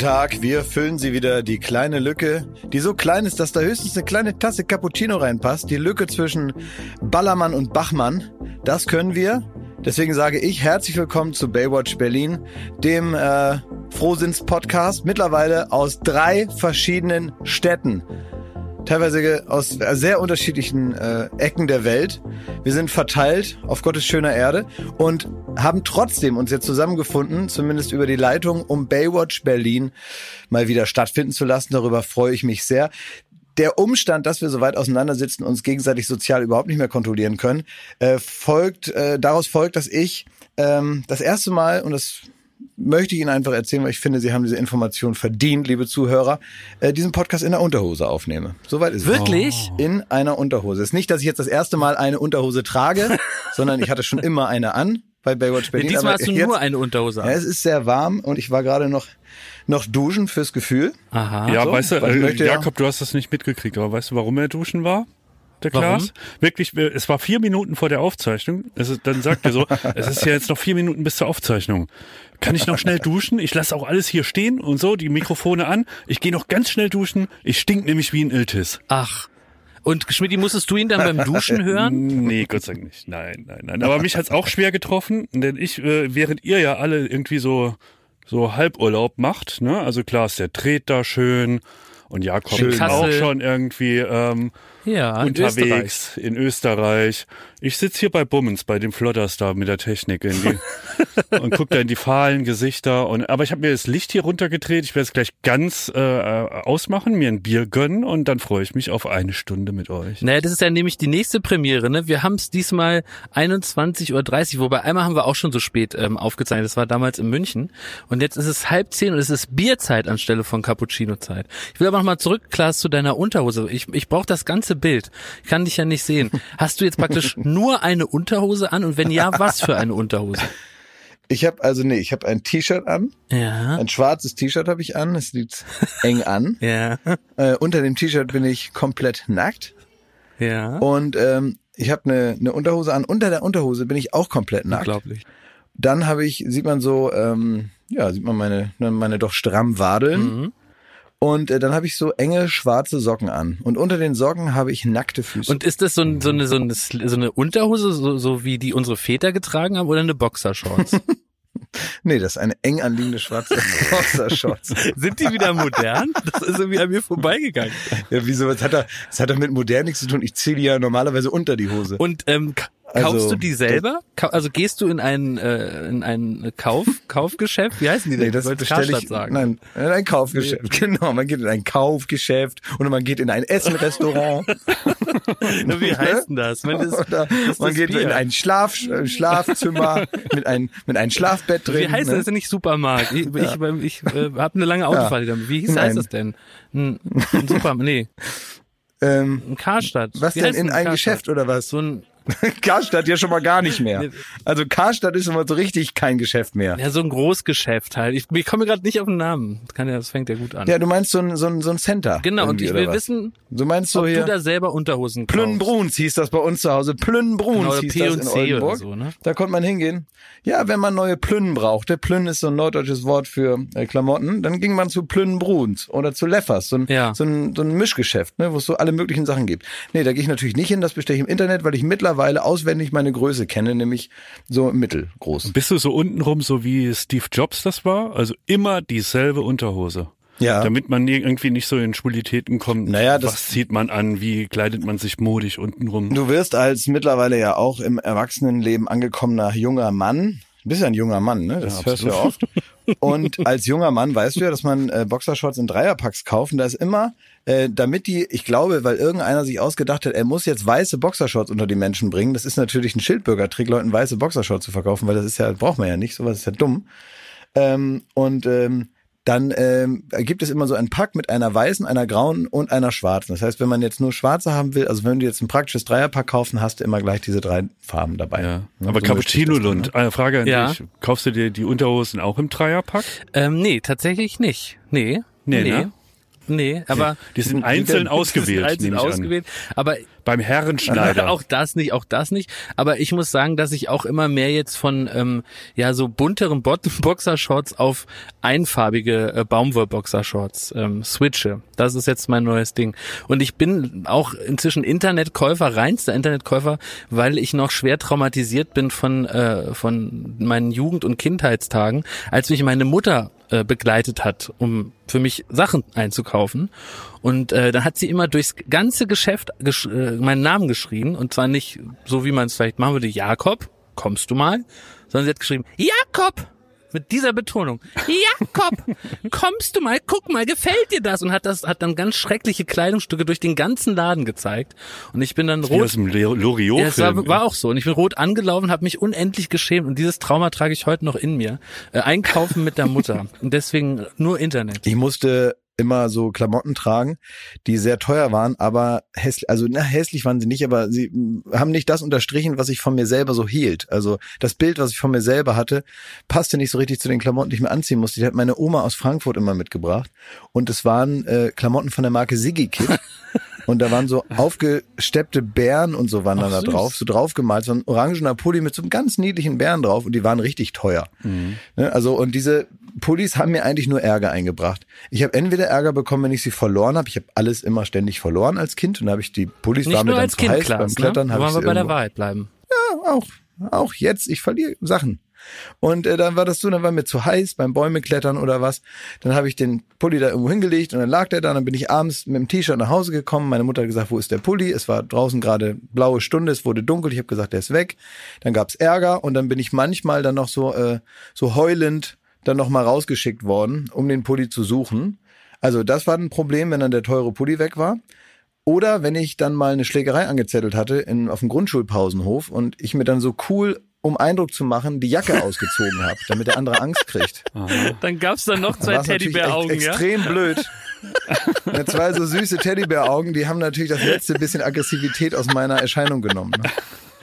Tag, wir füllen Sie wieder. Die kleine Lücke, die so klein ist, dass da höchstens eine kleine Tasse Cappuccino reinpasst. Die Lücke zwischen Ballermann und Bachmann, das können wir. Deswegen sage ich herzlich willkommen zu Baywatch Berlin, dem äh, Frohsinns-Podcast, mittlerweile aus drei verschiedenen Städten teilweise aus sehr unterschiedlichen äh, Ecken der Welt. Wir sind verteilt auf Gottes schöner Erde und haben trotzdem uns jetzt zusammengefunden, zumindest über die Leitung, um Baywatch Berlin mal wieder stattfinden zu lassen. Darüber freue ich mich sehr der Umstand, dass wir so weit auseinandersitzen, uns gegenseitig sozial überhaupt nicht mehr kontrollieren können, äh, folgt, äh, daraus folgt, dass ich ähm, das erste Mal, und das möchte ich Ihnen einfach erzählen, weil ich finde, Sie haben diese Information verdient, liebe Zuhörer, äh, diesen Podcast in der Unterhose aufnehme. Soweit ist Wirklich? es. Wirklich? In einer Unterhose. Es ist nicht, dass ich jetzt das erste Mal eine Unterhose trage, sondern ich hatte schon immer eine an bei Baywatch Berlin. Nee, diesmal hast du jetzt, nur eine Unterhose an. Ja, es ist sehr warm und ich war gerade noch noch duschen fürs Gefühl. Aha. Ja, so, weißt du, äh, Jakob, du hast das nicht mitgekriegt, aber weißt du, warum er duschen war? Der Klaas. Wirklich, es war vier Minuten vor der Aufzeichnung. Ist, dann sagt er so, es ist ja jetzt noch vier Minuten bis zur Aufzeichnung. Kann ich noch schnell duschen? Ich lasse auch alles hier stehen und so, die Mikrofone an. Ich gehe noch ganz schnell duschen. Ich stink nämlich wie ein Iltis. Ach. Und Schmidt, musstest du ihn dann beim Duschen hören? Nee, Gott sei Dank nicht. Nein, nein, nein. Aber mich hat's auch schwer getroffen, denn ich, äh, während ihr ja alle irgendwie so so Halburlaub macht, ne? Also klar ist der dreht da schön und Jakob ist auch schon irgendwie ähm, ja, unterwegs in Österreich. in Österreich. Ich sitz hier bei Bummens, bei dem Flotterstar mit der Technik die, und guck da in die fahlen Gesichter. Und, aber ich habe mir das Licht hier runtergedreht. Ich werde es gleich ganz äh, ausmachen, mir ein Bier gönnen und dann freue ich mich auf eine Stunde mit euch. Naja, das ist ja nämlich die nächste Premiere. Ne? Wir haben es diesmal 21.30 Uhr, wobei einmal haben wir auch schon so spät ähm, aufgezeichnet. Das war damals in München. Und jetzt ist es halb zehn und es ist Bierzeit anstelle von Cappuccino-Zeit. Ich will aber nochmal zurück, Klaas, zu deiner Unterhose. Ich, ich brauche das ganze Bild. Ich kann dich ja nicht sehen. Hast du jetzt praktisch nur eine Unterhose an und wenn ja, was für eine Unterhose? Ich habe also nee, ich habe ein T-Shirt an. Ja. Ein schwarzes T-Shirt habe ich an. Es liegt eng an. ja. Äh, unter dem T-Shirt bin ich komplett nackt. Ja. Und ähm, ich habe eine, eine Unterhose an. Unter der Unterhose bin ich auch komplett nackt. Unglaublich. Dann habe ich, sieht man so, ähm, ja, sieht man meine, meine doch stramm Wadeln. Mhm. Und äh, dann habe ich so enge schwarze Socken an. Und unter den Socken habe ich nackte Füße. Und ist das so, ein, so, eine, so, eine, so eine Unterhose, so, so wie die unsere Väter getragen haben, oder eine Boxershorts? nee, das ist eine eng anliegende schwarze Boxershorts. Sind die wieder modern? Das ist irgendwie an mir vorbeigegangen. Ja, wieso? Was hat, er, das hat doch mit modern nichts zu tun. Ich ziehe die ja normalerweise unter die Hose. Und ähm, Kaufst also, du die selber? Also gehst du in ein äh, in ein Kauf Kaufgeschäft? Wie heißen die denn? Nee, das bestelle ich. Sagen. Nein, in ein Kaufgeschäft. Genau, man geht in ein Kaufgeschäft oder man geht in ein Essenrestaurant. wie heißt denn das? Man, das, oder das man geht Bier. in ein Schlaf Schlafzimmer mit ein mit einem Schlafbett drin. Wie heißt ne? das? denn nicht Supermarkt. Ich, ja. ich, ich äh, habe eine lange Autofahrt ja. Wie hieß, heißt das denn? Ein, ein Supermarkt? Nee. Ähm, ein Karstadt. Was Wie denn in ein, ein Geschäft oder was? So ein Karstadt ja schon mal gar nicht mehr. Also Karstadt ist immer so richtig kein Geschäft mehr. Ja, so ein Großgeschäft halt. Ich, ich komme gerade nicht auf den Namen. Das, kann ja, das fängt ja gut an. Ja, du meinst so ein, so ein, so ein Center. Genau, und ich will wissen, du meinst so ob hier, du da selber Unterhosen kaufst. Plünnbruns hieß das bei uns zu Hause. Plünnbruns genau, hieß das in Oldenburg. So, ne? Da konnte man hingehen. Ja, wenn man neue Plünnen brauchte, Plünn ist so ein norddeutsches Wort für äh, Klamotten, dann ging man zu Plünnbruns oder zu Leffers, so ein, ja. so ein, so ein Mischgeschäft, ne, wo es so alle möglichen Sachen gibt. Nee, da gehe ich natürlich nicht hin, das bestelle ich im Internet, weil ich mittlerweile auswendig meine Größe kenne, nämlich so mittelgroß. Bist du so untenrum, so wie Steve Jobs das war? Also immer dieselbe Unterhose. Ja. Damit man irgendwie nicht so in Schwulitäten kommt. Naja, das was zieht man an? Wie kleidet man sich modisch untenrum? Du wirst als mittlerweile ja auch im Erwachsenenleben angekommener junger Mann, du bist ja ein junger Mann, ne? Das ja, hörst du ja oft. Und als junger Mann weißt du ja, dass man äh, Boxershorts in Dreierpacks kauft. Und da ist immer, äh, damit die, ich glaube, weil irgendeiner sich ausgedacht hat, er muss jetzt weiße Boxershorts unter die Menschen bringen. Das ist natürlich ein Schildbürgertrick, Leuten weiße Boxershorts zu verkaufen, weil das ist ja, braucht man ja nicht, sowas ist ja dumm. Ähm, und ähm, dann ähm, gibt es immer so einen Pack mit einer weißen, einer grauen und einer schwarzen. Das heißt, wenn man jetzt nur schwarze haben will, also wenn du jetzt ein praktisches Dreierpack kaufen, hast du immer gleich diese drei Farben dabei. Ja. Aber so Cappuccino Lund, ne? eine Frage an ja. dich. Kaufst du dir die Unterhosen auch im Dreierpack? Ähm, nee, tatsächlich nicht. Nee. Nee, nee. Ne? Nee, aber die sind einzeln ausgewählt. Die sind einzeln ausgewählt. Aber beim Herrenschneider. auch das nicht, auch das nicht. Aber ich muss sagen, dass ich auch immer mehr jetzt von ähm, ja so bunteren Boxershorts auf einfarbige äh, Baumwollboxershorts ähm, switche. Das ist jetzt mein neues Ding. Und ich bin auch inzwischen Internetkäufer, reinster Internetkäufer, weil ich noch schwer traumatisiert bin von äh, von meinen Jugend- und Kindheitstagen, als mich meine Mutter äh, begleitet hat, um für mich Sachen einzukaufen. Und äh, dann hat sie immer durchs ganze Geschäft gesch äh, meinen Namen geschrien. Und zwar nicht so, wie man es vielleicht machen würde, Jakob, kommst du mal? Sondern sie hat geschrieben, Jakob! Mit dieser Betonung. Jakob, kommst du mal, guck mal, gefällt dir das? Und hat das, hat dann ganz schreckliche Kleidungsstücke durch den ganzen Laden gezeigt. Und ich bin dann rot. Aus dem Loriot. Ja, es war, war auch so. Und ich bin rot angelaufen, habe mich unendlich geschämt. Und dieses Trauma trage ich heute noch in mir. Äh, einkaufen mit der Mutter. Und deswegen nur Internet. Ich musste immer so Klamotten tragen, die sehr teuer waren, aber hässlich, also na, hässlich waren sie nicht, aber sie haben nicht das unterstrichen, was ich von mir selber so hielt. Also das Bild, was ich von mir selber hatte, passte nicht so richtig zu den Klamotten, die ich mir anziehen musste. Die hat meine Oma aus Frankfurt immer mitgebracht und es waren äh, Klamotten von der Marke Siggy Kid. Und da waren so aufgesteppte Bären und so waren dann da drauf, so draufgemalt, so ein orangener Pulli mit so einem ganz niedlichen Bären drauf und die waren richtig teuer. Mhm. Ne, also und diese Pullis haben mir eigentlich nur Ärger eingebracht. Ich habe entweder Ärger bekommen, wenn ich sie verloren habe. Ich habe alles immer ständig verloren als Kind und habe ich die Pullis Nicht war mir nur dann als zu kind, heiß Klaas, beim Klettern. Ne? Wollen wir bei der Wahrheit bleiben. Ja, auch. Auch jetzt, ich verliere Sachen. Und äh, dann war das so, dann war mir zu heiß beim Bäume klettern oder was. Dann habe ich den Pulli da irgendwo hingelegt und dann lag der da. Dann bin ich abends mit dem T-Shirt nach Hause gekommen. Meine Mutter hat gesagt, wo ist der Pulli? Es war draußen gerade blaue Stunde, es wurde dunkel. Ich habe gesagt, der ist weg. Dann gab's Ärger und dann bin ich manchmal dann noch so äh, so heulend dann noch mal rausgeschickt worden, um den Pulli zu suchen. Also das war ein Problem, wenn dann der teure Pulli weg war. Oder wenn ich dann mal eine Schlägerei angezettelt hatte in, auf dem Grundschulpausenhof und ich mir dann so cool, um Eindruck zu machen, die Jacke ausgezogen habe, damit der andere Angst kriegt. Dann gab's dann noch zwei Teddybär-Augen, ja? Extrem blöd. Ja, zwei so süße Teddybär-Augen, die haben natürlich das letzte bisschen Aggressivität aus meiner Erscheinung genommen. Ne?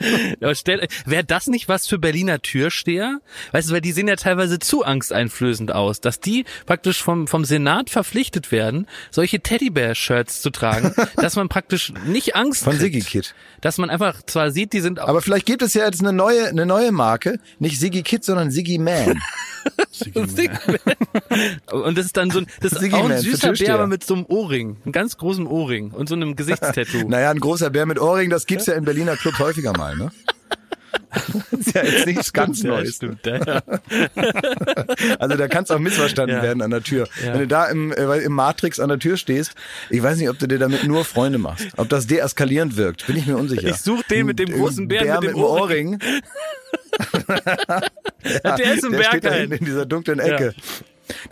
Aber stell, wäre das nicht was für Berliner Türsteher? Weißt du, weil die sehen ja teilweise zu angsteinflößend aus, dass die praktisch vom, vom Senat verpflichtet werden, solche Teddybär-Shirts zu tragen, dass man praktisch nicht Angst Von. Siggy Kid. Dass man einfach zwar sieht, die sind Aber vielleicht gibt es ja jetzt eine neue, eine neue Marke. Nicht Siggy Kid, sondern Siggy Man. Und das ist dann so ein, das ist auch ein Man süßer Bär, aber mit so einem Ohrring, einem ganz großen Ohrring und so einem Gesichtstattoo. Naja, ein großer Bär mit Ohrring, das gibt's ja in Berliner Club häufiger mal, ne? ist ja jetzt nichts ganz Ja, Neues. stimmt, ja. Also da kann es auch missverstanden Ja. werden an der Tür. Ja. Wenn du da im, äh, im Matrix an der Tür stehst, ich weiß nicht, ob du dir damit nur Freunde machst. Ob das deeskalierend wirkt, bin ich mir unsicher. Ich such den mit dem Ein- großen ein Bären Bär mit dem Ohrring. ja, Der ist im der steht da in dieser dunklen Ecke.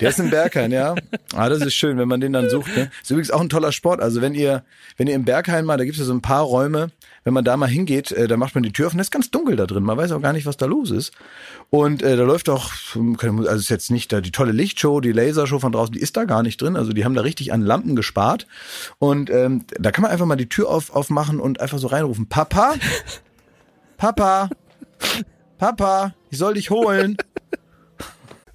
Der ist im Berghain, ja. Ah, das ist schön, wenn man den dann sucht. Ne? Ist übrigens auch ein toller Sport. Also wenn ihr, wenn ihr im Berghain mal, da gibt es ja so ein paar Räume, wenn man da mal hingeht, äh, da macht man die Tür es ist ganz dunkel da drin. Man weiß auch gar nicht, was da los ist. Und äh, da läuft auch, also ist jetzt nicht da die tolle Lichtshow, die Lasershow von draußen, die ist da gar nicht drin. Also die haben da richtig an Lampen gespart. Und ähm, da kann man einfach mal die Tür auf, aufmachen und einfach so reinrufen. Papa, Papa, Papa, ich soll dich holen.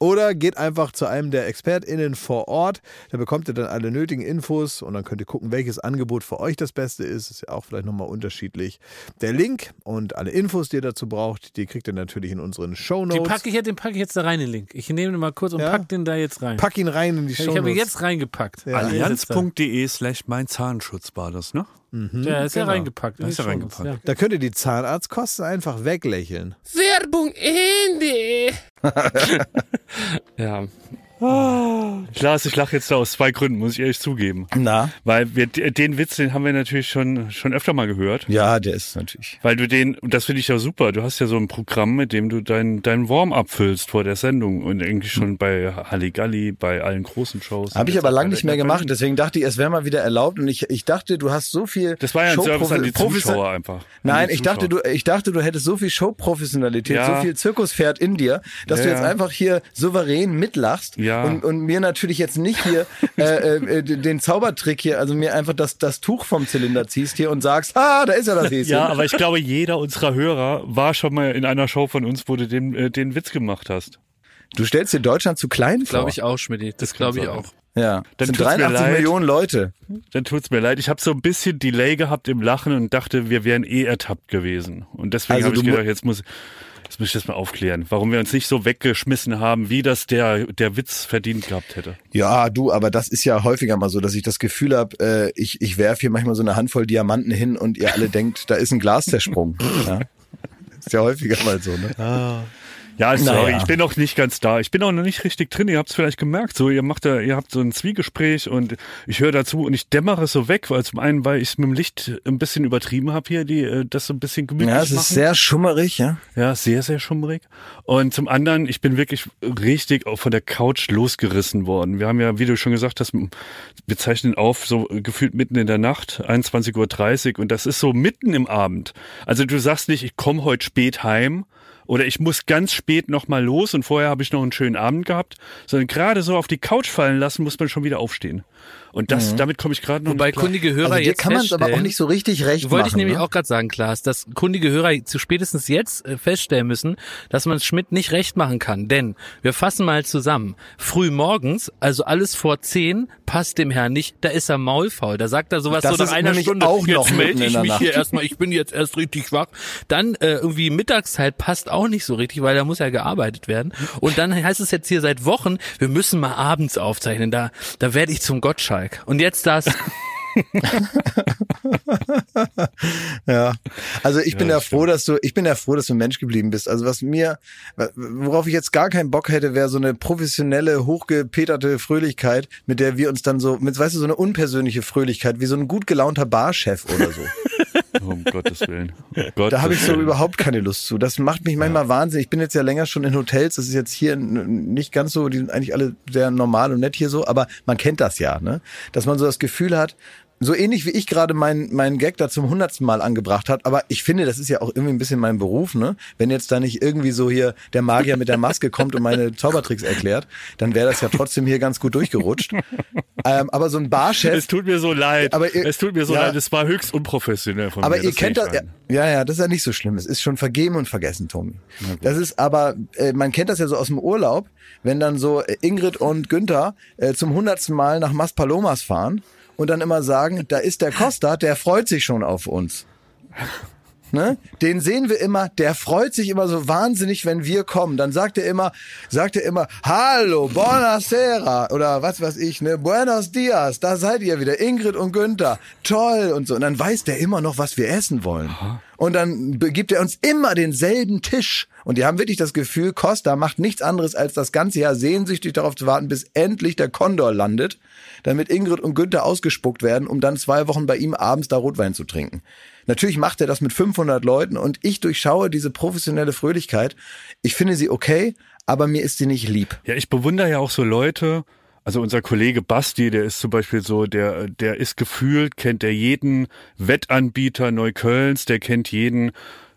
Oder geht einfach zu einem der ExpertInnen vor Ort. Da bekommt ihr dann alle nötigen Infos und dann könnt ihr gucken, welches Angebot für euch das Beste ist. Ist ja auch vielleicht nochmal unterschiedlich. Der Link und alle Infos, die ihr dazu braucht, die kriegt ihr natürlich in unseren Show Notes. Den packe ich, den packe ich jetzt da rein, den Link. Ich nehme den mal kurz und ja? pack den da jetzt rein. Pack ihn rein in die Show Notes. Ich habe ihn jetzt reingepackt. Ja. Allianz.de slash mein Zahnschutz war das, ne? Mhm, ja, ist genau. ja reingepackt. Ist ja reingepackt. Ja. Da könnt ihr die Zahnarztkosten einfach weglächeln. Werbung Ende. ja. Oh. Klaas, ich lache jetzt da aus zwei Gründen, muss ich ehrlich zugeben. Na? Weil wir den Witz, den haben wir natürlich schon schon öfter mal gehört. Ja, der ist natürlich. Weil du den, und das finde ich ja super, du hast ja so ein Programm, mit dem du dein, dein Warm-up füllst vor der Sendung und irgendwie schon bei Halligalli, bei allen großen Shows. Habe ich aber lange nicht mehr gemacht, deswegen dachte ich, es wäre mal wieder erlaubt und ich, ich dachte, du hast so viel Das war ja ein Service an die Zuschauer einfach. Nein, ich dachte, du, ich dachte, du hättest so viel Showprofessionalität, ja. so viel Zirkuspferd in dir, dass ja, du jetzt einfach hier souverän mitlachst ja. Und, und mir natürlich jetzt nicht hier äh, äh, den Zaubertrick hier, also mir einfach das, das Tuch vom Zylinder ziehst hier und sagst, ah, da ist ja das Häschen. Ja, aber ich glaube, jeder unserer Hörer war schon mal in einer Show von uns, wo du den, äh, den Witz gemacht hast. Du stellst dir Deutschland zu klein vor. Glaube ich auch, Schmidt. Das glaube ich auch. Ja, dann sind 83 Millionen Leute. Dann tut's mir leid. Ich habe so ein bisschen Delay gehabt im Lachen und dachte, wir wären eh ertappt gewesen. Und deswegen also habe ich gedacht, jetzt muss das muss ich jetzt mal aufklären, warum wir uns nicht so weggeschmissen haben, wie das der, der Witz verdient gehabt hätte. Ja, du, aber das ist ja häufiger mal so, dass ich das Gefühl habe, äh, ich, ich werfe hier manchmal so eine Handvoll Diamanten hin und ihr alle denkt, da ist ein Glas zersprungen. ja? Ist ja häufiger mal so, ne? Ah. Ja, sorry, naja. ich bin noch nicht ganz da. Ich bin auch noch nicht richtig drin. Ihr habt es vielleicht gemerkt. So, ihr macht da, ihr habt so ein Zwiegespräch und ich höre dazu und ich dämmere so weg, weil zum einen, weil ich es mit dem Licht ein bisschen übertrieben habe hier, die äh, das so ein bisschen gemütlich Ja, es ist machen. sehr schummerig, ja. Ja, sehr, sehr schummerig. Und zum anderen, ich bin wirklich richtig auch von der Couch losgerissen worden. Wir haben ja, wie du schon gesagt hast, wir zeichnen auf, so gefühlt mitten in der Nacht, 21.30 Uhr und das ist so mitten im Abend. Also du sagst nicht, ich komme heute spät heim, oder ich muss ganz spät nochmal los und vorher habe ich noch einen schönen Abend gehabt, sondern gerade so auf die Couch fallen lassen, muss man schon wieder aufstehen. Und das, mhm. damit komme ich gerade noch Wobei kundige Hörer also jetzt kann man es aber auch nicht so richtig recht Wollte machen, ich nämlich ne? auch gerade sagen, Klaas, dass kundige Hörer zu spätestens jetzt äh, feststellen müssen, dass man Schmidt nicht recht machen kann. Denn wir fassen mal zusammen. Früh morgens, also alles vor zehn, passt dem Herrn nicht. Da ist er maulfaul. Da sagt er sowas das so nach einer Stunde. Auch jetzt melde ich mich hier erstmal. Ich bin jetzt erst richtig wach. Dann äh, irgendwie Mittagszeit passt auch nicht so richtig, weil da muss ja gearbeitet werden. Und dann heißt es jetzt hier seit Wochen, wir müssen mal abends aufzeichnen. Da, da werde ich zum Gottschalk. Und jetzt da das. ja, also ich bin ja, ja froh, dass du, ich bin ja froh, dass du Mensch geblieben bist. Also was mir, worauf ich jetzt gar keinen Bock hätte, wäre so eine professionelle, hochgepeterte Fröhlichkeit, mit der wir uns dann so, mit, weißt du, so eine unpersönliche Fröhlichkeit, wie so ein gut gelaunter Barchef oder so. um Gottes Willen. Um Gottes da habe ich so Willen. überhaupt keine Lust zu. Das macht mich manchmal ja. wahnsinnig. Ich bin jetzt ja länger schon in Hotels. Das ist jetzt hier nicht ganz so, die sind eigentlich alle sehr normal und nett hier so, aber man kennt das ja, ne? Dass man so das Gefühl hat, so ähnlich wie ich gerade meinen mein Gag da zum hundertsten Mal angebracht hat, aber ich finde, das ist ja auch irgendwie ein bisschen mein Beruf, ne? Wenn jetzt da nicht irgendwie so hier der Magier mit der Maske kommt und meine Zaubertricks erklärt, dann wäre das ja trotzdem hier ganz gut durchgerutscht. Ähm, aber so ein Barchef. Es tut mir so leid. Aber ihr, es tut mir so ja, leid. Es war höchst unprofessionell von aber mir. Aber ihr kennt das. Ja, ja, ja, das ist ja nicht so schlimm. Es ist schon vergeben und vergessen, Tommy. Das ist aber, äh, man kennt das ja so aus dem Urlaub, wenn dann so Ingrid und Günther äh, zum hundertsten Mal nach Maspalomas fahren und dann immer sagen, da ist der Costa, der freut sich schon auf uns. ne? Den sehen wir immer, der freut sich immer so wahnsinnig, wenn wir kommen. Dann sagt er immer, sagt er immer, hallo, buonasera oder was weiß ich, ne, buenos dias, da seid ihr wieder, Ingrid und Günther, toll und so. Und dann weiß der immer noch, was wir essen wollen. Und dann gibt er uns immer denselben Tisch. Und die haben wirklich das Gefühl, Costa macht nichts anderes, als das ganze Jahr sehnsüchtig darauf zu warten, bis endlich der Kondor landet, damit Ingrid und Günther ausgespuckt werden, um dann zwei Wochen bei ihm abends da Rotwein zu trinken. Natürlich macht er das mit 500 Leuten und ich durchschaue diese professionelle Fröhlichkeit. Ich finde sie okay, aber mir ist sie nicht lieb. Ja, ich bewundere ja auch so Leute, also unser Kollege Basti, der ist zum Beispiel so, der, der ist gefühlt, kennt er jeden Wettanbieter Neuköllns, der kennt jeden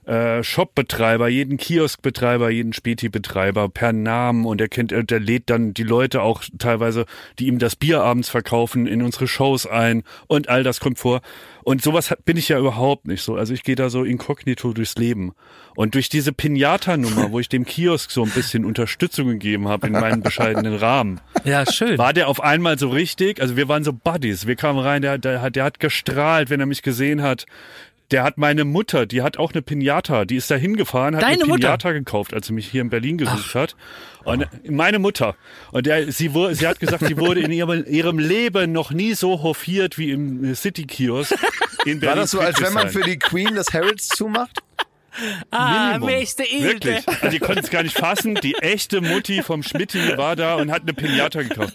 äh, Shopbetreiber, jeden Kioskbetreiber, jeden Späti-Betreiber per Namen und er kennt, der lädt dann die Leute auch teilweise, die ihm das Bier abends verkaufen, in unsere Shows ein und all das kommt vor. Und sowas bin ich ja überhaupt nicht so. Also ich gehe da so inkognito durchs Leben. Und durch diese Pinata-Nummer, wo ich dem Kiosk so ein bisschen Unterstützung gegeben habe in meinem bescheidenen Rahmen. Ja, schön. War der auf einmal so richtig, also wir waren so Buddies. Wir kamen rein, der, der, der hat gestrahlt, wenn er mich gesehen hat. Der hat meine Mutter, die hat auch eine Pinata, die ist da hingefahren, hat Deine eine Pinata Mutter? gekauft, als sie mich hier in Berlin gesucht Ach. hat. Und meine Mutter. Und der, sie, wurde, sie hat gesagt, sie wurde in ihrem, ihrem Leben noch nie so hofiert wie im City-Kiosk in Berlin. War das so, als wenn man für die Queen das Harrods zumacht? Ah, Mächte Wirklich. Also die konnten es gar nicht fassen. Die echte Mutti vom Schmitti war da und hat eine Pinata gekauft.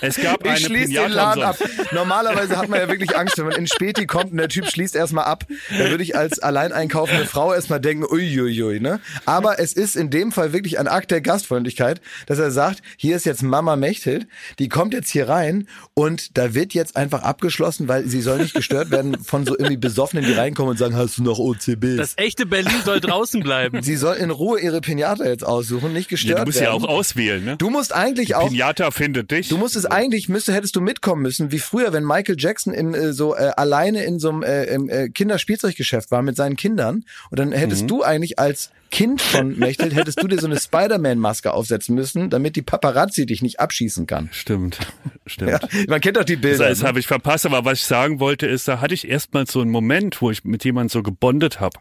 Es gab ich eine schließ Pinata den Laden ab. Normalerweise hat man ja wirklich Angst, wenn man in Späti kommt und der Typ schließt erstmal ab. Da würde ich als alleineinkaufende Frau erstmal denken, uiuiui, ne? Aber es ist in dem Fall wirklich ein Akt der Gastfreundlichkeit, dass er sagt, hier ist jetzt Mama Mechthild, die kommt jetzt hier rein und da wird jetzt einfach abgeschlossen, weil sie soll nicht gestört werden von so irgendwie Besoffenen, die reinkommen und sagen, hast du noch OCB? Das echte Berlin soll draußen bleiben. Sie soll in Ruhe ihre Pinata jetzt aussuchen, nicht gestört Ja, du musst ja werden. auch auswählen, ne? Du musst eigentlich auch Pinata findet dich. Du musstest eigentlich, müsste, hättest du mitkommen müssen, wie früher, wenn Michael Jackson in, äh, so äh, alleine in so einem äh, im, äh, Kinderspielzeuggeschäft war mit seinen Kindern. Und dann hättest du eigentlich als Kind von Mechthild, hättest du dir so eine Spider-Man-Maske aufsetzen müssen, damit die Paparazzi dich nicht abschießen kann. Stimmt, stimmt. Ja, man kennt doch die Bilder. Das, das ne? habe ich verpasst, aber was ich sagen wollte ist, da hatte ich erstmal so einen Moment, wo ich mit jemandem so gebondet habe.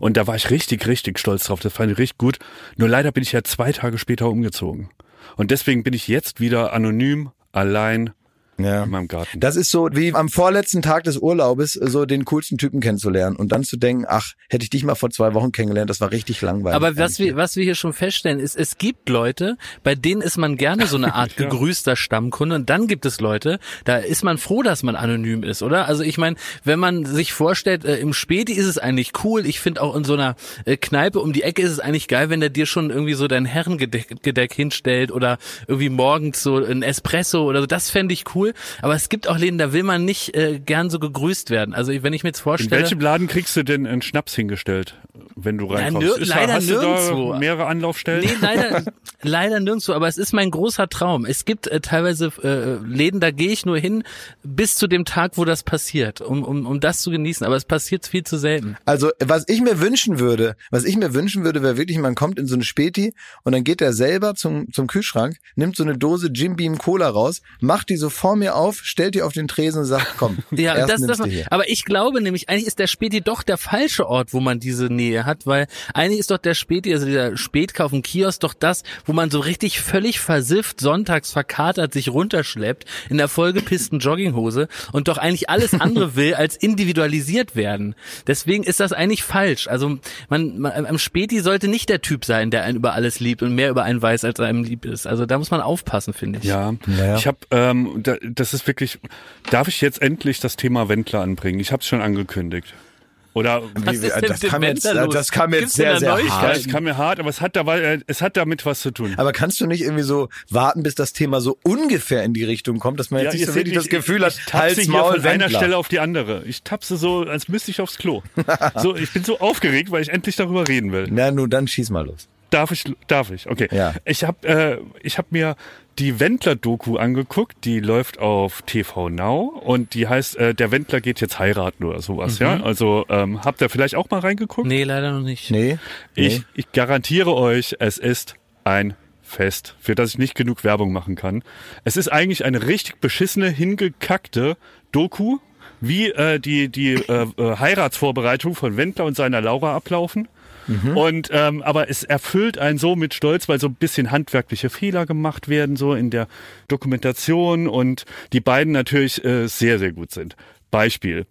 Und da war ich richtig, richtig stolz drauf. Das fand ich richtig gut. Nur leider bin ich ja zwei Tage später umgezogen. Und deswegen bin ich jetzt wieder anonym, allein ja. in meinem Garten. Das ist so wie am vorletzten Tag des Urlaubes äh, so den coolsten Typen kennenzulernen und dann zu denken, ach, hätte ich dich mal vor zwei Wochen kennengelernt, das war richtig langweilig. Aber was wir, was wir hier schon feststellen, ist, es gibt Leute, bei denen ist man gerne so eine Art gegrüßter Stammkunde und dann gibt es Leute, da ist man froh, dass man anonym ist, oder? Also ich meine, wenn man sich vorstellt, äh, im Späti ist es eigentlich cool, ich finde auch in so einer äh, Kneipe um die Ecke ist es eigentlich geil, wenn der dir schon irgendwie so dein Herrengedeck Gedeck hinstellt oder irgendwie morgens so ein Espresso oder so, das fände ich cool. Aber es gibt auch Läden, da will man nicht äh, gern so gegrüßt werden. Also wenn ich mir jetzt In vorstelle... welchem Laden kriegst du denn einen Schnaps hingestellt, wenn du reinkommst? nir- Ist da- leider hast du nirgendwo. da mehrere Anlaufstellen? Nee, leider, leider nirgendwo, aber es ist mein großer Traum. Es gibt äh, teilweise äh, Läden, da gehe ich nur hin bis zu dem Tag, wo das passiert, um, um, um das zu genießen. Aber es passiert viel zu selten. Also, was ich mir wünschen würde, was ich mir wünschen würde, wäre wirklich, man kommt in so eine Späti und dann geht er selber zum, zum Kühlschrank, nimmt so eine Dose Jim Beam Cola raus, macht die so vor mir auf, stellt die auf den Tresen und sagt, komm, Ja, erst das, das, du hier. aber ich glaube nämlich, eigentlich ist der Späti doch der falsche Ort, wo man diese Nähe hat, weil eigentlich ist doch der Späti, also dieser Spätkauf im Kiosk, doch das, wo man so richtig völlig versifft, sonntags verkatert sich runterschleppt, in der vollgepissten Jogginghose und doch eigentlich alles andere will, als individualisiert werden. Deswegen ist das eigentlich falsch. Also man, man am Späti sollte nicht der Typ sein, der einen über alles liebt und mehr über einen weiß, als einem lieb ist. Also da muss man aufpassen, finde ich. Ja, Naja. ich habe, ähm, da, das ist wirklich. Darf ich jetzt endlich das Thema Wendler anbringen? Ich habe es schon angekündigt. Oder Was ist denn das, kam jetzt, los? das kam jetzt Gibt's sehr, sehr da ja, hart. es kam mir hart, aber es hat dabei, es hat damit was zu tun. Aber kannst du nicht irgendwie so warten, bis das Thema so ungefähr in die Richtung kommt, dass man jetzt nicht ihr so wirklich das ich- Gefühl hat, ich tapse hier Maul, von einer Wendler. Stelle auf die andere. Ich tapse so, als müsste ich aufs Klo. so, ich bin so aufgeregt, weil ich endlich darüber reden will. Na, nun, dann schieß mal los. Darf ich? Darf ich? Okay. Ja. Ich habe äh, ich hab mir die Wendler-Doku angeguckt. Die läuft auf TV Now und die heißt äh, Der Wendler geht jetzt heiraten oder sowas. Ja. Also ähm, habt ihr vielleicht auch mal reingeguckt? Nee, leider noch nicht. Nee? Ich, nee. ich garantiere euch, es ist ein Fest, für das ich nicht genug Werbung machen kann. Es ist eigentlich eine richtig beschissene, hingekackte Doku, wie äh, die, die äh, äh, Heiratsvorbereitung von Wendler und seiner Laura ablaufen. Mhm. Und ähm, aber es erfüllt einen so mit Stolz, weil so ein bisschen handwerkliche Fehler gemacht werden, so in der Dokumentation und die beiden natürlich äh, sehr, sehr gut sind. Beispiel.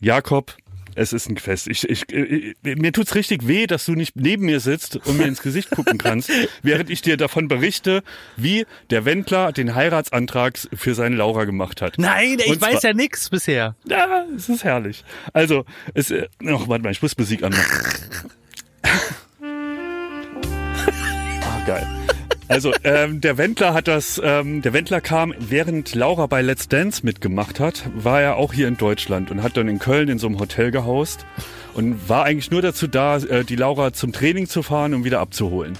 Jakob es ist ein Fest. Ich, ich, ich, äh, mir tut's richtig weh, dass du nicht neben mir sitzt und mir ins Gesicht gucken kannst, während ich dir davon berichte, wie der Wendler den Heiratsantrag für seine Laura gemacht hat. Nein, ich und weiß zwar, ja nix bisher. Ja, es ist herrlich. Also, es, äh, oh, warte mal, ich muss Musik anmachen. oh, geil. Also ähm, der Wendler hat das, ähm, der Wendler kam, während Laura bei Let's Dance mitgemacht hat, war er auch hier in Deutschland und hat dann in Köln in so einem Hotel gehaust und war eigentlich nur dazu da, äh, die Laura zum Training zu fahren und wieder abzuholen.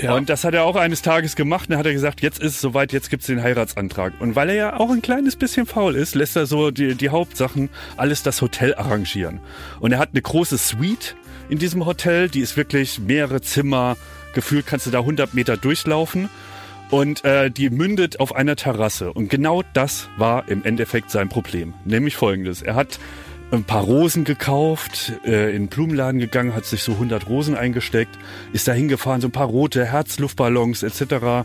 Ja. Und das hat er auch eines Tages gemacht und dann hat er gesagt, jetzt ist es soweit, jetzt gibt's den Heiratsantrag. Und weil er ja auch ein kleines bisschen faul ist, lässt er so die, die Hauptsachen, alles das Hotel arrangieren. Und er hat eine große Suite in diesem Hotel, die ist wirklich mehrere Zimmer, Gefühlt kannst du da 100 Meter durchlaufen und äh, die mündet auf einer Terrasse. Und genau das war im Endeffekt sein Problem. Nämlich folgendes. Er hat ein paar Rosen gekauft, äh, in den Blumenladen gegangen, hat sich so 100 Rosen eingesteckt, ist da hingefahren, so ein paar rote Herzluftballons etc.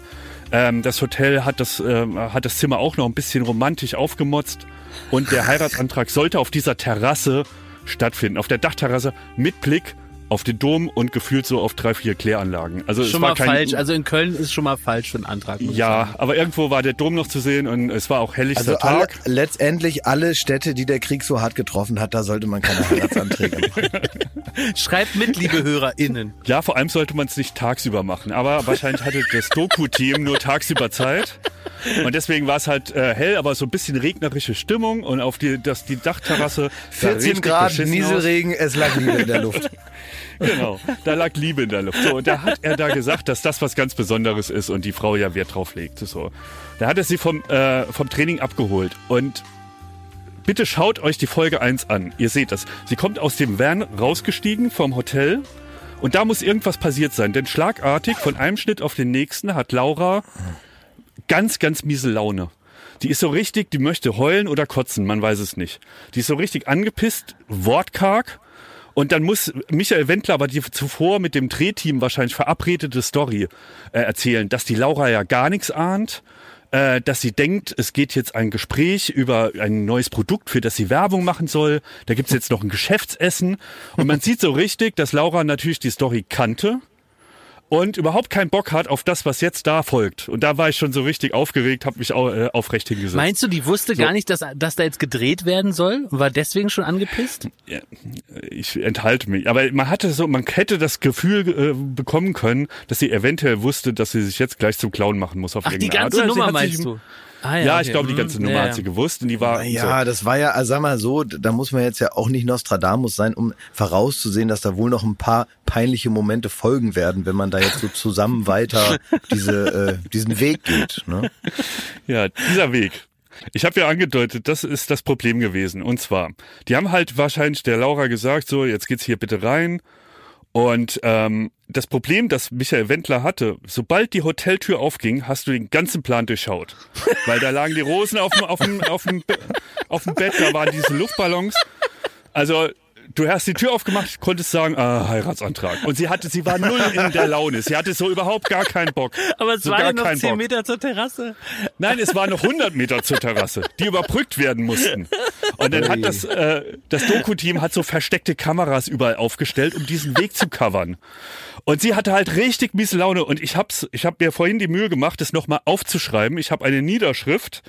Ähm, das Hotel hat das, äh, hat das Zimmer auch noch ein bisschen romantisch aufgemotzt und der Heiratsantrag sollte auf dieser Terrasse stattfinden, auf der Dachterrasse mit Blick auf den Dom und gefühlt so auf drei, vier Kläranlagen. Also schon es war mal kein, falsch. Also in Köln ist schon mal falsch für einen Antrag. Ja, aber irgendwo war der Dom noch zu sehen und es war auch helligster also Tag. Alle, letztendlich alle Städte, die der Krieg so hart getroffen hat, da sollte man keine Heiratsanträge machen. Schreibt mit, liebe HörerInnen. Ja, vor allem sollte man es nicht tagsüber machen. Aber wahrscheinlich hatte das Doku-Team nur tagsüber Zeit. Und deswegen war es halt äh, hell, aber so ein bisschen regnerische Stimmung und auf die, das, die Dachterrasse. 14 Grad, Nieselregen, es lag Liebe in der Luft. Genau, da lag Liebe in der Luft. So, und da hat er da gesagt, dass das was ganz Besonderes ist und die Frau ja Wert drauf legt. So. Da hat er sie vom, äh, vom Training abgeholt und bitte schaut euch die Folge 1 an. Ihr seht das. Sie kommt aus dem Van rausgestiegen vom Hotel und da muss irgendwas passiert sein, denn schlagartig von einem Schnitt auf den nächsten hat Laura ganz, ganz miese Laune. Die ist so richtig, die möchte heulen oder kotzen, man weiß es nicht. Die ist so richtig angepisst, wortkarg und dann muss Michael Wendler aber die zuvor mit dem Drehteam wahrscheinlich verabredete Story äh, erzählen, dass die Laura ja gar nichts ahnt, äh, dass sie denkt, es geht jetzt ein Gespräch über ein neues Produkt, für das sie Werbung machen soll. Da gibt's jetzt noch ein Geschäftsessen. Und man sieht so richtig, dass Laura natürlich die Story kannte und überhaupt keinen Bock hat auf das, was jetzt da folgt. Und da war ich schon so richtig aufgeregt, habe mich auch, äh, aufrecht hingesetzt. Meinst du, die wusste so. gar nicht, dass, dass da jetzt gedreht werden soll und war deswegen schon angepisst? Ja, ich enthalte mich. Aber man hatte so, man hätte das Gefühl äh, bekommen können, dass sie eventuell wusste, dass sie sich jetzt gleich zum Clown machen muss auf Ach, die ganze Art. Nummer meinst du? Ah, ja, ja okay. ich glaube, die ganze Nummer ja, hat sie gewusst und die war. Ja, so. das war ja, also sag mal so, da muss man jetzt ja auch nicht Nostradamus sein, um vorauszusehen, dass da wohl noch ein paar peinliche Momente folgen werden, wenn man da jetzt so zusammen weiter diese, äh, diesen Weg geht. Ne? Ja, dieser Weg. Ich habe ja angedeutet, das ist das Problem gewesen. Und zwar, die haben halt wahrscheinlich der Laura gesagt, so, jetzt geht's hier bitte rein und ähm, das Problem, das Michael Wendler hatte, sobald die Hoteltür aufging, hast du den ganzen Plan durchschaut. Weil da lagen die Rosen auf dem, auf dem, auf dem, auf dem Bett, da waren diese Luftballons. Also du hast die Tür aufgemacht, konntest sagen, ah, Heiratsantrag. Und sie hatte, sie war null in der Laune. Sie hatte so überhaupt gar keinen Bock. Aber es so waren noch zehn Bock. Meter zur Terrasse. Nein, es waren noch 100 Meter zur Terrasse, die überbrückt werden mussten. Und dann hat das, äh, das Doku-Team hat so versteckte Kameras überall aufgestellt, um diesen Weg zu covern. Und sie hatte halt richtig miese Laune. Und ich hab's, ich hab mir vorhin die Mühe gemacht, das nochmal aufzuschreiben. Ich habe eine Niederschrift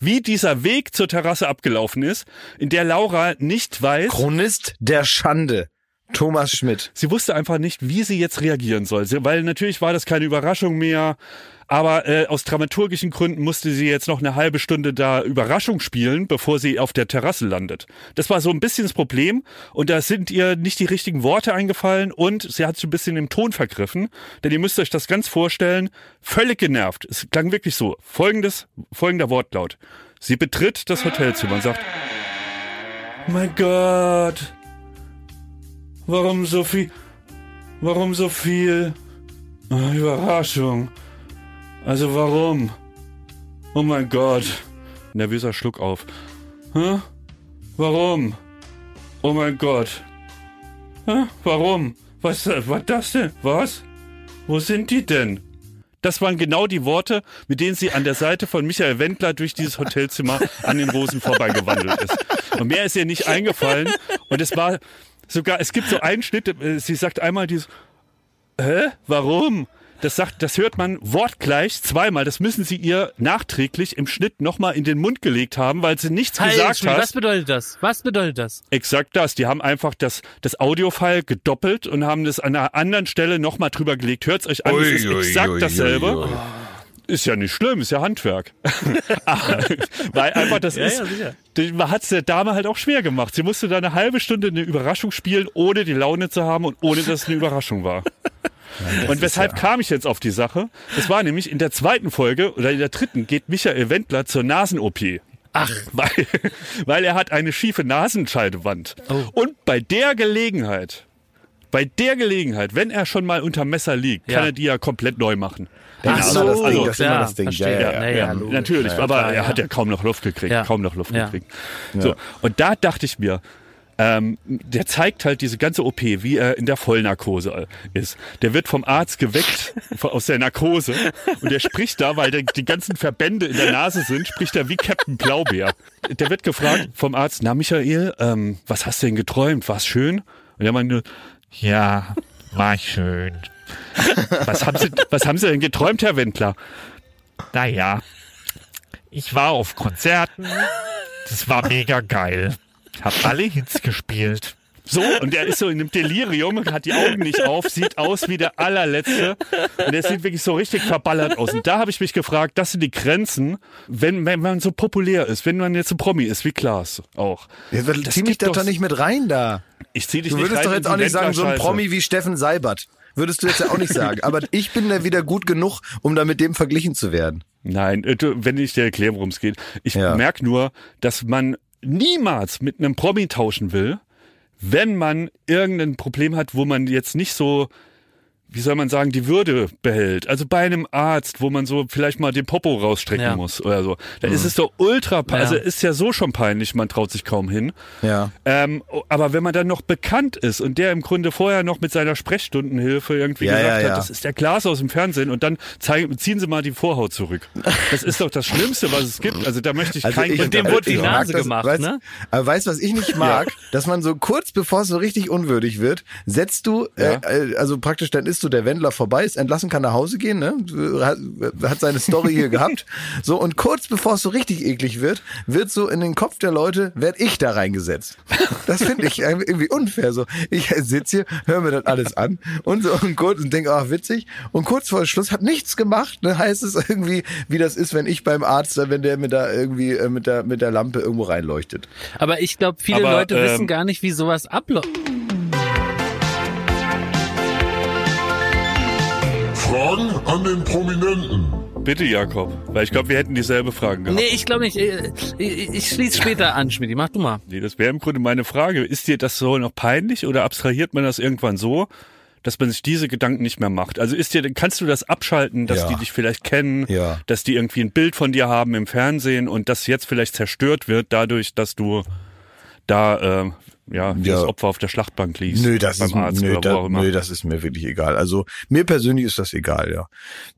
wie dieser Weg zur Terrasse abgelaufen ist, in der Laura nicht weiß. Chronist der Schande. Thomas Schmidt. Sie wusste einfach nicht, wie sie jetzt reagieren soll, weil natürlich war das keine Überraschung mehr. Aber äh, aus dramaturgischen Gründen musste sie jetzt noch eine halbe Stunde da Überraschung spielen, bevor sie auf der Terrasse landet. Das war so ein bisschen das Problem und da sind ihr nicht die richtigen Worte eingefallen und sie hat sich ein bisschen im Ton vergriffen, denn ihr müsst euch das ganz vorstellen, völlig genervt. Es klang wirklich so. Folgendes, folgender Wortlaut. Sie betritt das Hotelzimmer und sagt, mein Gott, warum so viel, warum so viel oh, Überraschung? Also warum? Oh mein Gott. Nervöser Schluck auf. Hä? warum? Oh mein Gott. Hä? Warum? Was, was das denn? Was? Wo sind die denn? Das waren genau die Worte, mit denen sie an der Seite von Michael Wendler durch dieses Hotelzimmer an den Rosen vorbeigewandelt ist. Und mehr ist ihr nicht eingefallen. Und es war sogar, es gibt so einen Schnitt, äh, sie sagt einmal dieses, hä? Warum? Das sagt, das hört man wortgleich zweimal. Das müssen sie ihr nachträglich im Schnitt nochmal in den Mund gelegt haben, weil sie nichts Hi, gesagt hat. Was bedeutet das? Was bedeutet das? Exakt das. Die haben einfach das, das Audiofile gedoppelt und haben das an einer anderen Stelle nochmal drüber gelegt. Hört's euch an, es ist Ui, ui, exakt ui, dasselbe. ui, ui. Ist ja nicht schlimm, ist ja Handwerk. Aber- Weil einfach das Ja, ist, ja, man hat es der Dame halt auch schwer gemacht. Sie musste da eine halbe Stunde eine Überraschung spielen, ohne die Laune zu haben und ohne, dass es eine Überraschung war. Und weshalb kam ich jetzt auf die Sache? Das war nämlich in der zweiten Folge oder in der dritten geht Michael Wendler zur Nasen-OP. Ach, weil, weil er hat eine schiefe Nasenscheidewand. Oh. Und bei der Gelegenheit, bei der Gelegenheit, wenn er schon mal unter Messer liegt, Ja. kann er die ja komplett neu machen. Das Ach ist so, das Ding, das ist ja, immer das Ding. Ja, ja, Ja, ja. ja. Natürlich, Ja, ja. aber klar, er ja. hat ja kaum noch Luft gekriegt, Ja. kaum noch Luft Ja. gekriegt. So, und da dachte ich mir, ähm, der zeigt halt diese ganze OP, wie er in der Vollnarkose ist. Der wird vom Arzt geweckt aus der Narkose und der spricht da, weil der, die ganzen Verbände in der Nase sind, spricht er wie Captain Blaubeer. Der wird gefragt vom Arzt, na Michael, ähm, was hast du denn geträumt? War's schön? Und er meinte, Ja, war schön. was haben Sie, was haben Sie denn geträumt, Herr Wendler? Naja, ich war auf Konzerten. Das war mega geil. Hab alle Hits gespielt. So, und er ist so in einem Delirium, hat die Augen nicht auf, sieht aus wie der allerletzte. Und er sieht wirklich so richtig verballert aus. Und da habe ich mich gefragt, das sind die Grenzen, wenn, wenn man so populär ist, wenn man jetzt ein Promi ist, wie Klaas auch. Jetzt wird- Das zieh mich gibt doch doch- nicht mit rein da. Ich zieh dich Du nicht würdest rein doch in jetzt die auch nicht sagen, so ein. Promi wie Steffen Seibert. Würdest du jetzt ja auch nicht sagen. Aber ich bin da wieder gut genug, um da mit dem verglichen zu werden. Nein, äh, du, wenn ich dir erkläre, worum es geht. Ich Ja. merk nur, dass man niemals mit einem Promi tauschen will, wenn man irgendein Problem hat, wo man jetzt nicht so, wie soll man sagen, die Würde behält. Also bei einem Arzt, wo man so vielleicht mal den Popo rausstrecken Ja. muss oder so. Da ist es doch ultra, Ja. also ist ja so schon peinlich, man traut sich kaum hin. Ja. Ähm, aber wenn man dann noch bekannt ist und der im Grunde vorher noch mit seiner Sprechstundenhilfe irgendwie Ja, gesagt ja, hat, das ist der Glas aus dem Fernsehen und dann zeigen, ziehen Sie mal die Vorhaut zurück. Das ist doch das Schlimmste, was es gibt. Also da möchte ich Also kein ich- Kind dem wurde die. Nase mag gemacht, weißt, ne? Aber weißt du, was ich nicht mag? Dass man so kurz bevor es so richtig unwürdig wird, setzt du, Ja. äh, äh, also praktisch dann ist du der Wendler vorbei, ist entlassen, kann nach Hause gehen, ne? Hat, hat seine Story hier gehabt. So, und kurz bevor es so richtig eklig wird, wird so in den Kopf der Leute, werd ich da reingesetzt. Das finde ich irgendwie unfair. So, ich sitze hier, höre mir das alles an und so und kurz und denke, ach witzig. Und kurz vor Schluss hat nichts gemacht, ne? Heißt es irgendwie, wie das ist, wenn ich beim Arzt, wenn der mir da irgendwie äh, mit der mit der Lampe irgendwo reinleuchtet. Aber ich glaube, viele Aber, Leute ähm, wissen gar nicht, wie sowas abläuft. Fragen an den Prominenten. Bitte, Jakob. Weil ich glaube, wir hätten dieselbe Fragen gehabt. Nee, ich glaube nicht. Äh, Ich, ich schließe später an, Schmidt. Mach du mal. Nee, das wäre im Grunde meine Frage. Ist dir das so noch peinlich oder abstrahiert man das irgendwann so, dass man sich diese Gedanken nicht mehr macht? Also ist dir, kannst du das abschalten, dass Ja. die dich vielleicht kennen, Ja. dass die irgendwie ein Bild von dir haben im Fernsehen und das jetzt vielleicht zerstört wird dadurch, dass du da äh, ja, wie Ja. das Opfer auf der Schlachtbank liegst Nö, das beim ist, Arzt nö, da, nö, das ist mir wirklich egal. Also mir persönlich ist das egal, ja.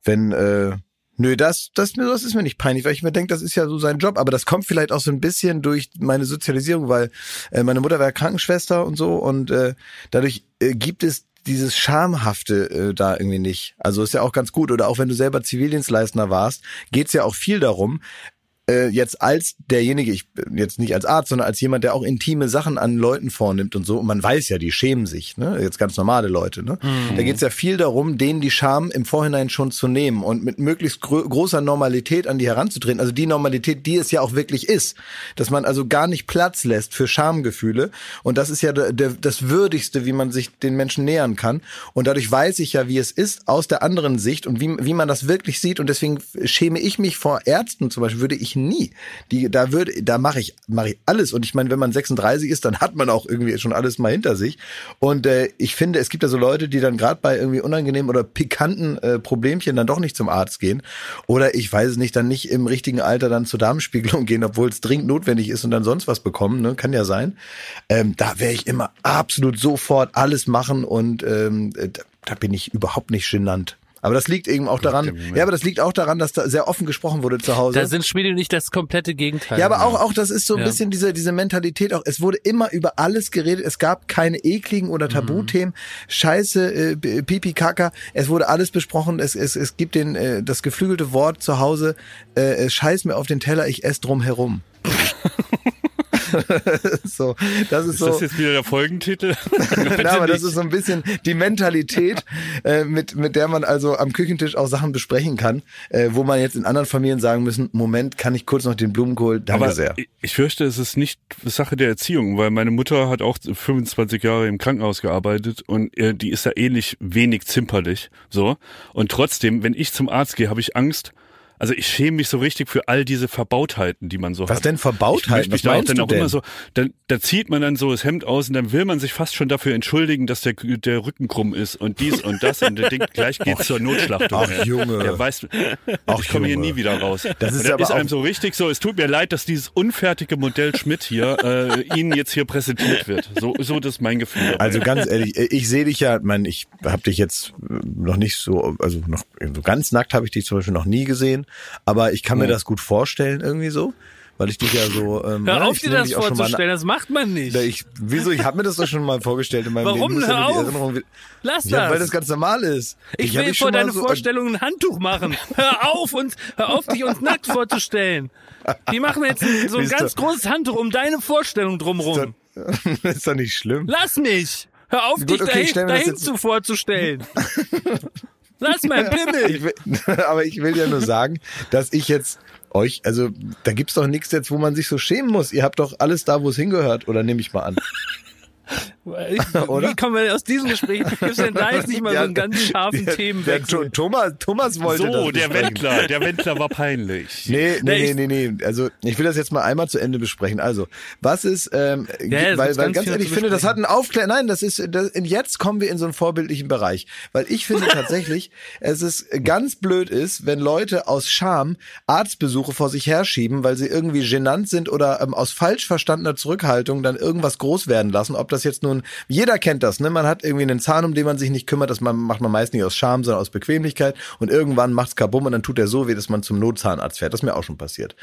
Wenn, äh, nö, das, das, das ist mir nicht peinlich, weil ich mir denke, das ist ja so sein Job. Aber das kommt vielleicht auch so ein bisschen durch meine Sozialisierung, weil äh, meine Mutter war Krankenschwester und so und äh, dadurch äh, gibt es dieses Schamhafte äh, da irgendwie nicht. Also ist ja auch ganz gut. Oder auch wenn du selber Zivildienstleister warst, geht's ja auch viel darum, äh, jetzt als derjenige, ich bin jetzt nicht als Arzt, sondern als jemand, der auch intime Sachen an Leuten vornimmt und so, und man weiß ja, die schämen sich, ne? Jetzt ganz normale Leute, ne? Da geht's ja viel darum, denen die Scham im Vorhinein schon zu nehmen und mit möglichst grö großer Normalität an die heranzutreten. Also die Normalität, die es ja auch wirklich ist. Dass man also gar nicht Platz lässt für Schamgefühle. Und das ist ja der, der, das Würdigste, wie man sich den Menschen nähern kann. Und dadurch weiß ich ja, wie es ist, aus der anderen Sicht und wie, wie man das wirklich sieht. Und deswegen schäme ich mich vor Ärzten zum Beispiel, würde ich nie. Die, da würde, da mache ich, mache ich alles. Und ich meine, wenn man 36 ist, dann hat man auch irgendwie schon alles mal hinter sich. Und äh, ich finde, es gibt ja so Leute, die dann gerade bei irgendwie unangenehmen oder pikanten äh, Problemchen dann doch nicht zum Arzt gehen. Oder ich weiß es nicht, dann nicht im richtigen Alter dann zur Darmspiegelung gehen, obwohl es dringend notwendig ist und dann sonst was bekommen. Ne? Kann ja sein. Ähm, da wäre ich immer absolut sofort alles machen und ähm, da, da bin ich überhaupt nicht genannt. Aber das liegt eben auch daran, ja, aber das liegt auch daran, dass da sehr offen gesprochen wurde zu Hause. Da sind Schmiede nicht das komplette Gegenteil. Ja, aber auch, auch das ist so ein ja. bisschen diese, diese Mentalität auch. Es wurde immer über alles geredet. Es gab keine ekligen oder Tabuthemen. Mhm. Scheiße, äh, Pipi, Kaka. Es wurde alles besprochen. Es, es, es gibt den, äh, das geflügelte Wort zu Hause. Äh, scheiß mir auf den Teller, ich esse drum herum. so, das ist, ist so. das jetzt wieder der Folgentitel? Na, aber das ist so ein bisschen die Mentalität, äh, mit, mit der man also am Küchentisch auch Sachen besprechen kann, äh, wo man jetzt in anderen Familien sagen müssen, Moment, kann ich kurz noch den Blumenkohl? Danke aber sehr. Ich fürchte, es ist nicht Sache der Erziehung, weil meine Mutter hat auch 25 Jahre im Krankenhaus gearbeitet und äh, die ist da ähnlich wenig zimperlich, so. Und trotzdem, wenn ich zum Arzt gehe, habe ich Angst, also ich schäme mich so richtig für all diese Verbautheiten, die man so Was hat. Was denn Verbautheiten? Ich Was auch dann auch denn? immer so, dann, da zieht man dann so das Hemd aus und dann will man sich fast schon dafür entschuldigen, dass der, der Rücken krumm ist und dies und das und der denkt, gleich geht's zur Notschlachtung. Ach Junge. Der weiß, Ach, ich komme hier nie wieder raus. Das ist, aber ist einem so richtig so, es tut mir leid, dass dieses unfertige Modell Schmidt hier äh, Ihnen jetzt hier präsentiert wird. So, so das ist mein Gefühl. Also ganz ehrlich, ich sehe dich ja, mein, ich habe dich jetzt noch nicht so, also noch so ganz nackt habe ich dich zum Beispiel noch nie gesehen, aber ich kann mir das gut vorstellen irgendwie so weil ich dich ja so. Ähm, Hör auf, dir das vorzustellen, das macht man nicht. Ich, wieso? Ich habe mir das doch schon mal vorgestellt in meinem Warum? Leben. Warum? Hör auf. Lass ja, das. weil das ganz normal ist. Ich, ich will vor deine so Vorstellung ein Handtuch machen. hör auf, uns, hör auf, dich uns nackt vorzustellen. Die machen jetzt so ein ganz großes Handtuch um deine Vorstellung drumrum. Ist doch, ist doch nicht schlimm. Lass mich. Hör auf, Gut, dich okay, dahin, dahin zu vorzustellen. Lass mein Pimmel! Ich will, aber ich will ja nur sagen, dass ich jetzt euch, also da gibt's doch nichts jetzt, wo man sich so schämen muss. Ihr habt doch alles da, wo es hingehört, oder nehme ich mal an. Wie kommen wir aus diesem Gespräch? Gibt's denn da jetzt nicht mal ja, so einen ganz scharfen der, Themenwechsel? Der Thomas, Thomas wollte So, das der Wendler, der Wendler war peinlich. Nee, nee, nee, nee, nee. Also ich will das jetzt mal einmal zu Ende besprechen. Also, was ist, ähm, ja, weil, weil ganz ehrlich, ich finde, das hat einen Aufklär. Nein, das ist, das, jetzt kommen wir in so einen vorbildlichen Bereich. Weil ich finde tatsächlich, es ist ganz blöd ist, wenn Leute aus Scham Arztbesuche vor sich herschieben, weil sie irgendwie genannt sind oder ähm, aus falsch verstandener Zurückhaltung dann irgendwas groß werden lassen, ob das jetzt nun, jeder kennt das, ne? Man hat irgendwie einen Zahn, um den man sich nicht kümmert, das macht man meist nicht aus Scham, sondern aus Bequemlichkeit und irgendwann macht's kabum und dann tut er so weh, dass man zum Notzahnarzt fährt. Das ist mir auch schon passiert.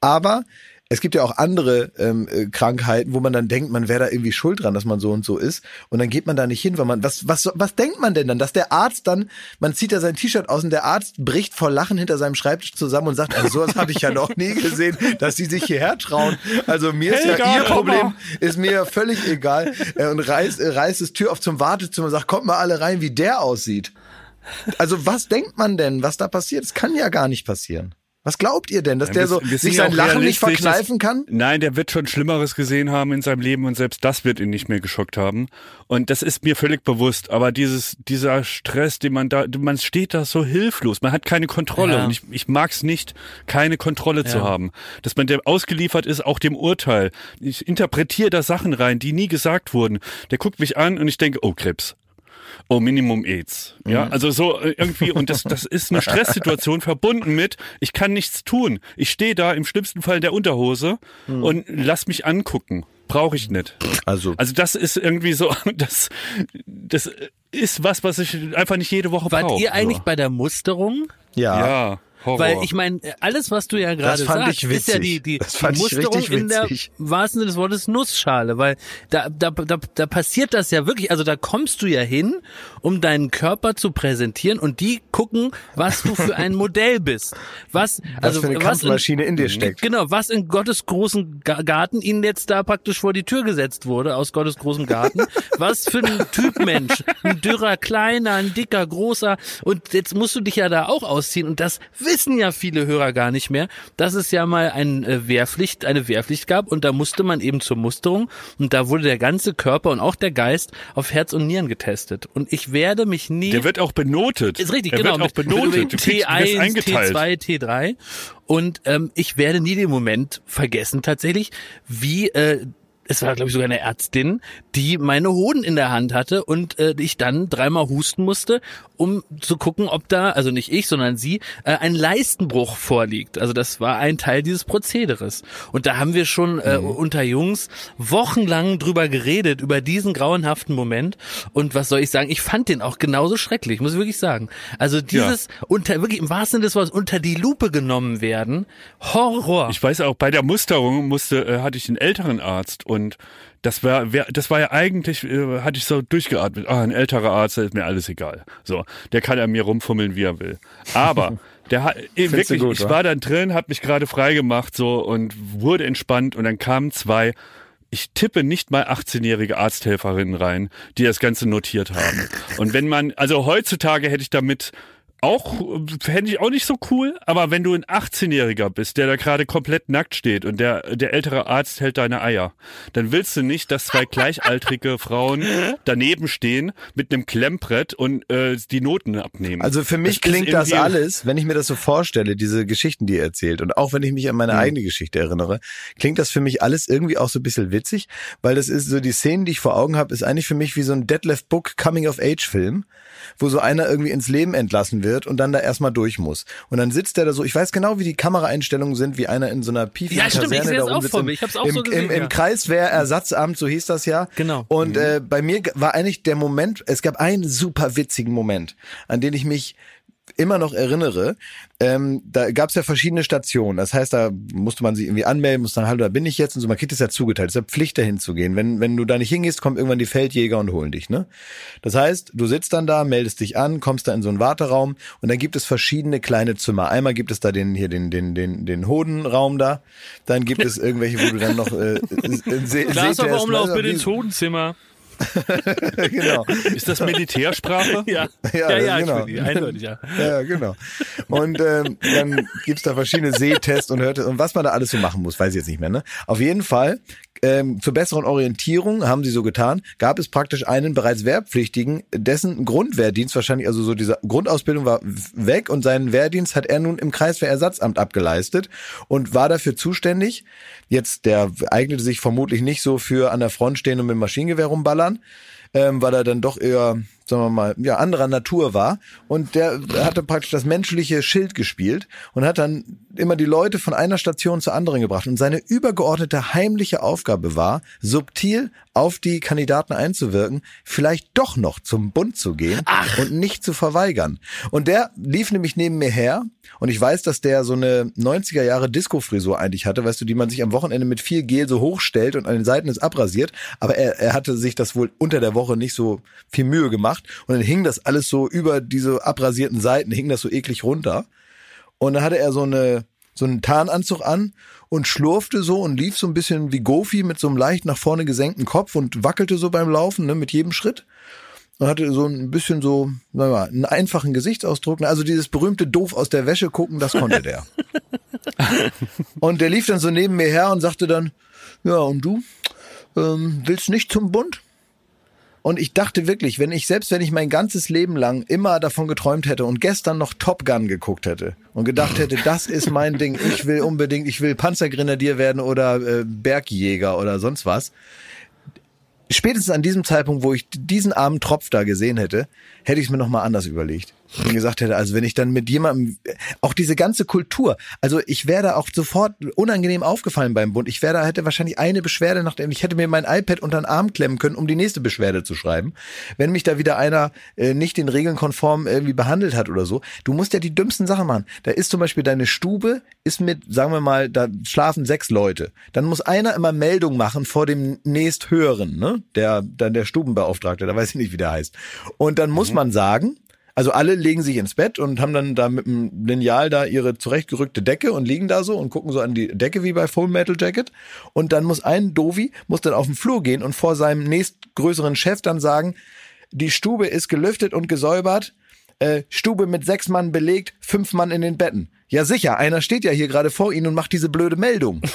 Aber es gibt ja auch andere ähm, äh, Krankheiten, wo man dann denkt, man wäre da irgendwie schuld dran, dass man so und so ist. Und dann geht man da nicht hin, weil man, was, was, was denkt man denn dann? Dass der Arzt dann, man zieht da sein T-Shirt aus und der Arzt bricht vor Lachen hinter seinem Schreibtisch zusammen und sagt, also sowas habe ich ja noch nie gesehen, dass sie sich hierher trauen. Also mir ist hey, ja ihr Problem, ist mir völlig egal. Äh, und reißt, äh, reißt das Tür auf zum Wartezimmer und sagt, kommt mal alle rein, wie der aussieht. Also was denkt man denn, was da passiert? Das kann ja gar nicht passieren. Was glaubt ihr denn, dass ja, der so sich sein Lachen nicht verkneifen kann? Nein, der wird schon Schlimmeres gesehen haben in seinem Leben und selbst das wird ihn nicht mehr geschockt haben. Und das ist mir völlig bewusst. Aber dieses, dieser Stress, den man da, man steht da so hilflos. Man hat keine Kontrolle. Ja. Und ich, ich mag es nicht, keine Kontrolle ja. zu haben. Dass man der ausgeliefert ist, auch dem Urteil. Ich interpretiere da Sachen rein, die nie gesagt wurden. Der guckt mich an und ich denke, oh Krebs oh, Minimum AIDS. Ja, mhm. also so äh, irgendwie, und das, das ist eine Stresssituation verbunden mit, ich kann nichts tun. Ich stehe da im schlimmsten Fall in der Unterhose mhm. und lass mich angucken. Brauche ich nicht. Also, also das ist irgendwie so, das, das ist was, was ich einfach nicht jede Woche brauche. Wart ihr eigentlich so. bei der Musterung? Ja. Ja. Horror. Weil ich meine, alles, was du ja gerade sagst, ist ja die, die, die Musterung in der wahrsten Sinne des Wortes Nussschale, weil da, da, da, da passiert das ja wirklich, also da kommst du ja hin, um deinen Körper zu präsentieren und die gucken, was du für ein Modell bist. Was, also, was für eine Kampfmaschine in, in, dir steckt. Genau, was in Gottes großen Garten ihnen jetzt da praktisch vor die Tür gesetzt wurde, aus Gottes großem Garten. was für ein Typ Mensch. Ein dürrer, kleiner, ein dicker, großer. Und jetzt musst du dich ja da auch ausziehen und das wissen wissen ja viele Hörer gar nicht mehr, dass es ja mal ein äh, Wehrpflicht, eine Wehrpflicht gab und da musste man eben zur Musterung und da wurde der ganze Körper und auch der Geist auf Herz und Nieren getestet. Und ich werde mich nie. Der wird auch benotet. Ist richtig, der genau. Wird auch benotet. Mit T1, T2, T3. Und ähm, ich werde nie den Moment vergessen tatsächlich, wie äh, es war glaube ich sogar eine Ärztin, die meine Hoden in der Hand hatte und äh, ich dann dreimal husten musste, um zu gucken, ob da, also nicht ich, sondern sie, äh, ein Leistenbruch vorliegt. Also das war ein Teil dieses Prozederes. Und da haben wir schon äh, mhm. unter Jungs wochenlang drüber geredet, über diesen grauenhaften Moment. Und was soll ich sagen, ich fand den auch genauso schrecklich, muss ich wirklich sagen. Also dieses ja. unter, wirklich im wahrsten Sinne des Wortes, unter die Lupe genommen werden, Horror. Ich weiß auch, bei der Musterung musste, äh, hatte ich einen älteren Arzt und das war, das war ja eigentlich, äh, hatte ich so durchgeatmet. Ah, ein älterer Arzt, ist mir alles egal. So, der kann an mir rumfummeln, wie er will. Aber der hat äh, wirklich, gut, ich war dann drin, hab mich gerade frei gemacht so und wurde entspannt und dann kamen zwei ich tippe nicht mal 18-jährige Arzthelferinnen rein, die das Ganze notiert haben. Und wenn man, also heutzutage hätte ich damit auch, fände ich auch nicht so cool, aber wenn du ein 18-Jähriger bist, der da gerade komplett nackt steht und der, der ältere Arzt hält deine Eier, dann willst du nicht, dass zwei gleichaltrige Frauen daneben stehen mit einem Klemmbrett und äh, die Noten abnehmen. Also für mich das klingt das alles, wenn ich mir das so vorstelle, diese Geschichten, die ihr erzählt und auch wenn ich mich an meine mhm. eigene Geschichte erinnere, klingt das für mich alles irgendwie auch so ein bisschen witzig, weil das ist so die Szenen, die ich vor Augen habe, ist eigentlich für mich wie so ein Deadlift Book Coming of Age Film, wo so einer irgendwie ins Leben entlassen wird und dann da erstmal durch muss. Und dann sitzt der da so, ich weiß genau, wie die Kameraeinstellungen sind, wie einer in so einer piefigen ja, stimmt, Kaserne ich da auch vor mir. Ich hab's auch im, so gesehen, im, im ja. Kreiswehrersatzamt, so hieß das ja. Genau. Und mhm. äh, bei mir war eigentlich der Moment, es gab einen super witzigen Moment, an den ich mich immer noch erinnere, ähm, da gab es ja verschiedene Stationen. Das heißt, da musste man sich irgendwie anmelden, musste dann, hallo, da bin ich jetzt und so. Man kriegt es ja zugeteilt. Es ist ja Pflicht, dahin zu gehen. Wenn, wenn du da nicht hingehst, kommen irgendwann die Feldjäger und holen dich. Ne? Das heißt, du sitzt dann da, meldest dich an, kommst da in so einen Warteraum und dann gibt es verschiedene kleine Zimmer. Einmal gibt es da den hier den den den den Hodenraum da. Dann gibt es irgendwelche, wo du dann noch äh, Se Glas auf Umlauf bitte ins Hodenzimmer. genau. Ist das Militärsprache? ja, ja, ja, ja genau. eindeutig, ja. ja, genau. Und ähm, dann gibt's da verschiedene Sehtests und hört und was man da alles so machen muss, weiß ich jetzt nicht mehr. Ne? Auf jeden Fall ähm, zur besseren Orientierung, haben sie so getan, gab es praktisch einen bereits Wehrpflichtigen, dessen Grundwehrdienst wahrscheinlich, also so diese Grundausbildung war weg und seinen Wehrdienst hat er nun im Kreiswehrersatzamt abgeleistet und war dafür zuständig. Jetzt, der eignete sich vermutlich nicht so für an der Front stehen und mit dem Maschinengewehr rumballern, ähm, weil er dann doch eher sagen wir mal, ja, anderer Natur war. Und der hatte praktisch das menschliche Schild gespielt und hat dann immer die Leute von einer Station zur anderen gebracht. Und seine übergeordnete heimliche Aufgabe war, subtil auf die Kandidaten einzuwirken, vielleicht doch noch zum Bund zu gehen Ach. und nicht zu verweigern. Und der lief nämlich neben mir her und ich weiß, dass der so eine 90er Jahre Disco-Frisur eigentlich hatte, weißt du, die man sich am Wochenende mit viel Gel so hochstellt und an den Seiten ist abrasiert. Aber er, er hatte sich das wohl unter der Woche nicht so viel Mühe gemacht gemacht und dann hing das alles so über diese abrasierten Seiten, hing das so eklig runter. Und dann hatte er so eine so einen Tarnanzug an und schlurfte so und lief so ein bisschen wie Goofy mit so einem leicht nach vorne gesenkten Kopf und wackelte so beim Laufen, ne, mit jedem Schritt. Und hatte so ein bisschen so, sagen wir mal, einen einfachen Gesichtsausdruck. Also dieses berühmte Doof aus der Wäsche gucken, das konnte der. und der lief dann so neben mir her und sagte dann, ja, und du, ähm, willst nicht zum Bund? Und ich dachte wirklich, wenn ich, selbst wenn ich mein ganzes Leben lang immer davon geträumt hätte und gestern noch Top Gun geguckt hätte und gedacht hätte, das ist mein Ding, ich will unbedingt, ich will Panzergrenadier werden oder äh, Bergjäger oder sonst was. Spätestens an diesem Zeitpunkt, wo ich diesen armen Tropf da gesehen hätte, hätte ich es mir nochmal anders überlegt gesagt hätte, also wenn ich dann mit jemandem, auch diese ganze Kultur, also ich wäre da auch sofort unangenehm aufgefallen beim Bund. Ich wäre da, hätte wahrscheinlich eine Beschwerde nach dem, ich hätte mir mein iPad unter den Arm klemmen können, um die nächste Beschwerde zu schreiben. Wenn mich da wieder einer äh, nicht den Regeln konform irgendwie behandelt hat oder so. Du musst ja die dümmsten Sachen machen. Da ist zum Beispiel deine Stube, ist mit, sagen wir mal, da schlafen sechs Leute. Dann muss einer immer Meldung machen vor dem nächsthöheren, ne? Der, dann der Stubenbeauftragte, da weiß ich nicht, wie der heißt. Und dann muss mhm. man sagen, also alle legen sich ins Bett und haben dann da mit dem Lineal da ihre zurechtgerückte Decke und liegen da so und gucken so an die Decke wie bei Full Metal Jacket. Und dann muss ein Dovi, muss dann auf den Flur gehen und vor seinem nächstgrößeren Chef dann sagen, die Stube ist gelüftet und gesäubert. äh, Stube mit sechs Mann belegt, fünf Mann in den Betten. Ja sicher, einer steht ja hier gerade vor Ihnen und macht diese blöde Meldung.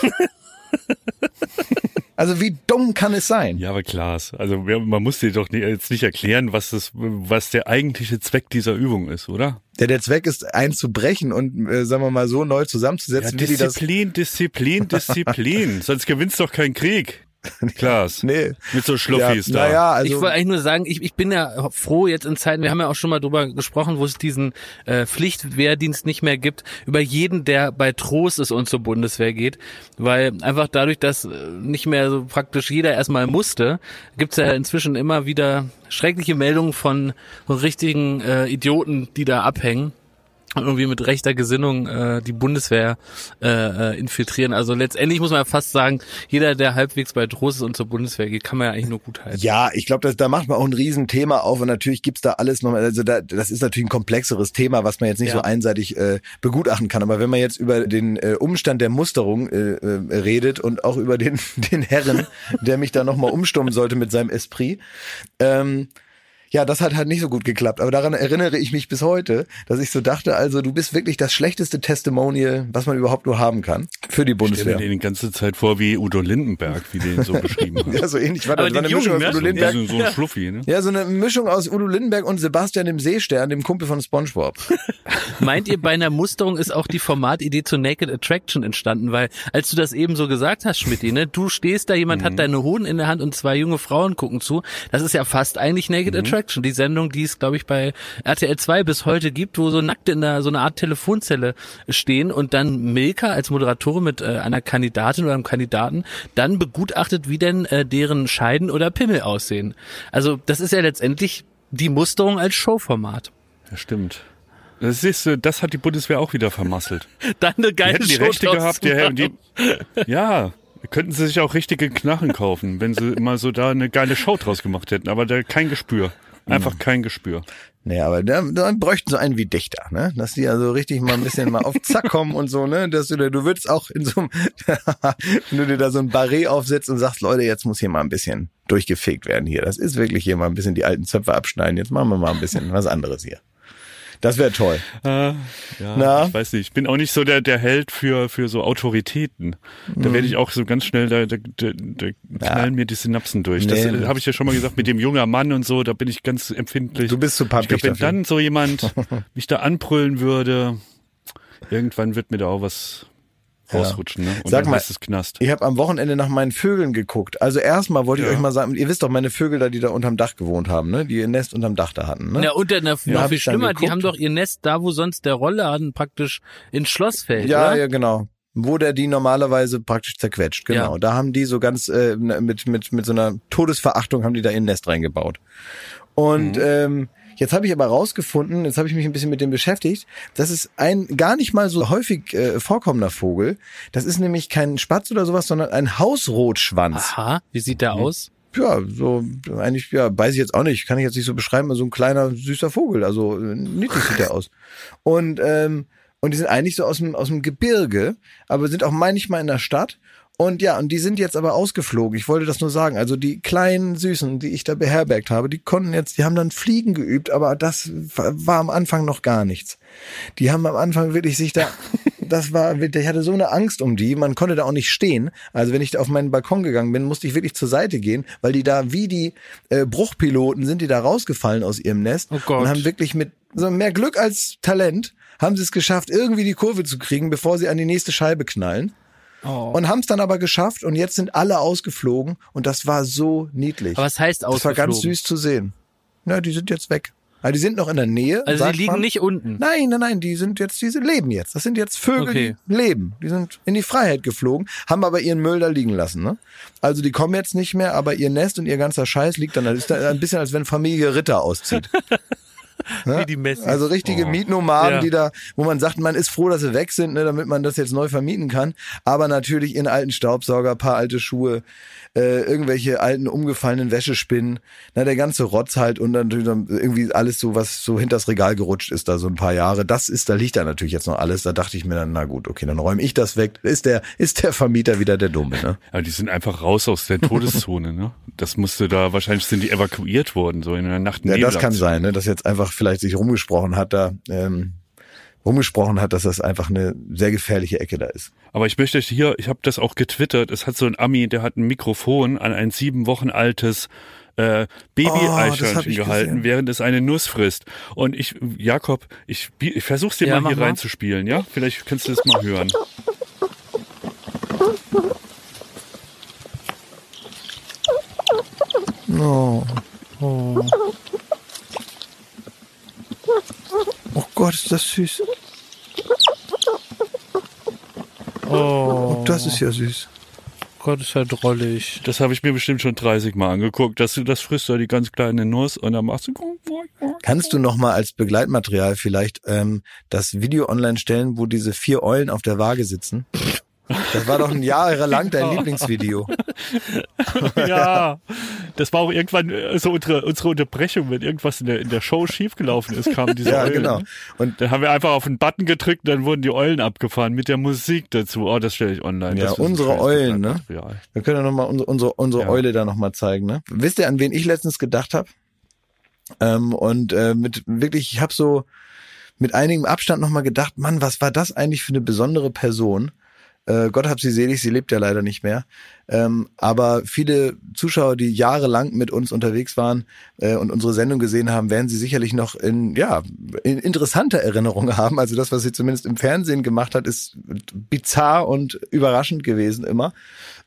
Also wie dumm kann es sein? Ja, aber Klaas, also man muss dir doch jetzt nicht erklären, was das, was der eigentliche Zweck dieser Übung ist, oder? Ja, der Zweck ist, einzubrechen und, äh, sagen wir mal, so neu zusammenzusetzen, ja, wie die das. Disziplin, Disziplin, Disziplin. Sonst gewinnst du doch keinen Krieg. Klaas. nee. Mit so Schluffis ja, da. Naja, also. ich wollte eigentlich nur sagen, ich, ich bin ja froh jetzt in Zeiten, wir haben ja auch schon mal drüber gesprochen, wo es diesen äh, Pflichtwehrdienst nicht mehr gibt, über jeden, der bei Trost ist und zur Bundeswehr geht, weil einfach dadurch, dass äh, nicht mehr so praktisch jeder erstmal musste, gibt's ja inzwischen immer wieder schreckliche Meldungen von so richtigen äh, Idioten, die da abhängen irgendwie mit rechter Gesinnung äh, die Bundeswehr äh, äh, infiltrieren. Also letztendlich muss man ja fast sagen, jeder, der halbwegs bei Trost ist und zur Bundeswehr geht, kann man ja eigentlich nur gut halten. Ja, ich glaube, da macht man auch ein Riesenthema auf und natürlich gibt's da alles nochmal, also da, das ist natürlich ein komplexeres Thema, was man jetzt nicht Ja. so einseitig äh, begutachten kann. Aber wenn man jetzt über den äh, Umstand der Musterung äh, äh, redet und auch über den, den Herren, der mich da nochmal umstummen sollte mit seinem Esprit, ähm, ja, das hat halt nicht so gut geklappt. Aber daran erinnere ich mich bis heute, dass ich so dachte, also du bist wirklich das schlechteste Testimonial, was man überhaupt nur haben kann für die Ich stelle Bundeswehr. mir den die ganze Zeit vor wie Udo Lindenberg, wie den so beschrieben hat. Ja, so ähnlich war Aber das. War den eine Mischung Jungen, aus ne? Udo Lindenberg. So, so ein Schluffi, ne? Ja, so eine Mischung aus Udo Lindenberg und Sebastian dem Seestern, dem Kumpel von SpongeBob. Meint ihr, bei einer Musterung ist auch die Formatidee zu Naked Attraction entstanden? Weil, als du das eben so gesagt hast, Schmidti, ne, du stehst da, jemand hat deine Hoden in der Hand und zwei junge Frauen gucken zu. Das ist ja fast eigentlich Naked Attraction. Die Sendung, die es, glaube ich, bei RTL 2 bis heute gibt, wo so Nackte in der, so eine Art Telefonzelle stehen und dann Milka als Moderatorin mit äh, einer Kandidatin oder einem Kandidaten dann begutachtet, wie denn äh, deren Scheiden oder Pimmel aussehen. Also, das ist ja letztendlich die Musterung als Showformat. Ja, stimmt. Das ist, äh, das hat die Bundeswehr auch wieder vermasselt. Dann eine Die geile hätten die Show Rechte gehabt, die, machen. die, ja, könnten sie sich auch richtige Knarren kaufen, wenn sie mal so da eine geile Show draus gemacht hätten. Aber da kein Gespür. Einfach kein Gespür. Nee, aber da, da bräuchten so einen wie Dichter, ne? Dass die also richtig mal ein bisschen mal auf Zack kommen und so, ne? Dass du, du würdest auch in so einem, wenn du dir da so ein Barret aufsetzt und sagst, Leute, jetzt muss hier mal ein bisschen durchgefegt werden hier. Das ist wirklich hier mal ein bisschen die alten Zöpfe abschneiden. Jetzt machen wir mal ein bisschen was anderes hier. Das wäre toll. Äh, ja, Na? ich weiß nicht. Ich bin auch nicht so der, der Held für, für so Autoritäten. Da Mhm. werde ich auch so ganz schnell, da, da, da, da knallen mir die Synapsen durch. Nee, das das- habe ich ja schon mal gesagt, mit dem junger Mann und so, da bin ich ganz empfindlich. Du bist zu ich pappig glaube, wenn dafür. dann so jemand mich da anbrüllen würde, irgendwann wird mir da auch was rausrutschen. Ne? Und Sag dann mal, ist es Knast. Ich habe am Wochenende nach meinen Vögeln geguckt. Also erstmal wollte ich Ja. euch mal sagen, ihr wisst doch, meine Vögel da, die da unterm Dach gewohnt haben, ne? Die ihr Nest unterm Dach da hatten, ne? Ja, und dann noch hab viel schlimmer, die haben doch ihr Nest da, wo sonst der Rollladen praktisch ins Schloss fällt, Ja, oder? ja, genau. Wo der die normalerweise praktisch zerquetscht, genau. Ja. Da haben die so ganz äh, mit mit mit so einer Todesverachtung haben die da ihr Nest reingebaut. Und ähm, jetzt habe ich aber rausgefunden, jetzt habe ich mich ein bisschen mit dem beschäftigt, das ist ein gar nicht mal so häufig äh, vorkommender Vogel. Das ist nämlich kein Spatz oder sowas, sondern ein Hausrotschwanz. Aha, wie sieht der aus? Ja, so eigentlich, ja, weiß ich jetzt auch nicht, kann ich jetzt nicht so beschreiben, so ein kleiner, süßer Vogel, also äh, niedlich sieht der aus. Und, ähm, und die sind eigentlich so aus dem, aus dem Gebirge, aber sind auch manchmal in der Stadt. Und ja, und die sind jetzt aber ausgeflogen. Ich wollte das nur sagen. Also die kleinen Süßen, die ich da beherbergt habe, die konnten jetzt, die haben dann Fliegen geübt, aber das war am Anfang noch gar nichts. Die haben am Anfang wirklich sich da, das war, ich hatte so eine Angst um die, man konnte da auch nicht stehen. Also wenn ich da auf meinen Balkon gegangen bin, musste ich wirklich zur Seite gehen, weil die da wie die äh, Bruchpiloten sind die da rausgefallen aus ihrem Nest Oh Gott. und haben wirklich mit so mehr Glück als Talent haben sie es geschafft, irgendwie die Kurve zu kriegen, bevor sie an die nächste Scheibe knallen. Oh. Und haben es dann aber geschafft und jetzt sind alle ausgeflogen und das war so niedlich. Aber was heißt das war ausgeflogen? ganz süß zu sehen. Na, die sind jetzt weg. Also die sind noch in der Nähe. Also die liegen man. nicht unten. Nein, nein, nein, die sind jetzt, die sind, leben jetzt. Das sind jetzt Vögel, Okay. die leben. Die sind in die Freiheit geflogen, haben aber ihren Müll da liegen lassen. Ne? Also die kommen jetzt nicht mehr, aber ihr Nest und ihr ganzer Scheiß liegt dann. Das ist ein bisschen, als wenn Familie Ritter auszieht. Wie die Messi. Also richtige Mietnomaden, Ja. die da, wo man sagt, man ist froh, dass sie weg sind, ne, damit man das jetzt neu vermieten kann. Aber natürlich ihren alten Staubsauger, paar alte Schuhe, äh, irgendwelche alten umgefallenen Wäschespinnen, na, der ganze Rotz halt und dann irgendwie alles so, was so hinters Regal gerutscht ist, da so ein paar Jahre. Das ist, da liegt da natürlich jetzt noch alles. Da dachte ich mir dann, na gut, okay, dann räume ich das weg. Ist der, ist der Vermieter wieder der Dumme, ne? Aber die sind einfach raus aus der Todeszone, ne? Das musste da, wahrscheinlich sind die evakuiert worden, so in einer Nacht. Ja, das kann sein, ne? Dass jetzt einfach einfach vielleicht sich rumgesprochen hat da, ähm, rumgesprochen hat, dass das einfach eine sehr gefährliche Ecke da ist. Aber ich möchte hier, ich habe das auch getwittert, es hat so ein Ami, der hat ein Mikrofon an ein sieben Wochen altes äh, Baby-Eichhörnchen oh, gehalten, gesehen. während es eine Nuss frisst. Und ich, Jakob, ich, ich versuch's dir ja, mal hier mal. reinzuspielen, ja? Vielleicht kannst du das mal hören. Oh. Oh. Oh Gott, ist das süß. Oh. Das ist ja süß. Gott, ist ja drollig. Das habe ich mir bestimmt schon 30 Mal angeguckt. Das, das frisst du die ganz kleine Nuss und dann machst du. Kannst du noch mal als Begleitmaterial vielleicht ähm, das Video online stellen, wo diese vier Eulen auf der Waage sitzen? Das war doch ein Jahre lang dein genau. Lieblingsvideo. ja, das war auch irgendwann äh, so unsere, unsere Unterbrechung, wenn irgendwas in der, in der Show schiefgelaufen ist, kamen diese ja, Eulen. genau. Und dann haben wir einfach auf einen Button gedrückt, dann wurden die Eulen abgefahren mit der Musik dazu. Oh, das stelle ich online. Ja, unsere Eulen, ne? Wir können ja nochmal unsere, unsere, unsere ja. Eule da nochmal zeigen, ne? Wisst ihr, an wen ich letztens gedacht habe? Ähm, und äh, mit wirklich, ich habe so mit einigem Abstand nochmal gedacht, Mann, was war das eigentlich für eine besondere Person? Äh, Gott hab sie selig, sie lebt ja leider nicht mehr. Ähm, aber viele Zuschauer, die jahrelang mit uns unterwegs waren äh, und unsere Sendung gesehen haben, werden sie sicherlich noch in, ja, in interessanter Erinnerung haben. Also das, was sie zumindest im Fernsehen gemacht hat, ist bizarr und überraschend gewesen immer.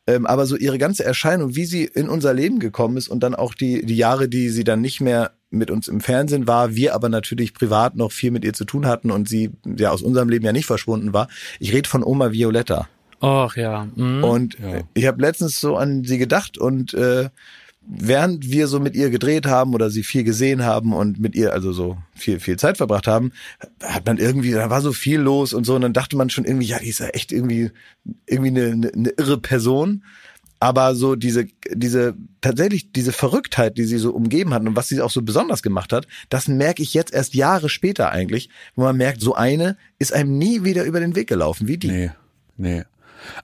Ähm, aber so ihre ganze Erscheinung, wie sie in unser Leben gekommen ist und dann auch die, die Jahre, die sie dann nicht mehr mit uns im Fernsehen war, wir aber natürlich privat noch viel mit ihr zu tun hatten und sie ja aus unserem Leben ja nicht verschwunden war. Ich rede von Oma Violetta. Ach ja. Mhm. Und ja. ich habe letztens so an sie gedacht und äh, während wir so mit ihr gedreht haben oder sie viel gesehen haben und mit ihr also so viel viel Zeit verbracht haben, hat man irgendwie da war so viel los und so und dann dachte man schon irgendwie ja, die ist ja echt irgendwie irgendwie eine, eine, eine irre Person aber so diese, diese, tatsächlich diese Verrücktheit, die sie so umgeben hat und was sie auch so besonders gemacht hat, das merke ich jetzt erst Jahre später eigentlich, wo man merkt, so eine ist einem nie wieder über den Weg gelaufen, wie die. Nee, nee.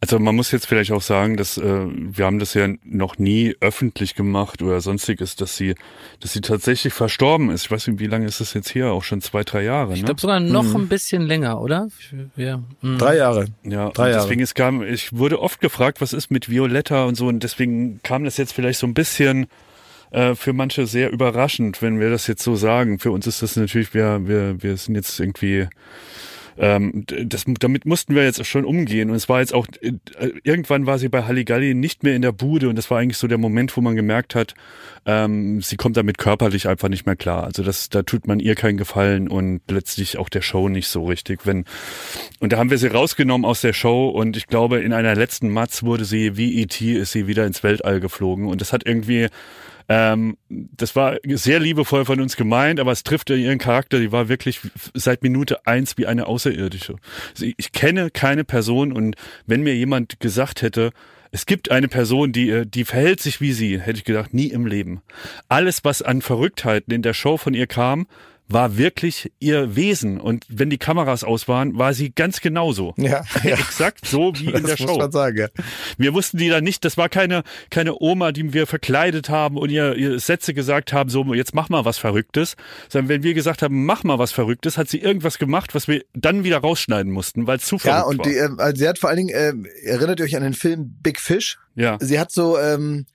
Also man muss jetzt vielleicht auch sagen, dass äh, wir haben das ja noch nie öffentlich gemacht oder sonstiges, dass sie, dass sie tatsächlich verstorben ist. Ich weiß nicht, wie lange ist das jetzt hier? Auch schon zwei, drei Jahre. Ich ne? glaube sogar noch mhm. ein bisschen länger, oder? Ja. Mhm. Drei Jahre. Ja. Drei Jahre. Deswegen ist kam, ich wurde oft gefragt, was ist mit Violetta und so, und deswegen kam das jetzt vielleicht so ein bisschen äh, für manche sehr überraschend, wenn wir das jetzt so sagen. Für uns ist das natürlich, wir, wir, wir sind jetzt irgendwie ähm, das, damit mussten wir jetzt schon umgehen. Und es war jetzt auch, äh, irgendwann war sie bei Halligalli nicht mehr in der Bude und das war eigentlich so der Moment, wo man gemerkt hat, ähm, sie kommt damit körperlich einfach nicht mehr klar. Also das, da tut man ihr keinen Gefallen und letztlich auch der Show nicht so richtig. Wenn, und da haben wir sie rausgenommen aus der Show und ich glaube, in einer letzten Matz wurde sie, wie E.T., ist sie wieder ins Weltall geflogen und das hat irgendwie ähm, das war sehr liebevoll von uns gemeint, aber es trifft ihren Charakter. Die war wirklich seit Minute eins wie eine Außerirdische. Ich kenne keine Person und wenn mir jemand gesagt hätte, es gibt eine Person, die, die verhält sich wie sie, hätte ich gedacht, nie im Leben. Alles, was an Verrücktheiten in der Show von ihr kam, war wirklich ihr Wesen. Und wenn die Kameras aus waren, war sie ganz genauso. Ja, ja. Exakt so wie in der Show. Muss man sagen, ja. Wir wussten die da nicht, das war keine, keine Oma, die wir verkleidet haben und ihr, ihr Sätze gesagt haben, so, jetzt mach mal was Verrücktes. Sondern wenn wir gesagt haben, mach mal was Verrücktes, hat sie irgendwas gemacht, was wir dann wieder rausschneiden mussten, weil es zu verrückt war. Ja, und die, äh, sie hat vor allen Dingen, äh, erinnert ihr euch an den Film Big Fish? Ja. Sie hat so, ähm,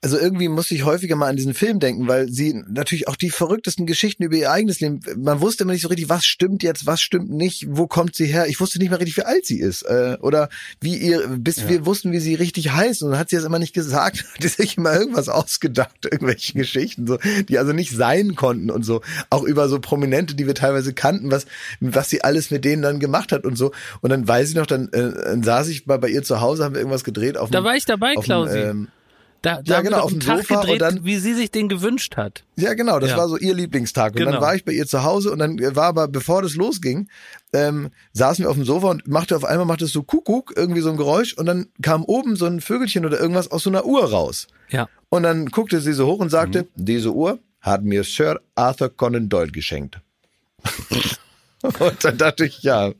also irgendwie muss ich häufiger mal an diesen Film denken, weil sie natürlich auch die verrücktesten Geschichten über ihr eigenes Leben, man wusste immer nicht so richtig, was stimmt jetzt, was stimmt nicht, wo kommt sie her. Ich wusste nicht mehr richtig, wie alt sie ist äh, oder wie ihr, bis ja. wir wussten, wie sie richtig heißt und dann hat sie das immer nicht gesagt, hat sie sich immer irgendwas ausgedacht, irgendwelche Geschichten, so, die also nicht sein konnten und so, auch über so Prominente, die wir teilweise kannten, was was sie alles mit denen dann gemacht hat und so. Und dann weiß ich noch, dann, äh, dann saß ich mal bei ihr zu Hause, haben wir irgendwas gedreht auf Da dem, war ich dabei, Klausi. Ähm, da, da ja, genau, auf dem Tag Sofa gedreht, und dann, wie sie sich den gewünscht hat. Ja, genau, das ja. war so ihr Lieblingstag. Und genau. dann war ich bei ihr zu Hause und dann war aber, bevor das losging, ähm, saßen wir auf dem Sofa und machte auf einmal machte es so Kuckuck, irgendwie so ein Geräusch und dann kam oben so ein Vögelchen oder irgendwas aus so einer Uhr raus. Ja. Und dann guckte sie so hoch und sagte, mhm. diese Uhr hat mir Sir Arthur Conan Doyle geschenkt. Und dann dachte ich, ja,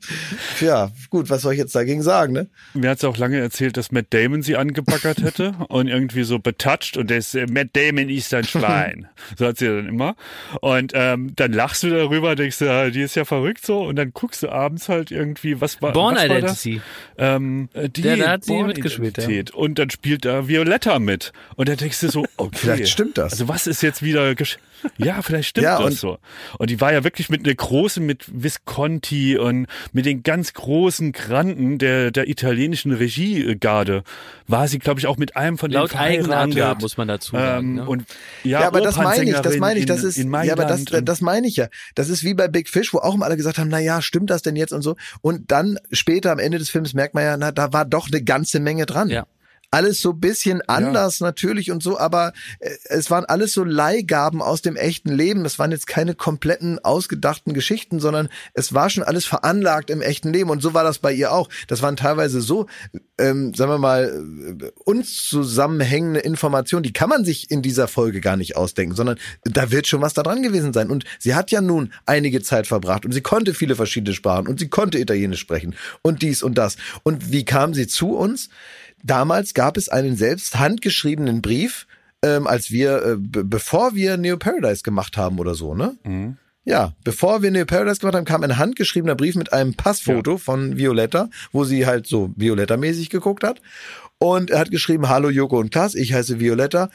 ja, gut, was soll ich jetzt dagegen sagen, ne? Mir hat es auch lange erzählt, dass Matt Damon sie angebaggert hätte und irgendwie so betatscht und der ist, äh, Matt Damon ist ein Schwein. so hat sie dann immer. Und ähm, dann lachst du darüber, denkst du, ja, die ist ja verrückt so und dann guckst du abends halt irgendwie, was war, Born was Identity. War das? Ähm, äh, die Der, da hat sie mitgespielt, ja. Und dann spielt da Violetta mit. Und dann denkst du so, okay. Vielleicht stimmt das. Also was ist jetzt wieder, gesch ja, vielleicht stimmt Ja, das und- so. Und die war ja wirklich mit einer großen, mit Visconti und mit den ganz großen Granten der, der italienischen Regiegarde war sie, glaube ich, auch mit einem von Laut den eigenen. Angaben muss man dazu sagen. Ähm, ne? Und ja, Ja, aber das meine ich, das meine ich, das in, ist, in ja, aber das, das meine ich ja. Das ist wie bei Big Fish, wo auch immer alle gesagt haben, na ja, stimmt das denn jetzt und so. Und dann später am Ende des Films merkt man ja, na, da war doch eine ganze Menge dran. Ja. Alles so bisschen anders natürlich und so, aber äh, es waren alles so Leihgaben aus dem echten Leben. Es waren jetzt keine kompletten ausgedachten Geschichten, sondern es war schon alles veranlagt im echten Leben. Und so war das bei ihr auch. Das waren teilweise so, ähm, sagen wir mal, äh, unzusammenhängende Informationen, die kann man sich in dieser Folge gar nicht ausdenken, sondern da wird schon was da dran gewesen sein. Und sie hat ja nun einige Zeit verbracht und sie konnte viele verschiedene Sprachen und sie konnte Italienisch sprechen und dies und das. Und wie kam sie zu uns? Damals gab es einen selbst handgeschriebenen Brief, ähm, als wir, äh, be- bevor wir Neo Paradise gemacht haben oder so, ne? Ja, bevor wir Neo Paradise gemacht haben, kam ein handgeschriebener Brief mit einem Passfoto von Violetta, wo sie halt so Violetta-mäßig geguckt hat. Und er hat geschrieben, hallo Joko und Klaas, ich heiße Violetta.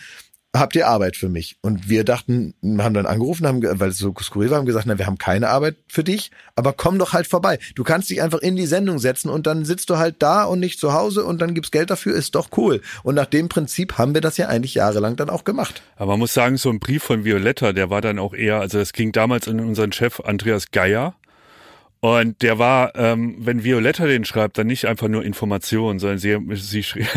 Habt ihr Arbeit für mich? Und wir dachten, haben dann angerufen, haben, weil es so skurril war, haben gesagt, na, wir haben keine Arbeit für dich, aber komm doch halt vorbei. Du kannst dich einfach in die Sendung setzen und dann sitzt du halt da und nicht zu Hause und dann gibt's Geld dafür, ist doch cool. Und nach dem Prinzip haben wir das ja eigentlich jahrelang dann auch gemacht. Aber man muss sagen, so ein Brief von Violetta, der war dann auch eher, also das ging damals an unseren Chef Andreas Geier. Und der war, ähm, wenn Violetta den schreibt, dann nicht einfach nur Informationen, sondern sie, sie schrieb,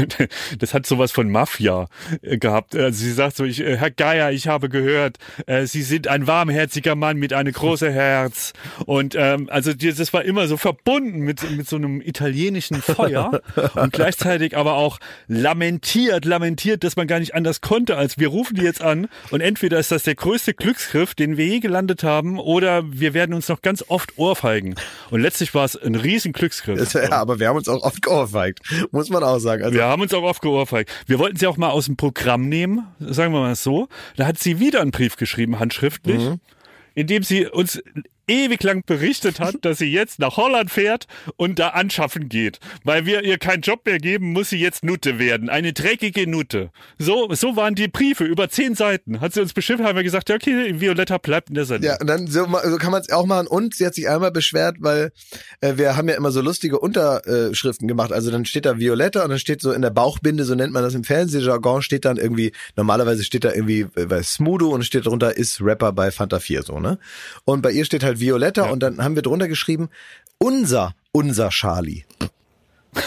das hat sowas von Mafia äh, gehabt. Also sie sagt so, ich, äh, Herr Geier, ich habe gehört, äh, Sie sind ein warmherziger Mann mit einem großen Herz. Und ähm, also das war immer so verbunden mit, mit so einem italienischen Feuer und gleichzeitig aber auch lamentiert, lamentiert, dass man gar nicht anders konnte, als wir rufen die jetzt an und entweder ist das der größte Glücksgriff, den wir je gelandet haben, oder wir werden uns noch ganz oft ohrfeigen. Und letztlich war es ein riesen Glücksgriff. Ja, aber wir haben uns auch oft geohrfeigt, muss man auch sagen. Also, Wir haben uns auch oft geohrfeigt. Wir wollten sie auch mal aus dem Programm nehmen, sagen wir mal so. Da hat sie wieder einen Brief geschrieben, handschriftlich, in dem sie uns ewig lang berichtet hat, dass sie jetzt nach Holland fährt und da anschaffen geht. Weil wir ihr keinen Job mehr geben, muss sie jetzt Nutte werden. Eine dreckige Nutte. So, so waren die Briefe über zehn Seiten. Hat sie uns beschimpft, haben wir gesagt, ja, okay, Violetta bleibt in der Sendung. Ja, und dann so, so kann man es auch machen. Und sie hat sich einmal beschwert, weil äh, wir haben ja immer so lustige Unterschriften gemacht. Also dann steht da Violetta und dann steht so in der Bauchbinde, so nennt man das im Fernsehjargon, steht dann irgendwie, normalerweise steht da irgendwie äh, bei Smudo und steht drunter, ist Rapper bei Fanta 4, so, ne? Und bei ihr steht halt Violetta und dann haben wir drunter geschrieben, unser, unser Charlie.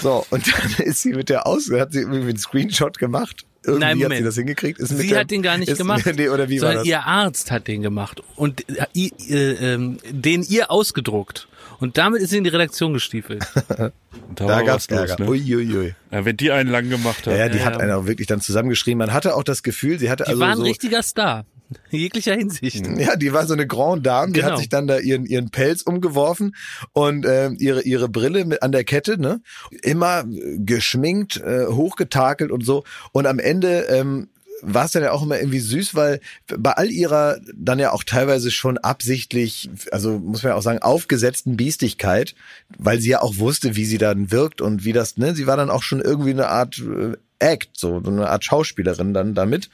So, und dann ist sie mit der Aus, hat sie irgendwie einen Screenshot gemacht. Irgendwie Nein, hat Moment. sie das hingekriegt. Ist mit Sie der- hat den gar nicht ist, gemacht. Nee, oder wie war sondern das? ihr Arzt hat den gemacht und äh, äh, ähm, den ihr ausgedruckt. Und damit ist sie in die Redaktion gestiefelt. Da, Da los, Ärger. ne? Uiuiui. ja, wenn die einen lang gemacht hat. Ja, ja, die Ja, hat ja. einen auch wirklich dann zusammengeschrieben. Man hatte auch das Gefühl, sie hatte Die also war ein so, richtiger Star. In jeglicher Hinsicht. ja, die war so eine Grande Dame, die Genau. hat sich dann da ihren ihren Pelz umgeworfen und äh, ihre ihre Brille mit an der Kette, ne? Immer geschminkt, äh, hochgetakelt und so und am Ende ähm, war es dann ja auch immer irgendwie süß, weil bei all ihrer dann ja auch teilweise schon absichtlich, also muss man ja auch sagen, aufgesetzten Biestigkeit, weil sie ja auch wusste, wie sie dann wirkt und wie das, ne, sie war dann auch schon irgendwie eine Art äh, Act, so eine Art Schauspielerin dann damit.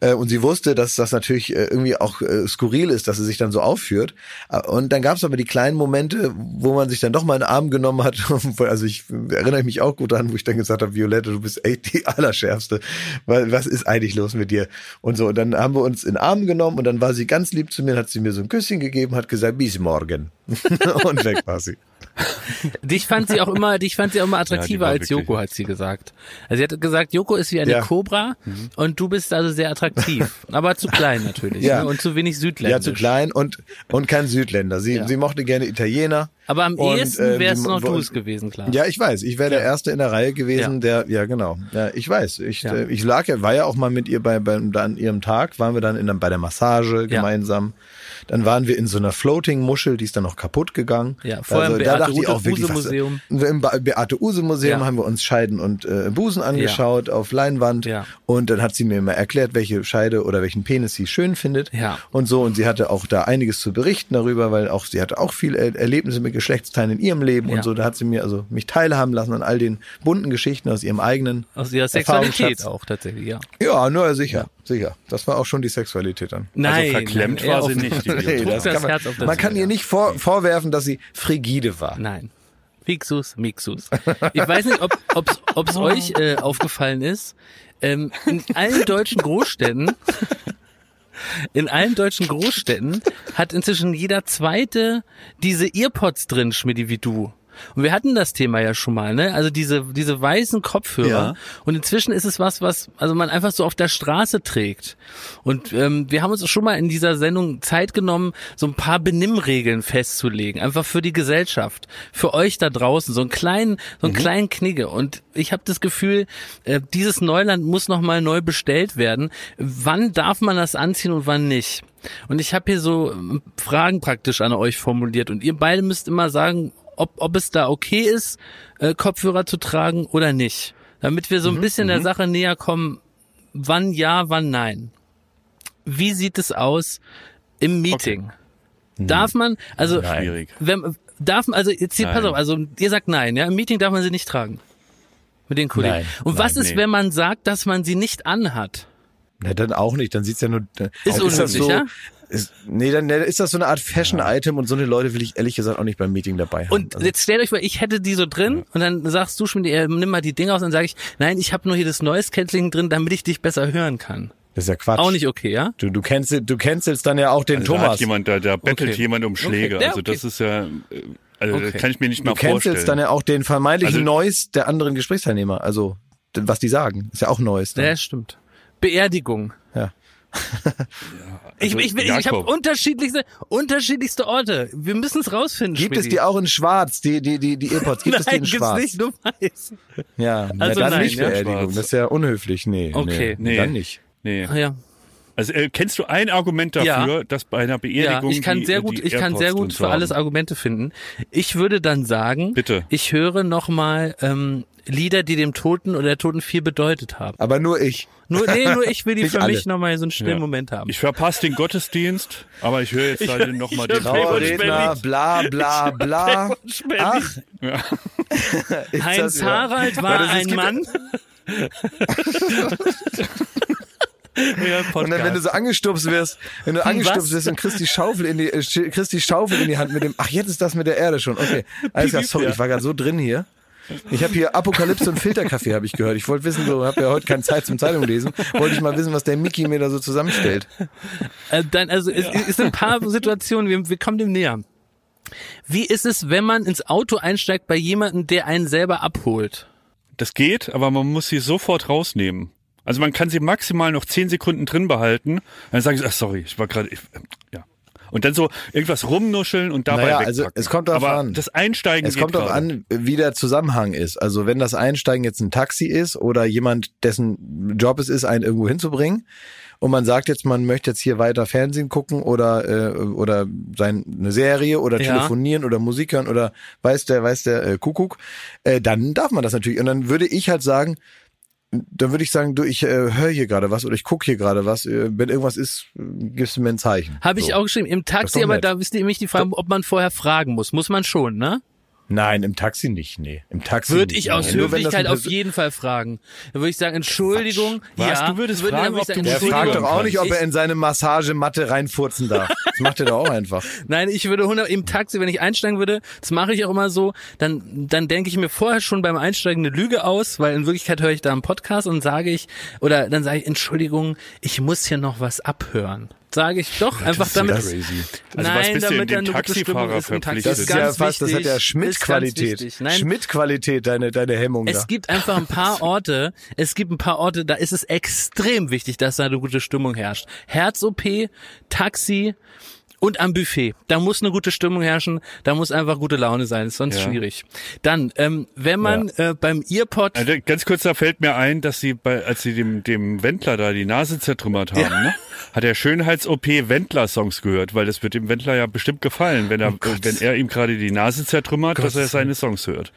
Äh, und sie wusste, dass das natürlich äh, irgendwie auch äh, skurril ist, dass sie sich dann so aufführt. Und dann gab es aber die kleinen Momente, wo man sich dann doch mal in den Arm genommen hat. Also ich erinnere mich auch gut an, wo ich dann gesagt habe, Violette, du bist echt die Allerschärfste. Weil was ist eigentlich los mit dir? Und so, und dann haben wir uns in den Arm genommen und dann war sie ganz lieb zu mir, hat sie mir so ein Küsschen gegeben, hat gesagt, bis morgen. und weg war sie. Dich fand sie auch immer, dich fand sie auch immer Ja, attraktiver war als Joko, hat sie gesagt. Also sie hat gesagt, Joko ist wie eine Ja. Cobra und du bist also sehr attraktiv. Aber zu klein natürlich. Ja. Ne? Und zu wenig südländisch. Ja, zu klein und, und kein Südländer. Sie, Ja. sie mochte gerne Italiener. Aber am Und, ehesten äh, wär's die- noch du es gewesen, klar. Ja, ich weiß. Ich wäre der Erste in der Reihe gewesen, Ja. der, ja genau. Ja, ich weiß. Ich, Ja. äh, ich lag ja, war ja auch mal mit ihr bei, bei an ihrem Tag, waren wir dann in, der- bei der Massage gemeinsam. Dann waren wir in so einer Floating-Muschel, die ist dann noch kaputt gegangen. Ja, vorher also, im da dachte ich auch wirklich, Use was- Museum. Im Be- Beate Use Museum Ja. haben wir uns Scheiden und äh, Busen angeschaut auf Leinwand. Ja. Und dann hat sie mir immer erklärt, welche Scheide oder welchen Penis sie schön findet. Ja. Und so. Und sie hatte auch da einiges zu berichten darüber, weil auch sie hatte auch viel Er- Erlebnisse mit Geschlechtsteilen in ihrem Leben Ja. und so. Da hat sie mir also mich teilhaben lassen an all den bunten Geschichten aus ihrem eigenen Aus ihrer Sexualität auch tatsächlich, ja. Ja, nur sicher, sicher. Das war auch schon die Sexualität dann. Nein, verklemmt nein, war sie nicht, Nee, das das kann man Herz auf das man kann Feuer. ihr nicht vor, vorwerfen, dass sie frigide war. Nein. Fixus, Mixus. Ich weiß nicht, ob ob's, ob's euch äh, aufgefallen ist. Ähm, in allen deutschen Großstädten, in allen deutschen Großstädten hat inzwischen jeder zweite diese Earpods drin, Schmidti, wie du. Und wir hatten das Thema ja schon mal, ne? Also diese, diese weißen Kopfhörer. Ja. Und inzwischen ist es was, was, also man einfach so auf der Straße trägt. Und ähm, wir haben uns schon mal in dieser Sendung Zeit genommen, so ein paar Benimmregeln festzulegen. Einfach für die Gesellschaft. Für euch da draußen. So einen kleinen, so einen kleinen Knigge. Und ich habe das Gefühl, äh, dieses Neuland muss nochmal neu bestellt werden. Wann darf man das anziehen und wann nicht? Und ich habe hier so ähm, Fragen praktisch an euch formuliert. Und ihr beide müsst immer sagen, ob, ob es da okay ist, äh, Kopfhörer zu tragen oder nicht. Damit wir so ein bisschen der Sache näher kommen, wann ja, wann nein. Wie sieht es aus im Meeting? Darf man, also, Schwierig. wenn, darf man, also jetzt hier, pass auf, also ihr sagt nein, ja, im Meeting darf man sie nicht tragen. Mit den Kollegen. Nein. Und was Nein, ist, nee. wenn man sagt, dass man sie nicht anhat? Na, dann auch nicht. Dann sieht's ja nur. äh, Ist das unhöflich, so, ja? Ist, nee, dann ist das so eine Art Fashion-Item und so eine Leute will ich ehrlich gesagt auch nicht beim Meeting dabei haben. Und Also, jetzt stellt euch mal, ich hätte die so drin und dann sagst du schon, äh, nimm mal die Dinger aus und dann sage ich, nein, ich habe nur hier das Noise Cancelling drin, damit ich dich besser hören kann. das ist ja Quatsch. Auch nicht okay, ja? Du, du, cancel, du cancelst dann ja auch den Also da Thomas. hat jemand, da, da bettelt Okay. jemand um Schläge. Okay. Ja, Also das okay. ist ja, äh, also Okay. das kann ich mir nicht du mal cancelst vorstellen. dann ja auch den vermeintlichen Also- Noise der anderen Gesprächsteilnehmer. Also, was die sagen. Ist ja auch Noise. Dann. Ja, stimmt. Beerdigung. Ja. Ich, Also, ich, ich, ich habe unterschiedlichste, unterschiedlichste Orte. Wir müssen es rausfinden. Gibt es Schmidti. die auch in schwarz, die, die, die, die Earpods? Gibt es die Nein, in gibt's schwarz? nicht, nur weiß. Ja, Also dann nein, nicht ja? Beerdigung. Schwarz. Das ist ja unhöflich. Nee, Okay. nee, Nee. dann nicht. Nee. Ah, ja. Also äh, kennst du ein Argument dafür, Ja. dass bei einer Ja, Beerdigung ich kann die, sehr gut, die ich kann sehr gut für alles? Argumente finden. Ich würde dann sagen, Bitte. ich höre nochmal ähm, Lieder, die dem Toten oder der Toten viel bedeutet haben. Aber nur ich. Nur, nee, nur ich will die für alle. mich nochmal so einen stillen Ja. Moment haben. Ich verpasse den Gottesdienst, aber ich höre jetzt halt nochmal ich den Trauerredner, bla bla bla. Ach, Ja. Heinz ja. Harald war Ja, ein Mann. Und dann, wenn du so angestupst wirst, wenn du angestupst wirst und kriegst die Schaufel in die, äh, kriegst die Schaufel in die Hand mit dem, ach, jetzt ist das mit der Erde schon, okay. Alles klar, sorry, ich war gerade so drin hier. Ich habe hier Apokalypse und Filterkaffee, habe ich gehört. Ich wollte wissen, so habe ja heute keine Zeit zum Zeitung lesen, wollte ich mal wissen, was der Mickey mir da so zusammenstellt. Äh, dann, also es, es sind ein paar Situationen, wir, wir kommen dem näher. Wie ist es, wenn man ins Auto einsteigt bei jemandem, der einen selber abholt? Das geht, aber man muss sie sofort rausnehmen. Also man kann sie maximal noch zehn Sekunden drin behalten. Dann sage ich, ach sorry, ich war gerade, ja. Und dann so irgendwas rumnuscheln und dabei Naja, wegpacken. also es kommt darauf an. Das Einsteigen Es geht kommt darauf an, wie der Zusammenhang ist. Also wenn das Einsteigen jetzt ein Taxi ist oder jemand, dessen Job es ist, einen irgendwo hinzubringen und man sagt jetzt, man möchte jetzt hier weiter Fernsehen gucken oder äh, oder sein, eine Serie oder Ja. telefonieren oder Musik hören oder weiß der weiß der äh, Kuckuck, äh, dann darf man das natürlich. Und dann würde ich halt sagen, dann würde ich sagen, du, ich äh, höre hier gerade was oder ich gucke hier gerade was. Äh, wenn irgendwas ist, gibst du mir ein Zeichen. Habe ich So. auch geschrieben. Im Taxi, aber nett. da wisst ihr nämlich die Frage, ob man vorher fragen muss. Muss man schon, ne? Nein, im Taxi nicht, nee. Im Taxi Würde nicht. ich aus Nein, Höflichkeit auf jeden Fall fragen. Da würde ich sagen, Entschuldigung. Was? Ja, Du würdest würde- fragen, dann würde sagen, du Der fragt doch auch nicht, ob er in seine Massagematte reinfurzen darf. Das macht er doch auch einfach. Nein, ich würde 100 im Taxi, wenn ich einsteigen würde, das mache ich auch immer so, dann dann denke ich mir vorher schon beim Einsteigen eine Lüge aus, weil in Wirklichkeit höre ich da einen Podcast und sage ich oder dann sage ich Entschuldigung, ich muss hier noch was abhören. Sage ich doch einfach ist ja damit. crazy. Also was Nein, damit da den eine gute Stimmung Taxifahrer ist im Taxi. Das ist ganz ja fast, das hat ja Schmidt-Qualität. Schmidt-Qualität, deine, deine Hemmung da. es gibt einfach ein paar Orte, es gibt ein paar Orte, da ist es extrem wichtig, dass da eine gute Stimmung herrscht. Herz-OP, Taxi Und am Buffet. Da muss eine gute Stimmung herrschen, da muss einfach gute Laune sein, ist sonst Ja. schwierig. Dann, ähm, wenn man äh, beim Earpod Also ganz kurz, da fällt mir ein, dass sie bei, als sie dem, dem Wendler da die Nase zertrümmert haben, ne? hat er Schönheits-OP Wendler-Songs gehört, weil das wird dem Wendler ja bestimmt gefallen, wenn er, wenn er ihm gerade die Nase zertrümmert, dass er seine Songs hört.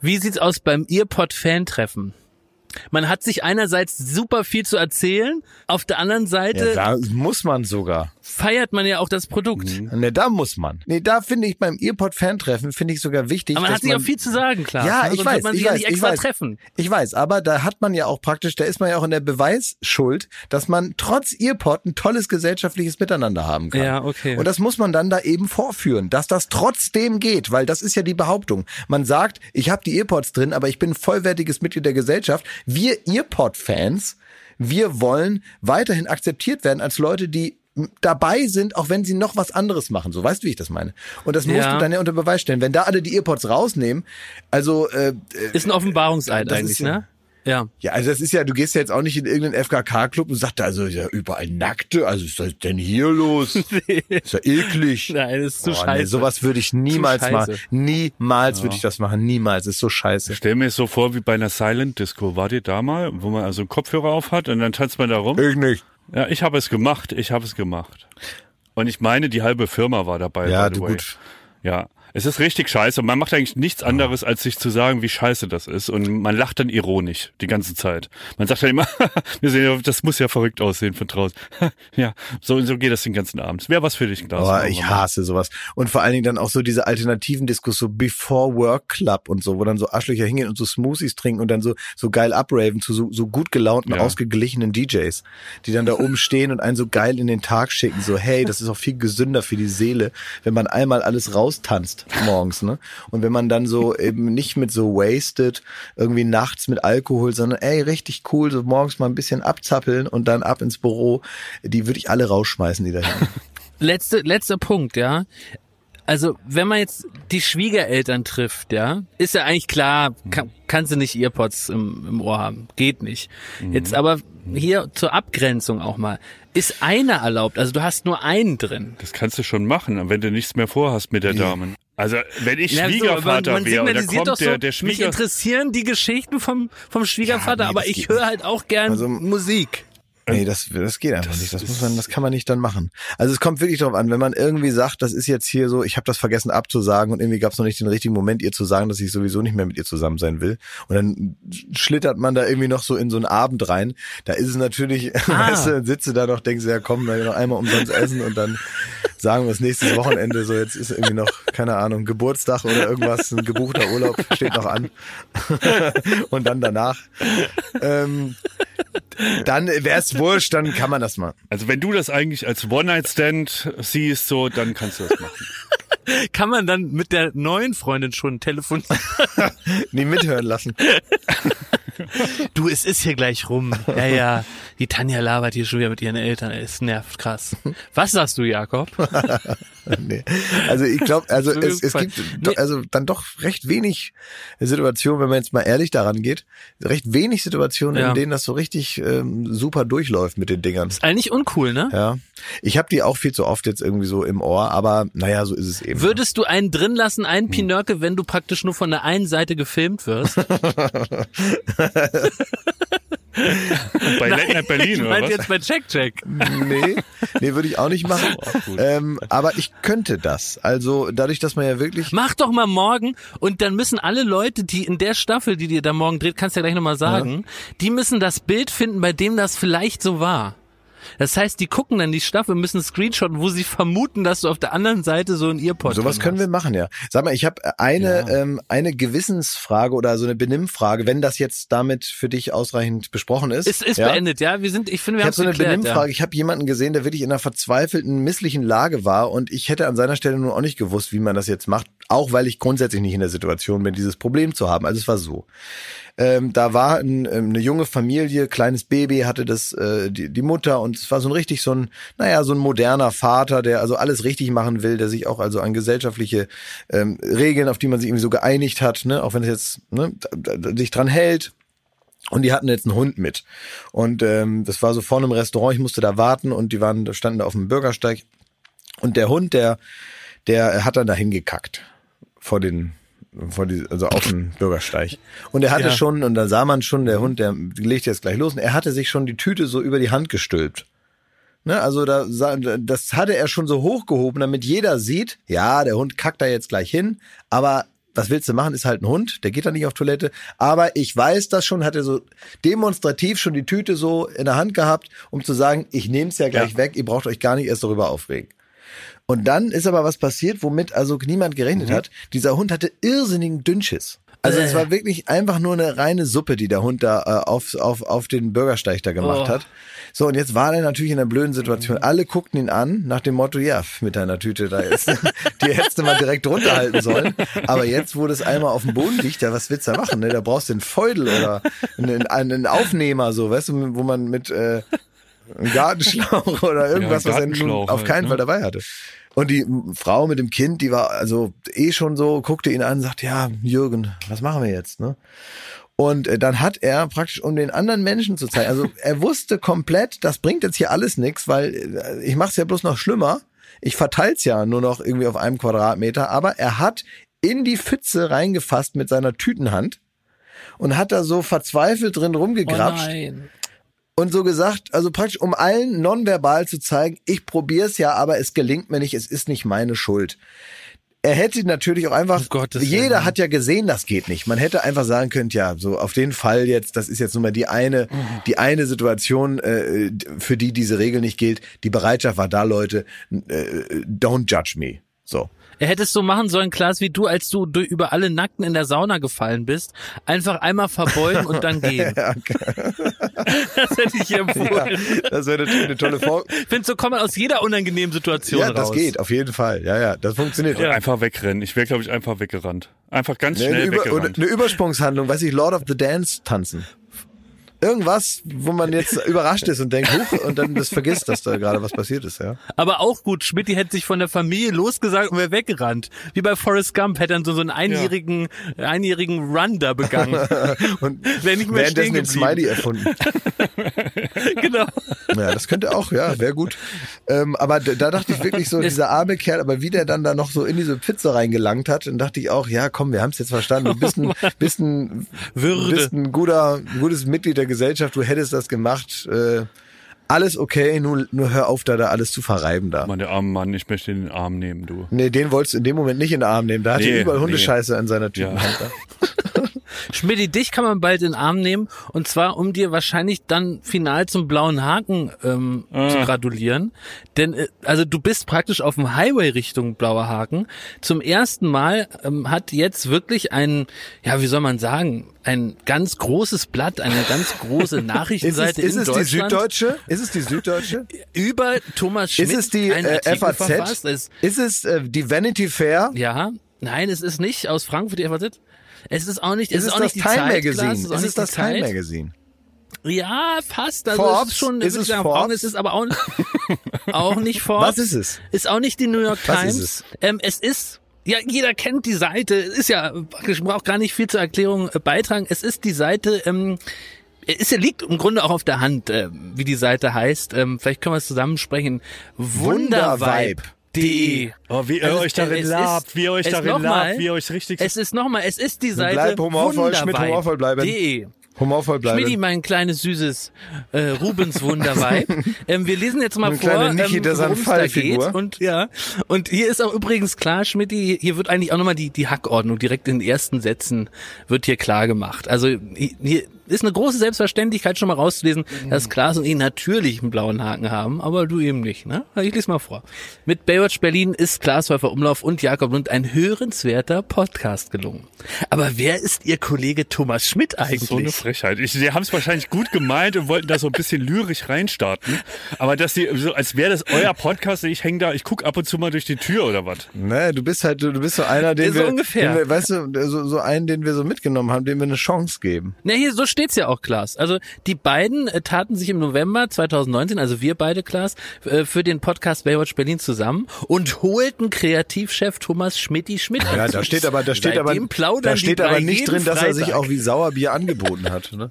Wie sieht's aus beim Earpod-Fan-Treffen? Man hat sich einerseits super viel zu erzählen, auf der anderen Seite Ja, da muss man sogar. Feiert man ja auch das Produkt. Ne, da muss man. Nee, da finde ich beim Earpod-Fan-Treffen finde ich sogar wichtig. Aber man dass hat sich auch viel zu sagen, klar. Ja, ich Sonst weiß, ich sich ja weiß, nicht ich extra weiß. treffen. Ich weiß, aber da hat man ja auch praktisch, da ist man ja auch in der Beweisschuld, dass man trotz Earpod ein tolles gesellschaftliches Miteinander haben kann. Ja, okay. Und das muss man dann da eben vorführen, dass das trotzdem geht, weil das ist ja die Behauptung. Man sagt, ich habe die Earpods drin, aber ich bin ein vollwertiges Mitglied der Gesellschaft. Wir Earpod-Fans, wir wollen weiterhin akzeptiert werden als Leute, die dabei sind, auch wenn sie noch was anderes machen. So, weißt du, wie ich das meine? Und das musst Ja. du dann ja unter Beweis stellen. Wenn da alle die Earpods rausnehmen, also äh, Ist ein Offenbarungseid Das eigentlich, ist ja- ne? Ja. ja, also das ist ja, du gehst ja jetzt auch nicht in irgendeinen FKK-Club und sagst da also ja überall Nackte, also was ist denn hier los? Ist ja eklig. Nein, das ist zu Oh, scheiße. Nee, sowas würde ich niemals machen. Niemals würde ich das machen. Niemals. ist so scheiße. Stell mir es so vor wie bei einer Silent Disco. Wart ihr da mal, wo man also einen Kopfhörer auf hat und dann tanzt man da rum? Ich nicht. Ja, ich habe es gemacht. Ich habe es gemacht. Und ich meine, die halbe Firma war dabei. Ja, by the du way. gut. Ja. Es ist richtig scheiße. Man macht eigentlich nichts anderes, als sich zu sagen, wie scheiße das ist. Und man lacht dann ironisch die ganze Zeit. Man sagt dann immer, wir sehen, ja, das muss ja verrückt aussehen von draußen. ja, so, so geht das den ganzen Abend. Wäre was für dich, Glas. Aber ich hasse sowas. Und vor allen Dingen dann auch so diese alternativen Diskus, so Before Work Club und so, wo dann so Arschlöcher hingehen und so Smoothies trinken und dann so, so geil abraven zu so, so gut gelaunten, Ja. ausgeglichenen DJs, die dann da oben stehen und einen so geil in den Tag schicken, so hey, das ist auch viel gesünder für die Seele, wenn man einmal alles raustanzt morgens, ne? Und wenn man dann so eben nicht mit so wasted, irgendwie nachts mit Alkohol, sondern ey, richtig cool, so morgens mal ein bisschen abzappeln und dann ab ins Büro, die würde ich alle rausschmeißen, die da letzte, letzter Punkt, ja. Also, wenn man jetzt die Schwiegereltern trifft, ja, ist ja eigentlich klar, kann, kannst du nicht Earpods im, im Ohr haben. Geht nicht. Jetzt aber hier zur Abgrenzung auch mal. Ist einer erlaubt? Also du hast nur einen drin. Das kannst du schon machen, wenn du nichts mehr vorhast mit der Dame. Also, wenn ich Ja, so, Schwiegervater man wäre und da signalisiert kommt doch so, der, der mich Schwieger... interessieren die Geschichten vom, vom Schwiegervater, Ja, nee, aber ich höre halt auch gern Also- Musik. Nee, das, das geht einfach nicht. Das muss man, das kann man nicht dann machen. Also es kommt wirklich darauf an, wenn man irgendwie sagt, das ist jetzt hier so, ich habe das vergessen abzusagen und irgendwie gab es noch nicht den richtigen Moment, ihr zu sagen, dass ich sowieso nicht mehr mit ihr zusammen sein will. Und dann schlittert man da irgendwie noch so in so einen Abend rein. Da ist es natürlich, Ah. weißt du, du da noch, denkst du, ja komm, dann noch einmal umsonst essen und dann sagen wir es nächstes Wochenende, so jetzt ist irgendwie noch, keine Ahnung, Geburtstag oder irgendwas, ein gebuchter Urlaub steht noch an. und dann danach. Ähm, dann wäre es wurscht, dann kann man das mal. Also wenn du das eigentlich als One-Night-Stand siehst, so, dann kannst du das machen. Kann man dann mit der neuen Freundin schon telefonieren? Nie mithören lassen. Du, es ist hier gleich rum. Ja, ja. Die Tanja labert hier schon wieder mit ihren Eltern. Es nervt krass. Was sagst du, Jakob? nee. Also ich glaube, also es, es ist gibt do, also dann doch recht wenig Situationen, wenn man jetzt mal ehrlich daran geht, recht wenig Situationen, Ja. in denen das so richtig ähm, super durchläuft mit den Dingern. Eigentlich uncool, ne? Ja, ich habe die auch viel zu oft jetzt irgendwie so im Ohr, aber naja, so ist es eben. Würdest du einen drin lassen, Hm. einen Pinöcke, wenn du praktisch nur von der einen Seite gefilmt wirst? Bei Late Night Berlin, ich oder was? jetzt bei Check Check. nee, nee, würde ich auch nicht machen. ähm, aber ich könnte das. Also dadurch, dass man ja wirklich Mach doch mal morgen und dann müssen alle Leute, die in der Staffel, die dir da morgen dreht, kannst du ja gleich nochmal sagen, die müssen das Bild finden, bei dem das vielleicht so war. Das heißt, die gucken dann die Staffel, müssen screenshotten, wo sie vermuten, dass du auf der anderen Seite so ein Earpod Sowas können wir machen, ja. Sag mal, ich habe eine ähm, eine Gewissensfrage oder so eine Benimmfrage, wenn das jetzt damit für dich ausreichend besprochen ist. Ist, ist ja? beendet, ja. Wir sind, ich finde, wir Ich haben habe so eine geklärt, Benimmfrage. ja. Ich habe jemanden gesehen, der wirklich in einer verzweifelten, misslichen Lage war und ich hätte an seiner Stelle nur auch nicht gewusst, wie man das jetzt macht, auch weil ich grundsätzlich nicht in der Situation bin, dieses Problem zu haben. Also es war so. Ähm, da war ein, ähm, eine junge Familie, kleines Baby, hatte das äh, die, die Mutter und es war so ein richtig so ein, naja, so ein moderner Vater, der also alles richtig machen will, der sich auch also an gesellschaftliche ähm, Regeln, auf die man sich irgendwie so geeinigt hat, ne, auch wenn es jetzt ne, sich dran hält, und die hatten jetzt einen Hund mit. Und ähm, das war so vorne im Restaurant, ich musste da warten und die waren, da standen da auf dem Bürgersteig. Und der Hund, der, der hat dann dahin gekackt. Vor den, vor die, also auf den Bürgersteig. Und er hatte Ja. schon, und da sah man schon, der Hund, der legt jetzt gleich los, und er hatte sich schon die Tüte so über die Hand gestülpt. Ne, also da, sah- das hatte er schon so hochgehoben, damit jeder sieht, ja, der Hund kackt da jetzt gleich hin, aber was willst du machen, ist halt ein Hund, der geht da nicht auf Toilette. Aber ich weiß das schon, hat er so demonstrativ schon die Tüte so in der Hand gehabt, um zu sagen, ich nehme es ja gleich Ja. weg, ihr braucht euch gar nicht erst darüber aufregen. Und dann ist aber was passiert, womit also niemand gerechnet Mhm. hat. Dieser Hund hatte irrsinnigen Dünnschiss. Also es war wirklich einfach nur eine reine Suppe, die der Hund da äh, auf, auf, auf den Bürgersteig da gemacht Oh. hat. So, und jetzt war er natürlich in einer blöden Situation. Alle guckten ihn an nach dem Motto, ja, mit deiner Tüte da ist, die hättest du mal direkt runterhalten sollen. Aber jetzt, wo das einmal auf dem Boden liegt, ja, was willst du da machen? Ne? Da brauchst du einen Feudel oder einen, einen Aufnehmer, so, weißt du, wo man mit äh, einem Gartenschlauch oder irgendwas, was er nun Gartenschlauch auf halt, keinen ne? Fall dabei hatte. Und die Frau mit dem Kind, die war also eh schon so, guckte ihn an, sagt, ja, Jürgen, was machen wir jetzt, ne? Und äh, dann hat er praktisch, um den anderen Menschen zu zeigen, also er wusste komplett, das bringt jetzt hier alles nichts, weil äh, ich mache es ja bloß noch schlimmer. Ich verteil's ja nur noch irgendwie auf einem Quadratmeter, aber er hat in die Pfütze reingefasst mit seiner Tütenhand und hat da so verzweifelt drin Oh rumgegrapscht nein. Und so gesagt, also praktisch um allen nonverbal zu zeigen, ich probier's ja, aber es gelingt mir nicht, es ist nicht meine Schuld. Er hätte natürlich auch einfach, Gottes jeder hat ja gesehen, das geht nicht. Man hätte einfach sagen können, ja, so auf den Fall jetzt, das ist jetzt nun mal die eine, die eine Situation, äh, für die diese Regel nicht gilt. Die Bereitschaft war da, Leute, äh, don't judge me. So. Er hätte es so machen sollen, Klaas, wie du, als du durch- über alle Nackten in der Sauna gefallen bist. Einfach einmal verbeugen und dann gehen. Ja. Das hätte ich empfohlen. das wäre natürlich eine tolle Form. Ich finde, so kommt man aus jeder unangenehmen Situation Ja, raus. das geht, auf jeden Fall. Ja, ja, das funktioniert. Einfach wegrennen. Ich wäre, glaube ich, einfach weggerannt. Einfach ganz Ne, eine, schnell Über, weggerannt. eine Übersprungshandlung, weiß ich, Lord of the Dance tanzen. Irgendwas, wo man jetzt überrascht ist und denkt, huch, und dann das vergisst, dass da gerade was passiert ist, ja. Aber auch gut, Schmidt hätte sich von der Familie losgesagt und wäre weggerannt. Wie bei Forrest Gump hätte dann so, so einen einjährigen, einjährigen Run da begangen. Und Wäre nicht mehr stehen währenddessen den geblieben. Smiley erfunden. Genau. Ja, das könnte auch, ja, wäre gut. Ähm, aber da, da dachte ich wirklich so, dieser arme Kerl, aber wie der dann da noch so in diese Pfütze reingelangt hat, dann dachte ich auch, ja, komm, wir haben es jetzt verstanden. Du bist ein, bist ein, Würde. bist ein guter, gutes Mitglied der Gesellschaft, du hättest das gemacht. Äh, alles okay, nur, nur hör auf, da, da alles zu verreiben da. Mann, der arme Mann, ich möchte den Arm nehmen, du. Nee, den wolltest du in dem Moment nicht in den Arm nehmen. Da Nee, überall nee. Hundescheiße an seiner Tütenhand. da. Schmidt, dich kann man bald in den Arm nehmen und zwar, um dir wahrscheinlich dann final zum blauen Haken ähm, Ah. zu gratulieren. Denn äh, also du bist praktisch auf dem Highway Richtung blauer Haken. Zum ersten Mal ähm, hat jetzt wirklich ein, ja, wie soll man sagen, ein ganz großes Blatt, eine ganz große Ist es, Nachrichtenseite ist in es die Deutschland Süddeutsche? Ist es die Süddeutsche? über Thomas Schmidt Ist es die äh, FAZ? verfasst. Ist es äh, die Vanity Fair? ja, nein, es ist nicht aus Frankfurt die FAZ. Es ist auch nicht, es Ist es auch das nicht die Time Zeit, Magazine? Klaas, es ist auch Ist es das Time. Magazine? Ja, fast. Also Forbes? es ist schon, Ist es sagen, Forbes? Es ist aber auch, auch nicht Forbes. Was ist es? Ist auch nicht die New York Was Times. ist es? Ähm, es ist ja, jeder kennt die Seite. Ist ja, ich brauche gar nicht viel zur Erklärung äh, beitragen. Es ist die Seite, ähm, es liegt im Grunde auch auf der Hand, äh, wie die Seite heißt. Ähm, vielleicht können wir es zusammensprechen. Wundervibe.de. Oh, wie ihr Also euch darin labt, wie ihr euch darin labt, wie ihr euch richtig... Es ist nochmal, es ist die Seite Bleib humorvoll, Schmidt, humorvoll bleiben. wundervibe.de. Humorvoll Schmidi, bleiben. mein kleines süßes äh, Rubens Wunderweib. ähm, wir lesen jetzt mal Eine vor, kleine Niki ähm, der worum es da geht. Und ja, und hier ist auch übrigens klar, Schmidti, hier wird eigentlich auch nochmal die die Hackordnung direkt in den ersten Sätzen wird hier klar gemacht. Also hier ist eine große Selbstverständlichkeit schon mal rauszulesen, dass Klaas und ich natürlich einen blauen Haken haben, aber du eben nicht. Ne? Ich lese mal vor. Mit Baywatch Berlin ist Klaas Häufer Umlauf und Jakob Lund ein hörenswerter Podcast gelungen. Aber wer ist Ihr Kollege Thomas Schmidt Das eigentlich? ist so eine Frechheit. Ich, sie haben es wahrscheinlich gut gemeint und wollten da so ein bisschen lyrisch reinstarten. Aber dass sie, so, als wäre das euer Podcast, ich hänge da, ich guck ab und zu mal durch die Tür oder was. Ne, du bist halt, du bist so einer, den So wir, ungefähr. Den wir, weißt du, so, so einen, den wir so mitgenommen haben, dem wir eine Chance geben. Na hier, so steht's ja auch, Klaas. Also die beiden äh, taten sich im November 2019, also wir beide, Klaas, äh, für den Podcast Baywatch Berlin zusammen und holten Kreativchef Thomas Schmidti Schmidt. Ja, da steht aber, da steht aber, da steht aber nicht drin, dass er sich auch wie Sauerbier angeboten hat. Ne?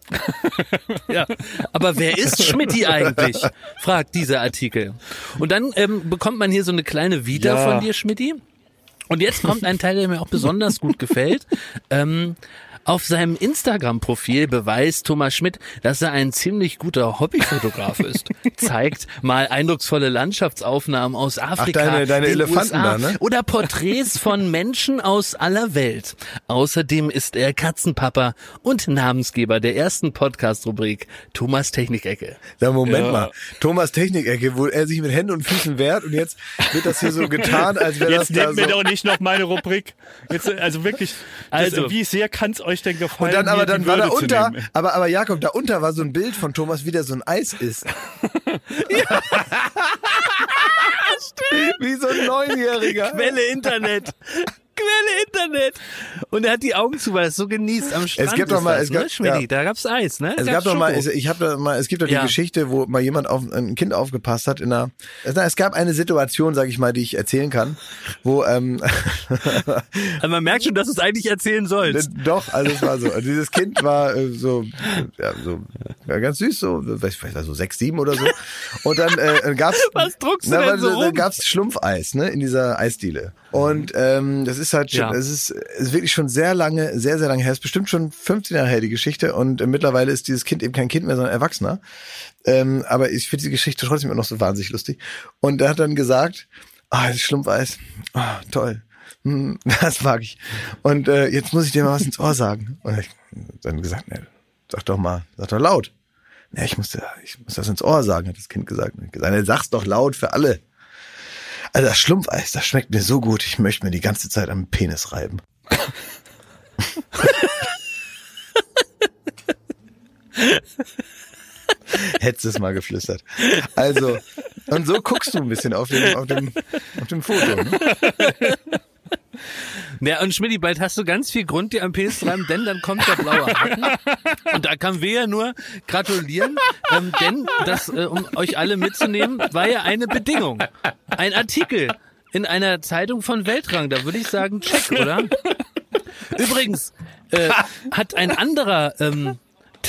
ja, aber wer ist Schmidti eigentlich? Fragt dieser Artikel. Und dann ähm, bekommt man hier so eine kleine Vita Ja. von dir, Schmidti. Und jetzt kommt ein Teil, der mir auch besonders gut gefällt. Ähm, auf seinem Instagram-Profil beweist Thomas Schmidt, dass er ein ziemlich guter Hobbyfotograf ist. Zeigt mal eindrucksvolle Landschaftsaufnahmen aus Afrika, deine- deine den Elefanten USA da, ne? oder Porträts von Menschen aus aller Welt. Außerdem ist er Katzenpapa und Namensgeber der ersten Podcast-Rubrik Thomas Technikecke. Ja, Moment Ja. mal. Thomas Technikecke, wo er sich mit Händen und Füßen wehrt und jetzt wird das hier so getan, als wäre das Jetzt da nennt mir so. doch nicht noch meine Rubrik. Jetzt, also wirklich, das, Also. wie sehr kann es euch denn gefallen? Und dann aber dann war da unter, aber aber Jakob, da unter war so ein Bild von Thomas, wie der so ein Eis isst. Wie so ein Neunjähriger. Quelle Internet. Quelle Internet. Und er hat die Augen zu, weil er es so genießt am Strand. gibt doch mal- das, es gab- ne, ja. Da gab's Eis, ne? Es gab's gab doch mal, es, ich habe da mal, es gibt doch die Ja. Geschichte, wo mal jemand auf ein Kind aufgepasst hat in einer. Es, na, es gab eine Situation, sage ich mal, die ich erzählen kann, wo ähm, Also man merkt schon, dass du es eigentlich erzählen sollst. doch, also es war so. Also dieses Kind war äh, so, ja, so ja, ganz süß, so, weiß ich weiß, so sechs, sieben oder so. Und dann äh, gab's Was druckst du na, denn so Da rum? gab's Schlumpfeis, ne, in dieser Eisdiele. Und ähm, das ist halt schon, Ja. es ist, es ist wirklich schon sehr lange, sehr, sehr lange her. Es ist bestimmt schon 15 Jahre her, die Geschichte. Und äh, mittlerweile ist dieses Kind eben kein Kind mehr, sondern Erwachsener. Ähm, aber ich finde die Geschichte trotzdem immer noch so wahnsinnig lustig. Und er hat dann gesagt, ah, das Schlumpfeis, ah, toll. Hm, Das mag ich. Und äh, jetzt muss ich dir mal was ins Ohr sagen. Und ich dann gesagt, ne, sag doch mal, sag doch laut. Ne, ich muss, ich muss das ins Ohr sagen, hat das Kind gesagt. Und ich gesagt, ne, sag's doch laut für alle. Also das Schlumpfeis, das schmeckt mir so gut, ich möchte mir die ganze Zeit am Penis reiben. Hättest es mal geflüstert. Also, und so guckst du ein bisschen auf dem, auf dem, auf dem Foto. Ne? Ja, und Schmidti, bald hast du ganz viel Grund, dir am Penis zu reiben, denn dann kommt der blaue Haken. Und da kann wir ja nur gratulieren, ähm, denn das, äh, um euch alle mitzunehmen, war ja eine Bedingung. Ein Artikel in einer Zeitung von Weltrang. Da würde ich sagen, check, oder? Übrigens äh, hat ein anderer ähm,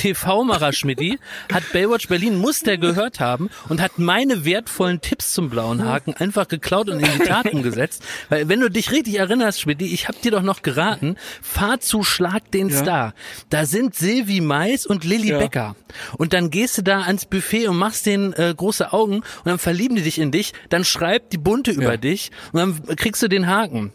TV-Macher Schmidti, hat Baywatch Berlin Muster gehört haben und hat meine wertvollen Tipps zum blauen Haken einfach geklaut und in die Tat umgesetzt. Weil wenn du dich richtig erinnerst, Schmidti, ich hab dir doch noch geraten, fahr zu Schlag den Star. Da sind Silvi Mais und Lilly Ja. Becker. Und dann gehst du da ans Buffet und machst denen äh, große Augen und dann verlieben die dich in dich, dann schreibt die Bunte über dich und dann kriegst du den Haken.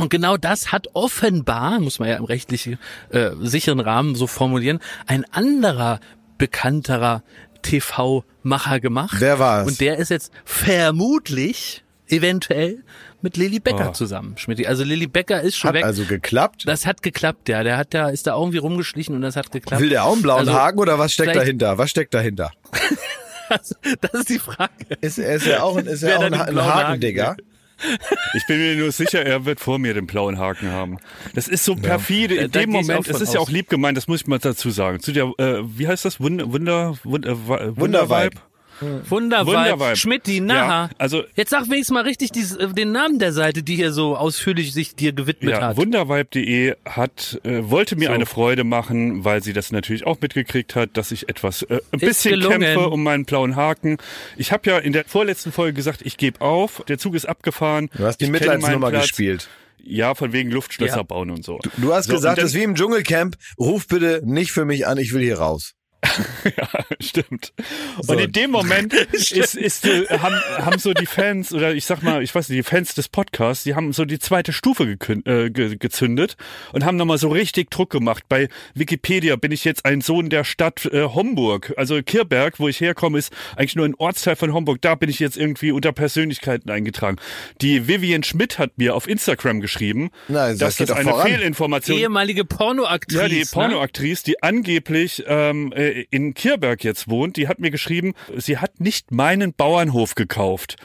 Und genau das hat offenbar, muss man ja im rechtlich äh, sicheren Rahmen so formulieren, ein anderer bekannterer TV-Macher gemacht. Wer war's? Und der ist jetzt vermutlich, eventuell, mit Lilly Becker Oh. zusammen, Schmidt. Also Lilly Becker ist schon Hat weg. also geklappt. das hat geklappt, ja. Der hat da, ist da irgendwie rumgeschlichen und das hat geklappt. Will der auch einen blauen Also, Haken oder was steckt dahinter? Was steckt dahinter? Das, das ist die Frage. Ist, er ist ja auch, ein- ist ja auch ein, ein Haken Hakendigger. Ich bin mir nur sicher, er wird vor mir den blauen Haken haben. Das ist so perfide. Da- In da dem Moment, es ist ja auch lieb gemeint, das muss ich mal dazu sagen. Zu der, äh, wie heißt das? Wunder, Wunder, Wunder, Wunder Wundervibe. Wundervibe. Wundervibe. Schmidti, na. Ja, also- Jetzt sag wenigstens mal richtig dies, den Namen der Seite, die hier so ausführlich sich dir gewidmet Ja, hat. Wundervibe.de hat äh, wollte mir So. eine Freude machen, weil sie das natürlich auch mitgekriegt hat, dass ich etwas äh, ein Ist bisschen gelungen. kämpfe um meinen blauen Haken. Ich habe ja in der vorletzten Folge gesagt, ich gebe auf. Der Zug ist abgefahren. Du hast die Mitleidsnummer gespielt. Ja, von wegen Luftschlösser Ja. bauen und so. Du hast So, gesagt, das ist wie im Dschungelcamp. Ruf bitte nicht für mich an, ich will hier raus. Ja, stimmt. So. Und in dem Moment ist, ist, äh, haben, haben so die Fans, oder ich sag mal, ich weiß nicht, die Fans des Podcasts, die haben so die zweite Stufe gekün- äh, ge gezündet und haben nochmal so richtig Druck gemacht. Bei Wikipedia bin ich jetzt ein Sohn der Stadt äh, Homburg. Also Kirberg, wo ich herkomme, ist eigentlich nur ein Ortsteil von Homburg. Da bin ich jetzt irgendwie unter Persönlichkeiten eingetragen. Die Vivian Schmidt hat mir auf Instagram geschrieben, Na, das dass das eine voran. Fehlinformation Ehemalige Pornoaktrice. ja, die ne? Pornoaktrice, die angeblich ähm, äh, in Kirberg jetzt wohnt, die hat mir geschrieben, sie hat nicht meinen Bauernhof gekauft.